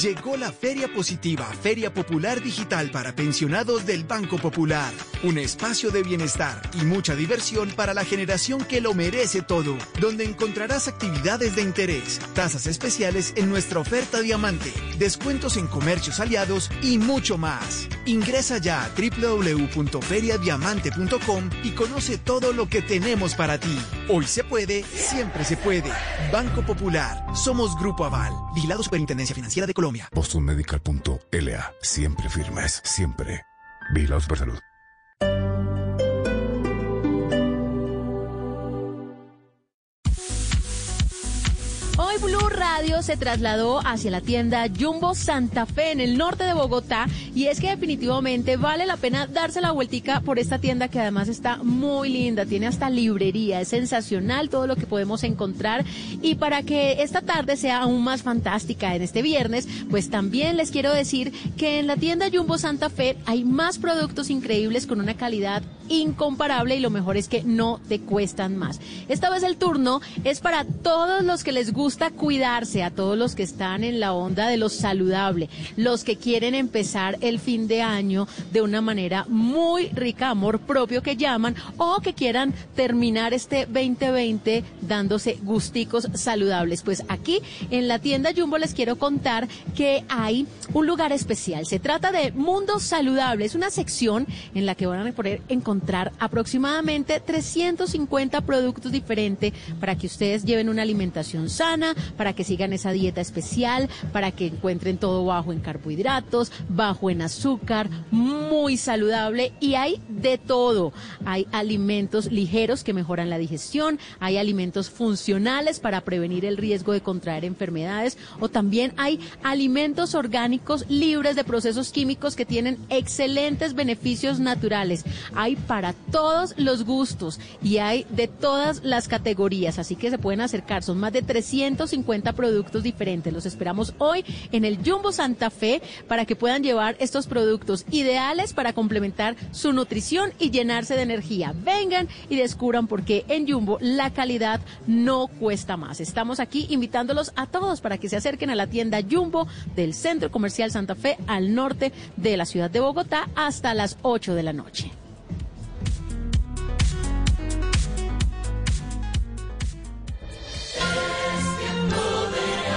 Llegó la Feria Positiva, Feria Popular Digital para pensionados del Banco Popular. Un espacio de bienestar y mucha diversión para la generación que lo merece todo, donde encontrarás actividades de interés, tasas especiales en nuestra oferta diamante, descuentos en comercios aliados y mucho más. Ingresa ya a www.feriadiamante.com y conoce todo lo que tenemos para ti. Hoy se puede, siempre se puede. Banco Popular. Somos Grupo Aval. Vigilado Superintendencia Financiera de Colombia. BostonMedical.la. Siempre firmes, siempre. Vigilados por salud. Blue Radio se trasladó hacia la tienda Jumbo Santa Fe en el norte de Bogotá y es que definitivamente vale la pena darse la vueltica por esta tienda que además está muy linda, tiene hasta librería, es sensacional todo lo que podemos encontrar y para que esta tarde sea aún más fantástica en este viernes, pues también les quiero decir que en la tienda Jumbo Santa Fe hay más productos increíbles con una calidad incomparable y lo mejor es que no te cuestan más. Esta vez el turno es para todos los que les gusta cuidarse, a todos los que están en la onda de lo saludable, los que quieren empezar el fin de año de una manera muy rica, amor propio que llaman, o que quieran terminar este 2020 dándose gusticos saludables. Pues aquí en la tienda Jumbo les quiero contar que hay un lugar especial. Se trata de Mundo Saludable. Es una sección en la que van a poder encontrar aproximadamente 350 productos diferentes para que ustedes lleven una alimentación sana, para que sigan esa dieta especial, para que encuentren todo bajo en carbohidratos, bajo en azúcar, muy saludable y hay de todo. Hay alimentos ligeros que mejoran la digestión, hay alimentos funcionales para prevenir el riesgo de contraer enfermedades o también hay alimentos orgánicos libres de procesos químicos que tienen excelentes beneficios naturales. Hay para todos los gustos y hay de todas las categorías, así que se pueden acercar. Son más de 350 productos diferentes. Los esperamos hoy en el Jumbo Santa Fe para que puedan llevar estos productos ideales para complementar su nutrición y llenarse de energía. Vengan y descubran por qué en Jumbo la calidad no cuesta más. Estamos aquí invitándolos a todos para que se acerquen a la tienda Jumbo del Centro Comercial Santa Fe al norte de la ciudad de Bogotá hasta las 8 de la noche.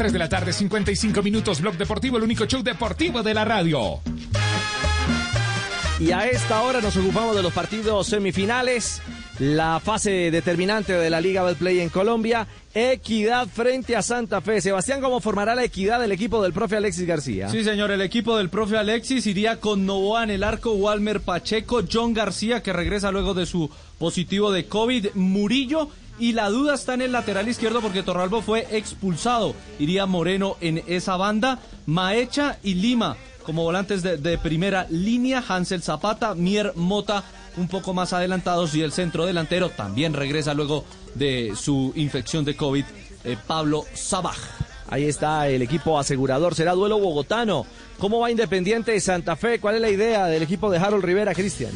3 de la tarde, 55 minutos. Blog Deportivo, el único show deportivo de la radio. Y a esta hora nos ocupamos de los partidos semifinales, la fase determinante de la Liga Betplay en Colombia, Equidad frente a Santa Fe. Sebastián, ¿cómo formará la Equidad el equipo del profe Alexis García? Sí, señor, el equipo del profe Alexis iría con Novoa en el arco, Walmer Pacheco, John García, que regresa luego de su positivo de COVID, Murillo. Y la duda está en el lateral izquierdo porque Torralbo fue expulsado. Iría Moreno en esa banda, Maecha y Lima como volantes de, primera línea, Hansel Zapata, Mier Mota un poco más adelantados y el centro delantero también regresa luego de su infección de COVID, eh, Pablo Sabaj. Ahí está el equipo asegurador, será duelo bogotano. ¿Cómo va Independiente de Santa Fe? ¿Cuál es la idea del equipo de Harold Rivera, Cristian?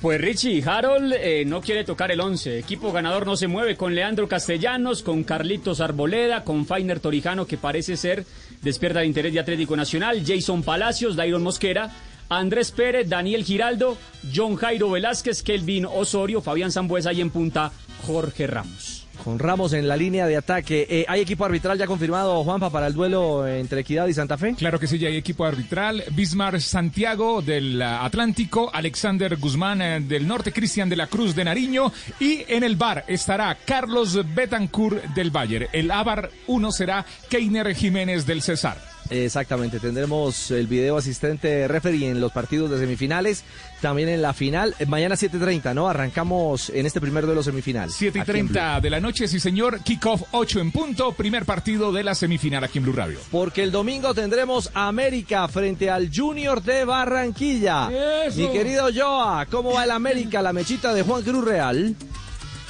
Pues Richie, Harold eh, no quiere tocar el 11. Equipo ganador no se mueve con Leandro Castellanos, con Carlitos Arboleda, con Fainer Torijano, que parece ser despierta de interés de Atlético Nacional, Jason Palacios, Dairon Mosquera, Andrés Pérez, Daniel Giraldo, John Jairo Velázquez, Kelvin Osorio, Fabián Zambuesa y en punta Jorge Ramos. Con Ramos en la línea de ataque. Eh, ¿Hay equipo arbitral ya confirmado, Juanpa, para el duelo entre Equidad y Santa Fe? Claro que sí, ya hay equipo arbitral. Bismar Santiago del Atlántico, Alexander Guzmán eh, del Norte, Cristian de la Cruz de Nariño y en el bar estará Carlos Betancourt del Bayern. El Abar 1 será Keiner Jiménez del Cesar. Exactamente, tendremos el video asistente referee en los partidos de semifinales, también en la final, eh, mañana 7.30, ¿no? Arrancamos en este primer duelo semifinal. 7 y 30 de la noche, sí señor, kickoff 8 en punto, primer partido de la semifinal aquí en Blue Radio. Porque el domingo tendremos América frente al Junior de Barranquilla. Eso. Mi querido Joa, ¿cómo va el América, la mechita de Juan Cruz Real?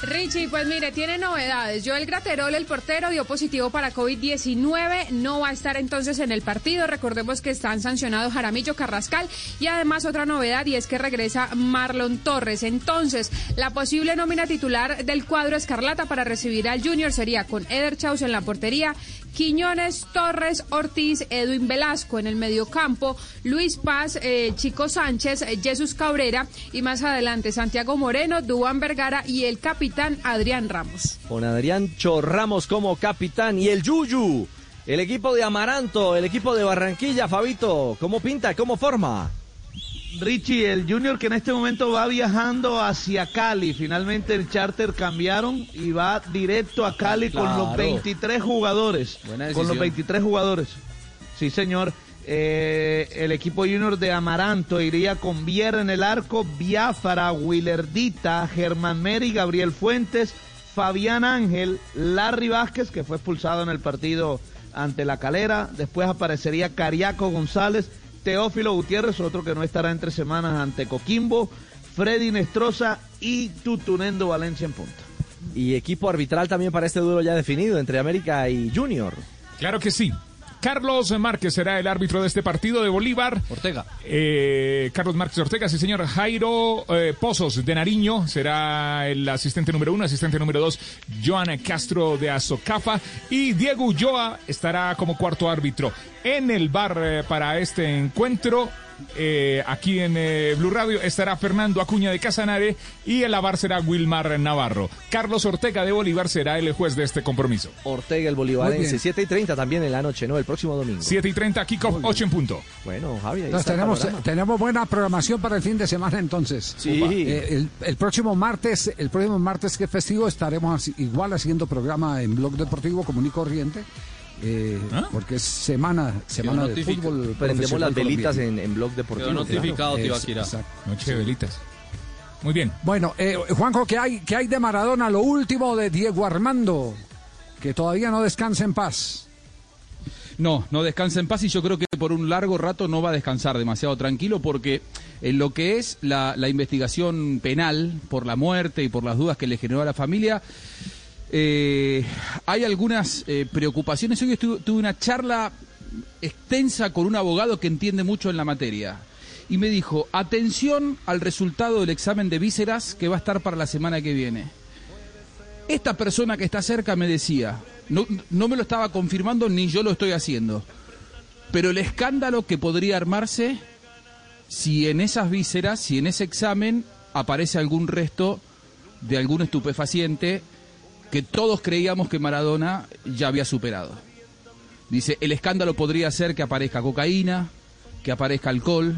Richie, pues mire, tiene novedades. Joel Graterol, el portero, dio positivo para COVID-19. No va a estar entonces en el partido. Recordemos que están sancionados Jaramillo Carrascal. Y además otra novedad y es que regresa Marlon Torres. Entonces, la posible nómina titular del cuadro Escarlata para recibir al Junior sería con Eder Chaus en la portería, Quiñones, Torres, Ortiz, Edwin Velasco en el mediocampo, Luis Paz, eh, Chico Sánchez, eh, Jesús Cabrera y más adelante Santiago Moreno, Duan Vergara y el capitán Adrián Ramos. Con Adrián Chorramos como capitán y el Yuyu, el equipo de Amaranto, el equipo de Barranquilla, Fabito, ¿cómo pinta, cómo forma? Richie, el Junior que en este momento va viajando hacia Cali. Finalmente el charter cambiaron y va directo a Cali con los Claro. 23 jugadores. Buena Con los decisión. 23 jugadores. Sí, señor. Eh, el equipo Junior de Amaranto iría con Viera en el arco, Biafara, Willerdita, Germán Meri, Gabriel Fuentes, Fabián Ángel, Larry Vázquez, que fue expulsado en el partido ante la calera. Después aparecería Cariaco González, Teófilo Gutiérrez, otro que no estará entre semanas ante Coquimbo, Freddy Nestroza y Tutunendo Valencia en punta. Y equipo arbitral también para este duelo ya definido entre América y Junior. Claro que sí. Carlos Márquez será el árbitro de este partido de Bolívar. Ortega. Eh, Carlos Márquez Ortega, sí señor. Jairo eh, Pozos de Nariño será el asistente número uno, asistente número dos, Joana Castro de Azocafa y Diego Ulloa estará como cuarto árbitro. En el bar eh, para este encuentro, eh, aquí en eh, Blue Radio estará Fernando Acuña de Casanare y el bar será Wilmar Navarro. Carlos Ortega de Bolívar será el juez de este compromiso. Ortega el bolivarense, bien. 7 y 30 también en la noche, ¿no? El próximo domingo. 7 y 30, kickoff 8 en punto. Bueno, Javi, ahí está tenemos, buena programación para el fin de semana entonces. Sí. Eh, el, el próximo martes, el próximo martes que es festivo estaremos igual haciendo programa en Blog Deportivo común y corriente. Eh, porque es semana, semana de fútbol. Prendemos las velitas en, en Blog Deportivo. Quedó notificado, Claro. Es- exacto. Noche de velitas. Muy bien. Bueno, eh, Juanjo, ¿qué hay, ¿qué hay de Maradona? Lo último de Diego Armando, que todavía no descansa en paz. No, no descansa en paz y yo creo que por un largo rato no va a descansar demasiado tranquilo porque en lo que es la, la investigación penal por la muerte y por las dudas que le generó a la familia, eh, hay algunas eh, preocupaciones. Hoy tuve una charla extensa con un abogado que entiende mucho en la materia. Y me dijo, atención al resultado del examen de vísceras que va a estar para la semana que viene. Esta persona que está cerca me decía, no, no me lo estaba confirmando ni yo lo estoy haciendo, pero el escándalo que podría armarse si en esas vísceras, si en ese examen aparece algún resto de algún estupefaciente que todos creíamos que Maradona ya había superado. Dice, el escándalo podría ser que aparezca cocaína, que aparezca alcohol,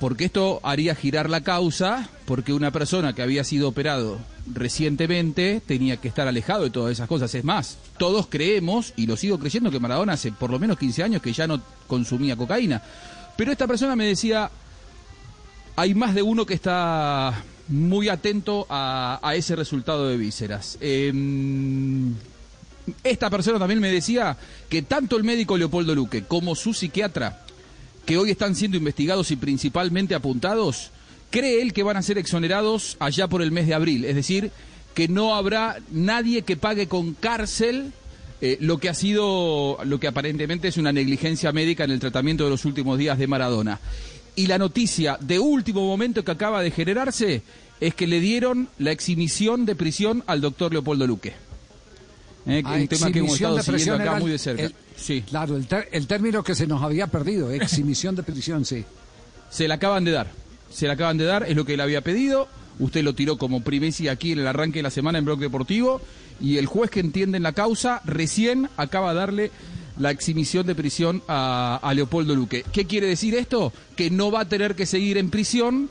porque esto haría girar la causa, porque una persona que había sido operado recientemente tenía que estar alejado de todas esas cosas. Es más, todos creemos, y lo sigo creyendo, que Maradona hace por lo menos 15 años que ya no consumía cocaína. Pero esta persona me decía, hay más de uno que está muy atento a, ese resultado de vísceras. Em, esta persona también me decía que tanto el médico Leopoldo Luque como su psiquiatra, que hoy están siendo investigados y principalmente apuntados, cree él que van a ser exonerados allá por el mes de abril. Es decir, que no habrá nadie que pague con cárcel eh, lo que ha sido, lo que aparentemente es una negligencia médica en el tratamiento de los últimos días de Maradona. Y la noticia de último momento que acaba de generarse es que le dieron la exhibición de prisión al doctor Leopoldo Luque. Eh, Ah, un tema que hemos estado siguiendo acá muy de cerca. el- sí. Claro, el, ter- el término que se nos había perdido, exhibición de prisión, sí. Se la acaban de dar. Se la acaban de dar, es lo que él había pedido. Usted lo tiró como primicia aquí en el arranque de la semana en Bloque Deportivo. Y el juez que entiende en la causa recién acaba de darle la exhibición de prisión a, a Leopoldo Luque. ¿Qué quiere decir esto? Que no va a tener que seguir en prisión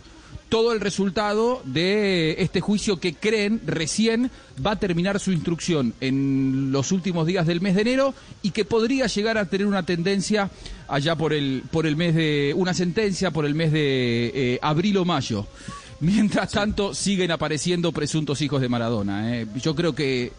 todo el resultado de este juicio que creen recién va a terminar su instrucción en los últimos días del mes de enero y que podría llegar a tener una tendencia allá por el por el mes de una sentencia por el mes de eh, abril o mayo. Mientras tanto siguen apareciendo presuntos hijos de Maradona. ¿eh? Yo creo que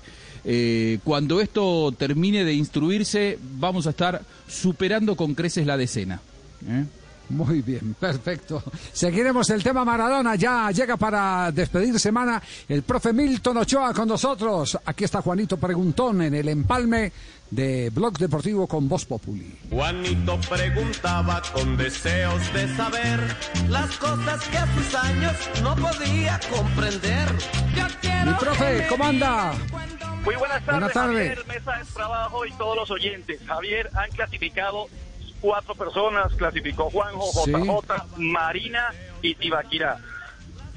eh, cuando esto termine de instruirse vamos a estar superando con creces la decena. ¿eh? Muy bien, perfecto. Seguiremos el tema Maradona. Ya llega para despedir semana el profe Milton Ochoa con nosotros. Aquí está Juanito Preguntón en el empalme de Blog Deportivo con Voz Populi. Juanito preguntaba con deseos de saber las cosas que a sus años no podía comprender. Mi profe, ¿cómo anda? Muy buenas tardes, Buenas tardes. Javier, mesa de trabajo y todos los oyentes. Javier, han clasificado cuatro personas, clasificó Juanjo, Sí. JJ, Marina y Tibaquirá.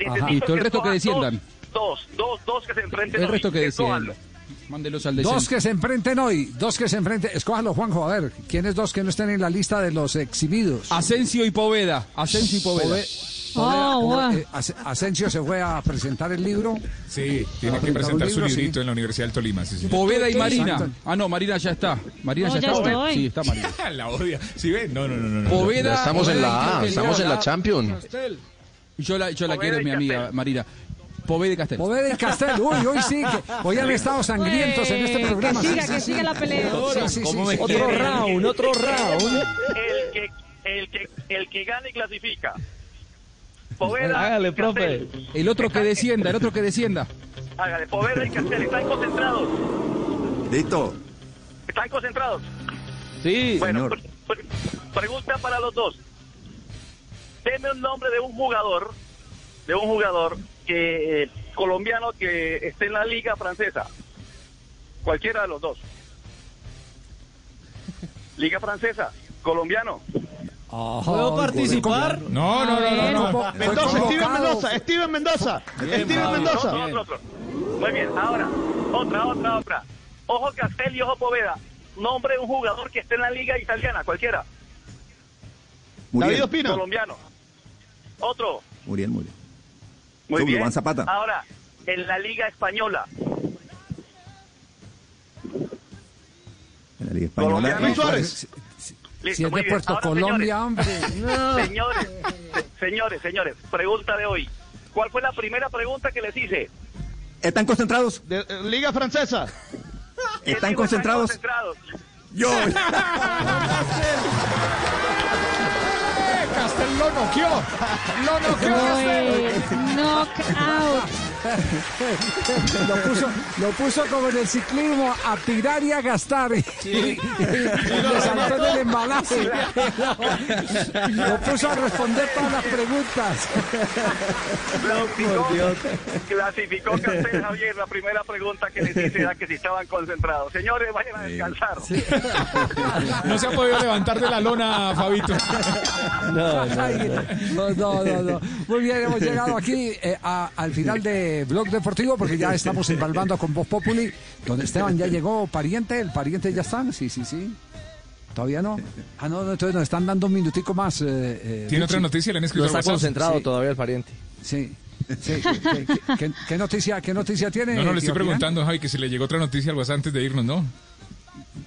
Ajá. Listo, el resto que desciendan. Dos, dos, dos que se enfrenten El resto que Escójanlo. descienda. Mándelos al Dos descenso. que se enfrenten hoy, dos que se enfrenten. Escójalo, Juanjo, a ver, ¿quiénes dos que no estén en la lista de los exhibidos? Asensio y Poveda. Asensio y Poveda. Pove- Poveda, eh, As- Asensio se fue a presentar el libro. Sí, tiene Ah, que presentar su libro, librito sí. en la Universidad del Tolima. sí, sí. Poveda y Marina. Ah, no, Marina ya está. Marina ya, ya está. estoy. Sí, está Marina. la odia. ¿Sí ven? No, no, no, no. no. Poveda. Ya estamos en la A, estamos en la Champions. Yo la, yo la quiero, mi amiga. Marina. Poveda y Castel. Poveda y Castel, uy, hoy sí, que hoy han estado sangrientos en este Ué, programa. que siga, que siga la pelea. Sí, sí, sí, sí. Otro round, otro round. El que, el que, el que gane clasifica. Poveda, Hágale, profe. Castel. El otro que descienda, el otro que descienda. Hágale, Poveda y Castel, están concentrados. Listo. Están concentrados. Sí, Bueno, señor. pre- pre- pregunta para los dos. Deme un nombre de un jugador, de un jugador que eh, colombiano que esté en la liga francesa. Cualquiera de los dos. Liga francesa, colombiano. ¿Puedo participar? No, no, no, no. no. Mendoza, Steven Mendoza, Steven Mendoza, Bien, Steven. Mendoza. Otro, otro, otro. Muy bien, ahora, otra, otra, otra. Ojo Castel y Ojo Poveda. Nombre de un jugador que esté en la liga italiana, cualquiera. Muriel. David Ospina. Colombiano. Otro. Muriel, Muriel. Muy Tú, bien. Zapata. Ahora, en la liga española. En la Liga Española. Luis Suárez. Listo, Si es de bien. Puerto Ahora, Colombia, hombre. Señores, señores, se- señores, señores, pregunta de hoy. ¿Cuál fue la primera pregunta que les hice? ¿Están concentrados? De- eh, Liga Francesa. ¿Quién ¿Están concentrados? concentrados? Yo. ¡Eh, Castel lo noqueó! ¡Lo noqueó Castel! Knockout. Lo puso, lo puso como en el ciclismo a tirar y a gastar. Y, y- y le saltó en el embalaje. Lo puso a responder todas las preguntas. Clasificó, clasificó Castel Javier la primera pregunta que les hice era que si estaban concentrados. Señores, vayan a descansar. No se ha podido levantar de la lona, Fabito. Ay, no, no, no, no. Muy bien, hemos llegado aquí eh, a- al final de Blog Deportivo porque ya estamos embalmando con Voz Populi. Don Esteban ya llegó, pariente, el pariente ya está. Sí, sí, sí. ¿Todavía no? Ah, no, no, entonces nos están dando un minutico más. eh, eh, ¿Tiene otra noticia? ¿Le han escrito está concentrado Sí. todavía el pariente. Sí. sí. ¿Qué, qué- qué- qué noticia, ¿Qué noticia tiene? No, no, le estoy preguntando, Javi, que si le llegó otra noticia al WhatsApp antes de irnos, ¿no?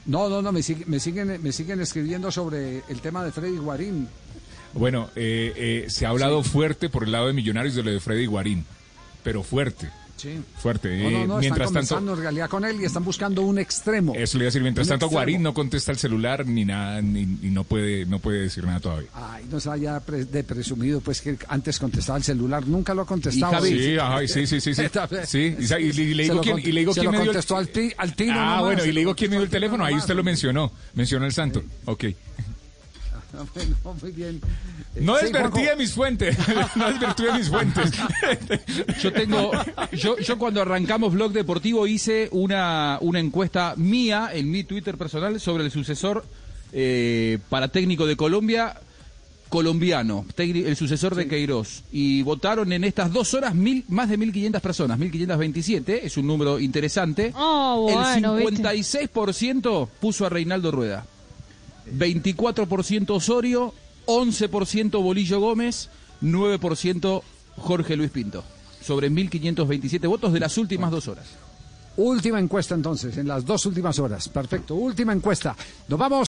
No, no, no, me, sigue- me, siguen, me siguen escribiendo sobre el tema de Freddy Guarín. Bueno, eh, eh, se ha hablado fuerte por el lado de Millonarios de lo de Freddy Guarín, pero fuerte, Sí. fuerte. No, no, Eh, no, mientras están tanto, en realidad con él y están buscando un extremo. eso le iba a decir, mientras Un tanto extremo. Guarín no contesta el celular ni nada, ni, no puede, no puede decir nada todavía. Ay, no se haya pre- de presumido, pues que antes contestaba el celular, nunca lo ha contestado. Javi, sí, ajá, sí, sí, sí, sí. Sí, y, le- y le Se digo quién, y le digo se quién lo me dio el- contestó al, ti- al tiro Ah, nomás, bueno, y le digo quién me dio el teléfono, ahí nomás. usted lo mencionó, mencionó el santo. Ok. Ah, Bueno, muy bien. No Sí, desvertí de mis fuentes, no desvertí de mis fuentes. Yo tengo, yo, yo cuando arrancamos Blog Deportivo hice una, una encuesta mía en mi Twitter personal sobre el sucesor eh, para técnico de Colombia, colombiano, el sucesor de Queiroz. Y votaron en estas dos horas mil, más de 1.500 personas, 1.527, es un número interesante. Oh, bueno, el ¿viste? 56% puso a Reinaldo Rueda, 24% Osorio, 11% Bolillo Gómez, 9% Jorge Luis Pinto. Sobre 1.527 votos de las últimas dos horas. Última encuesta entonces, en las dos últimas horas. Perfecto, última encuesta. Nos vamos.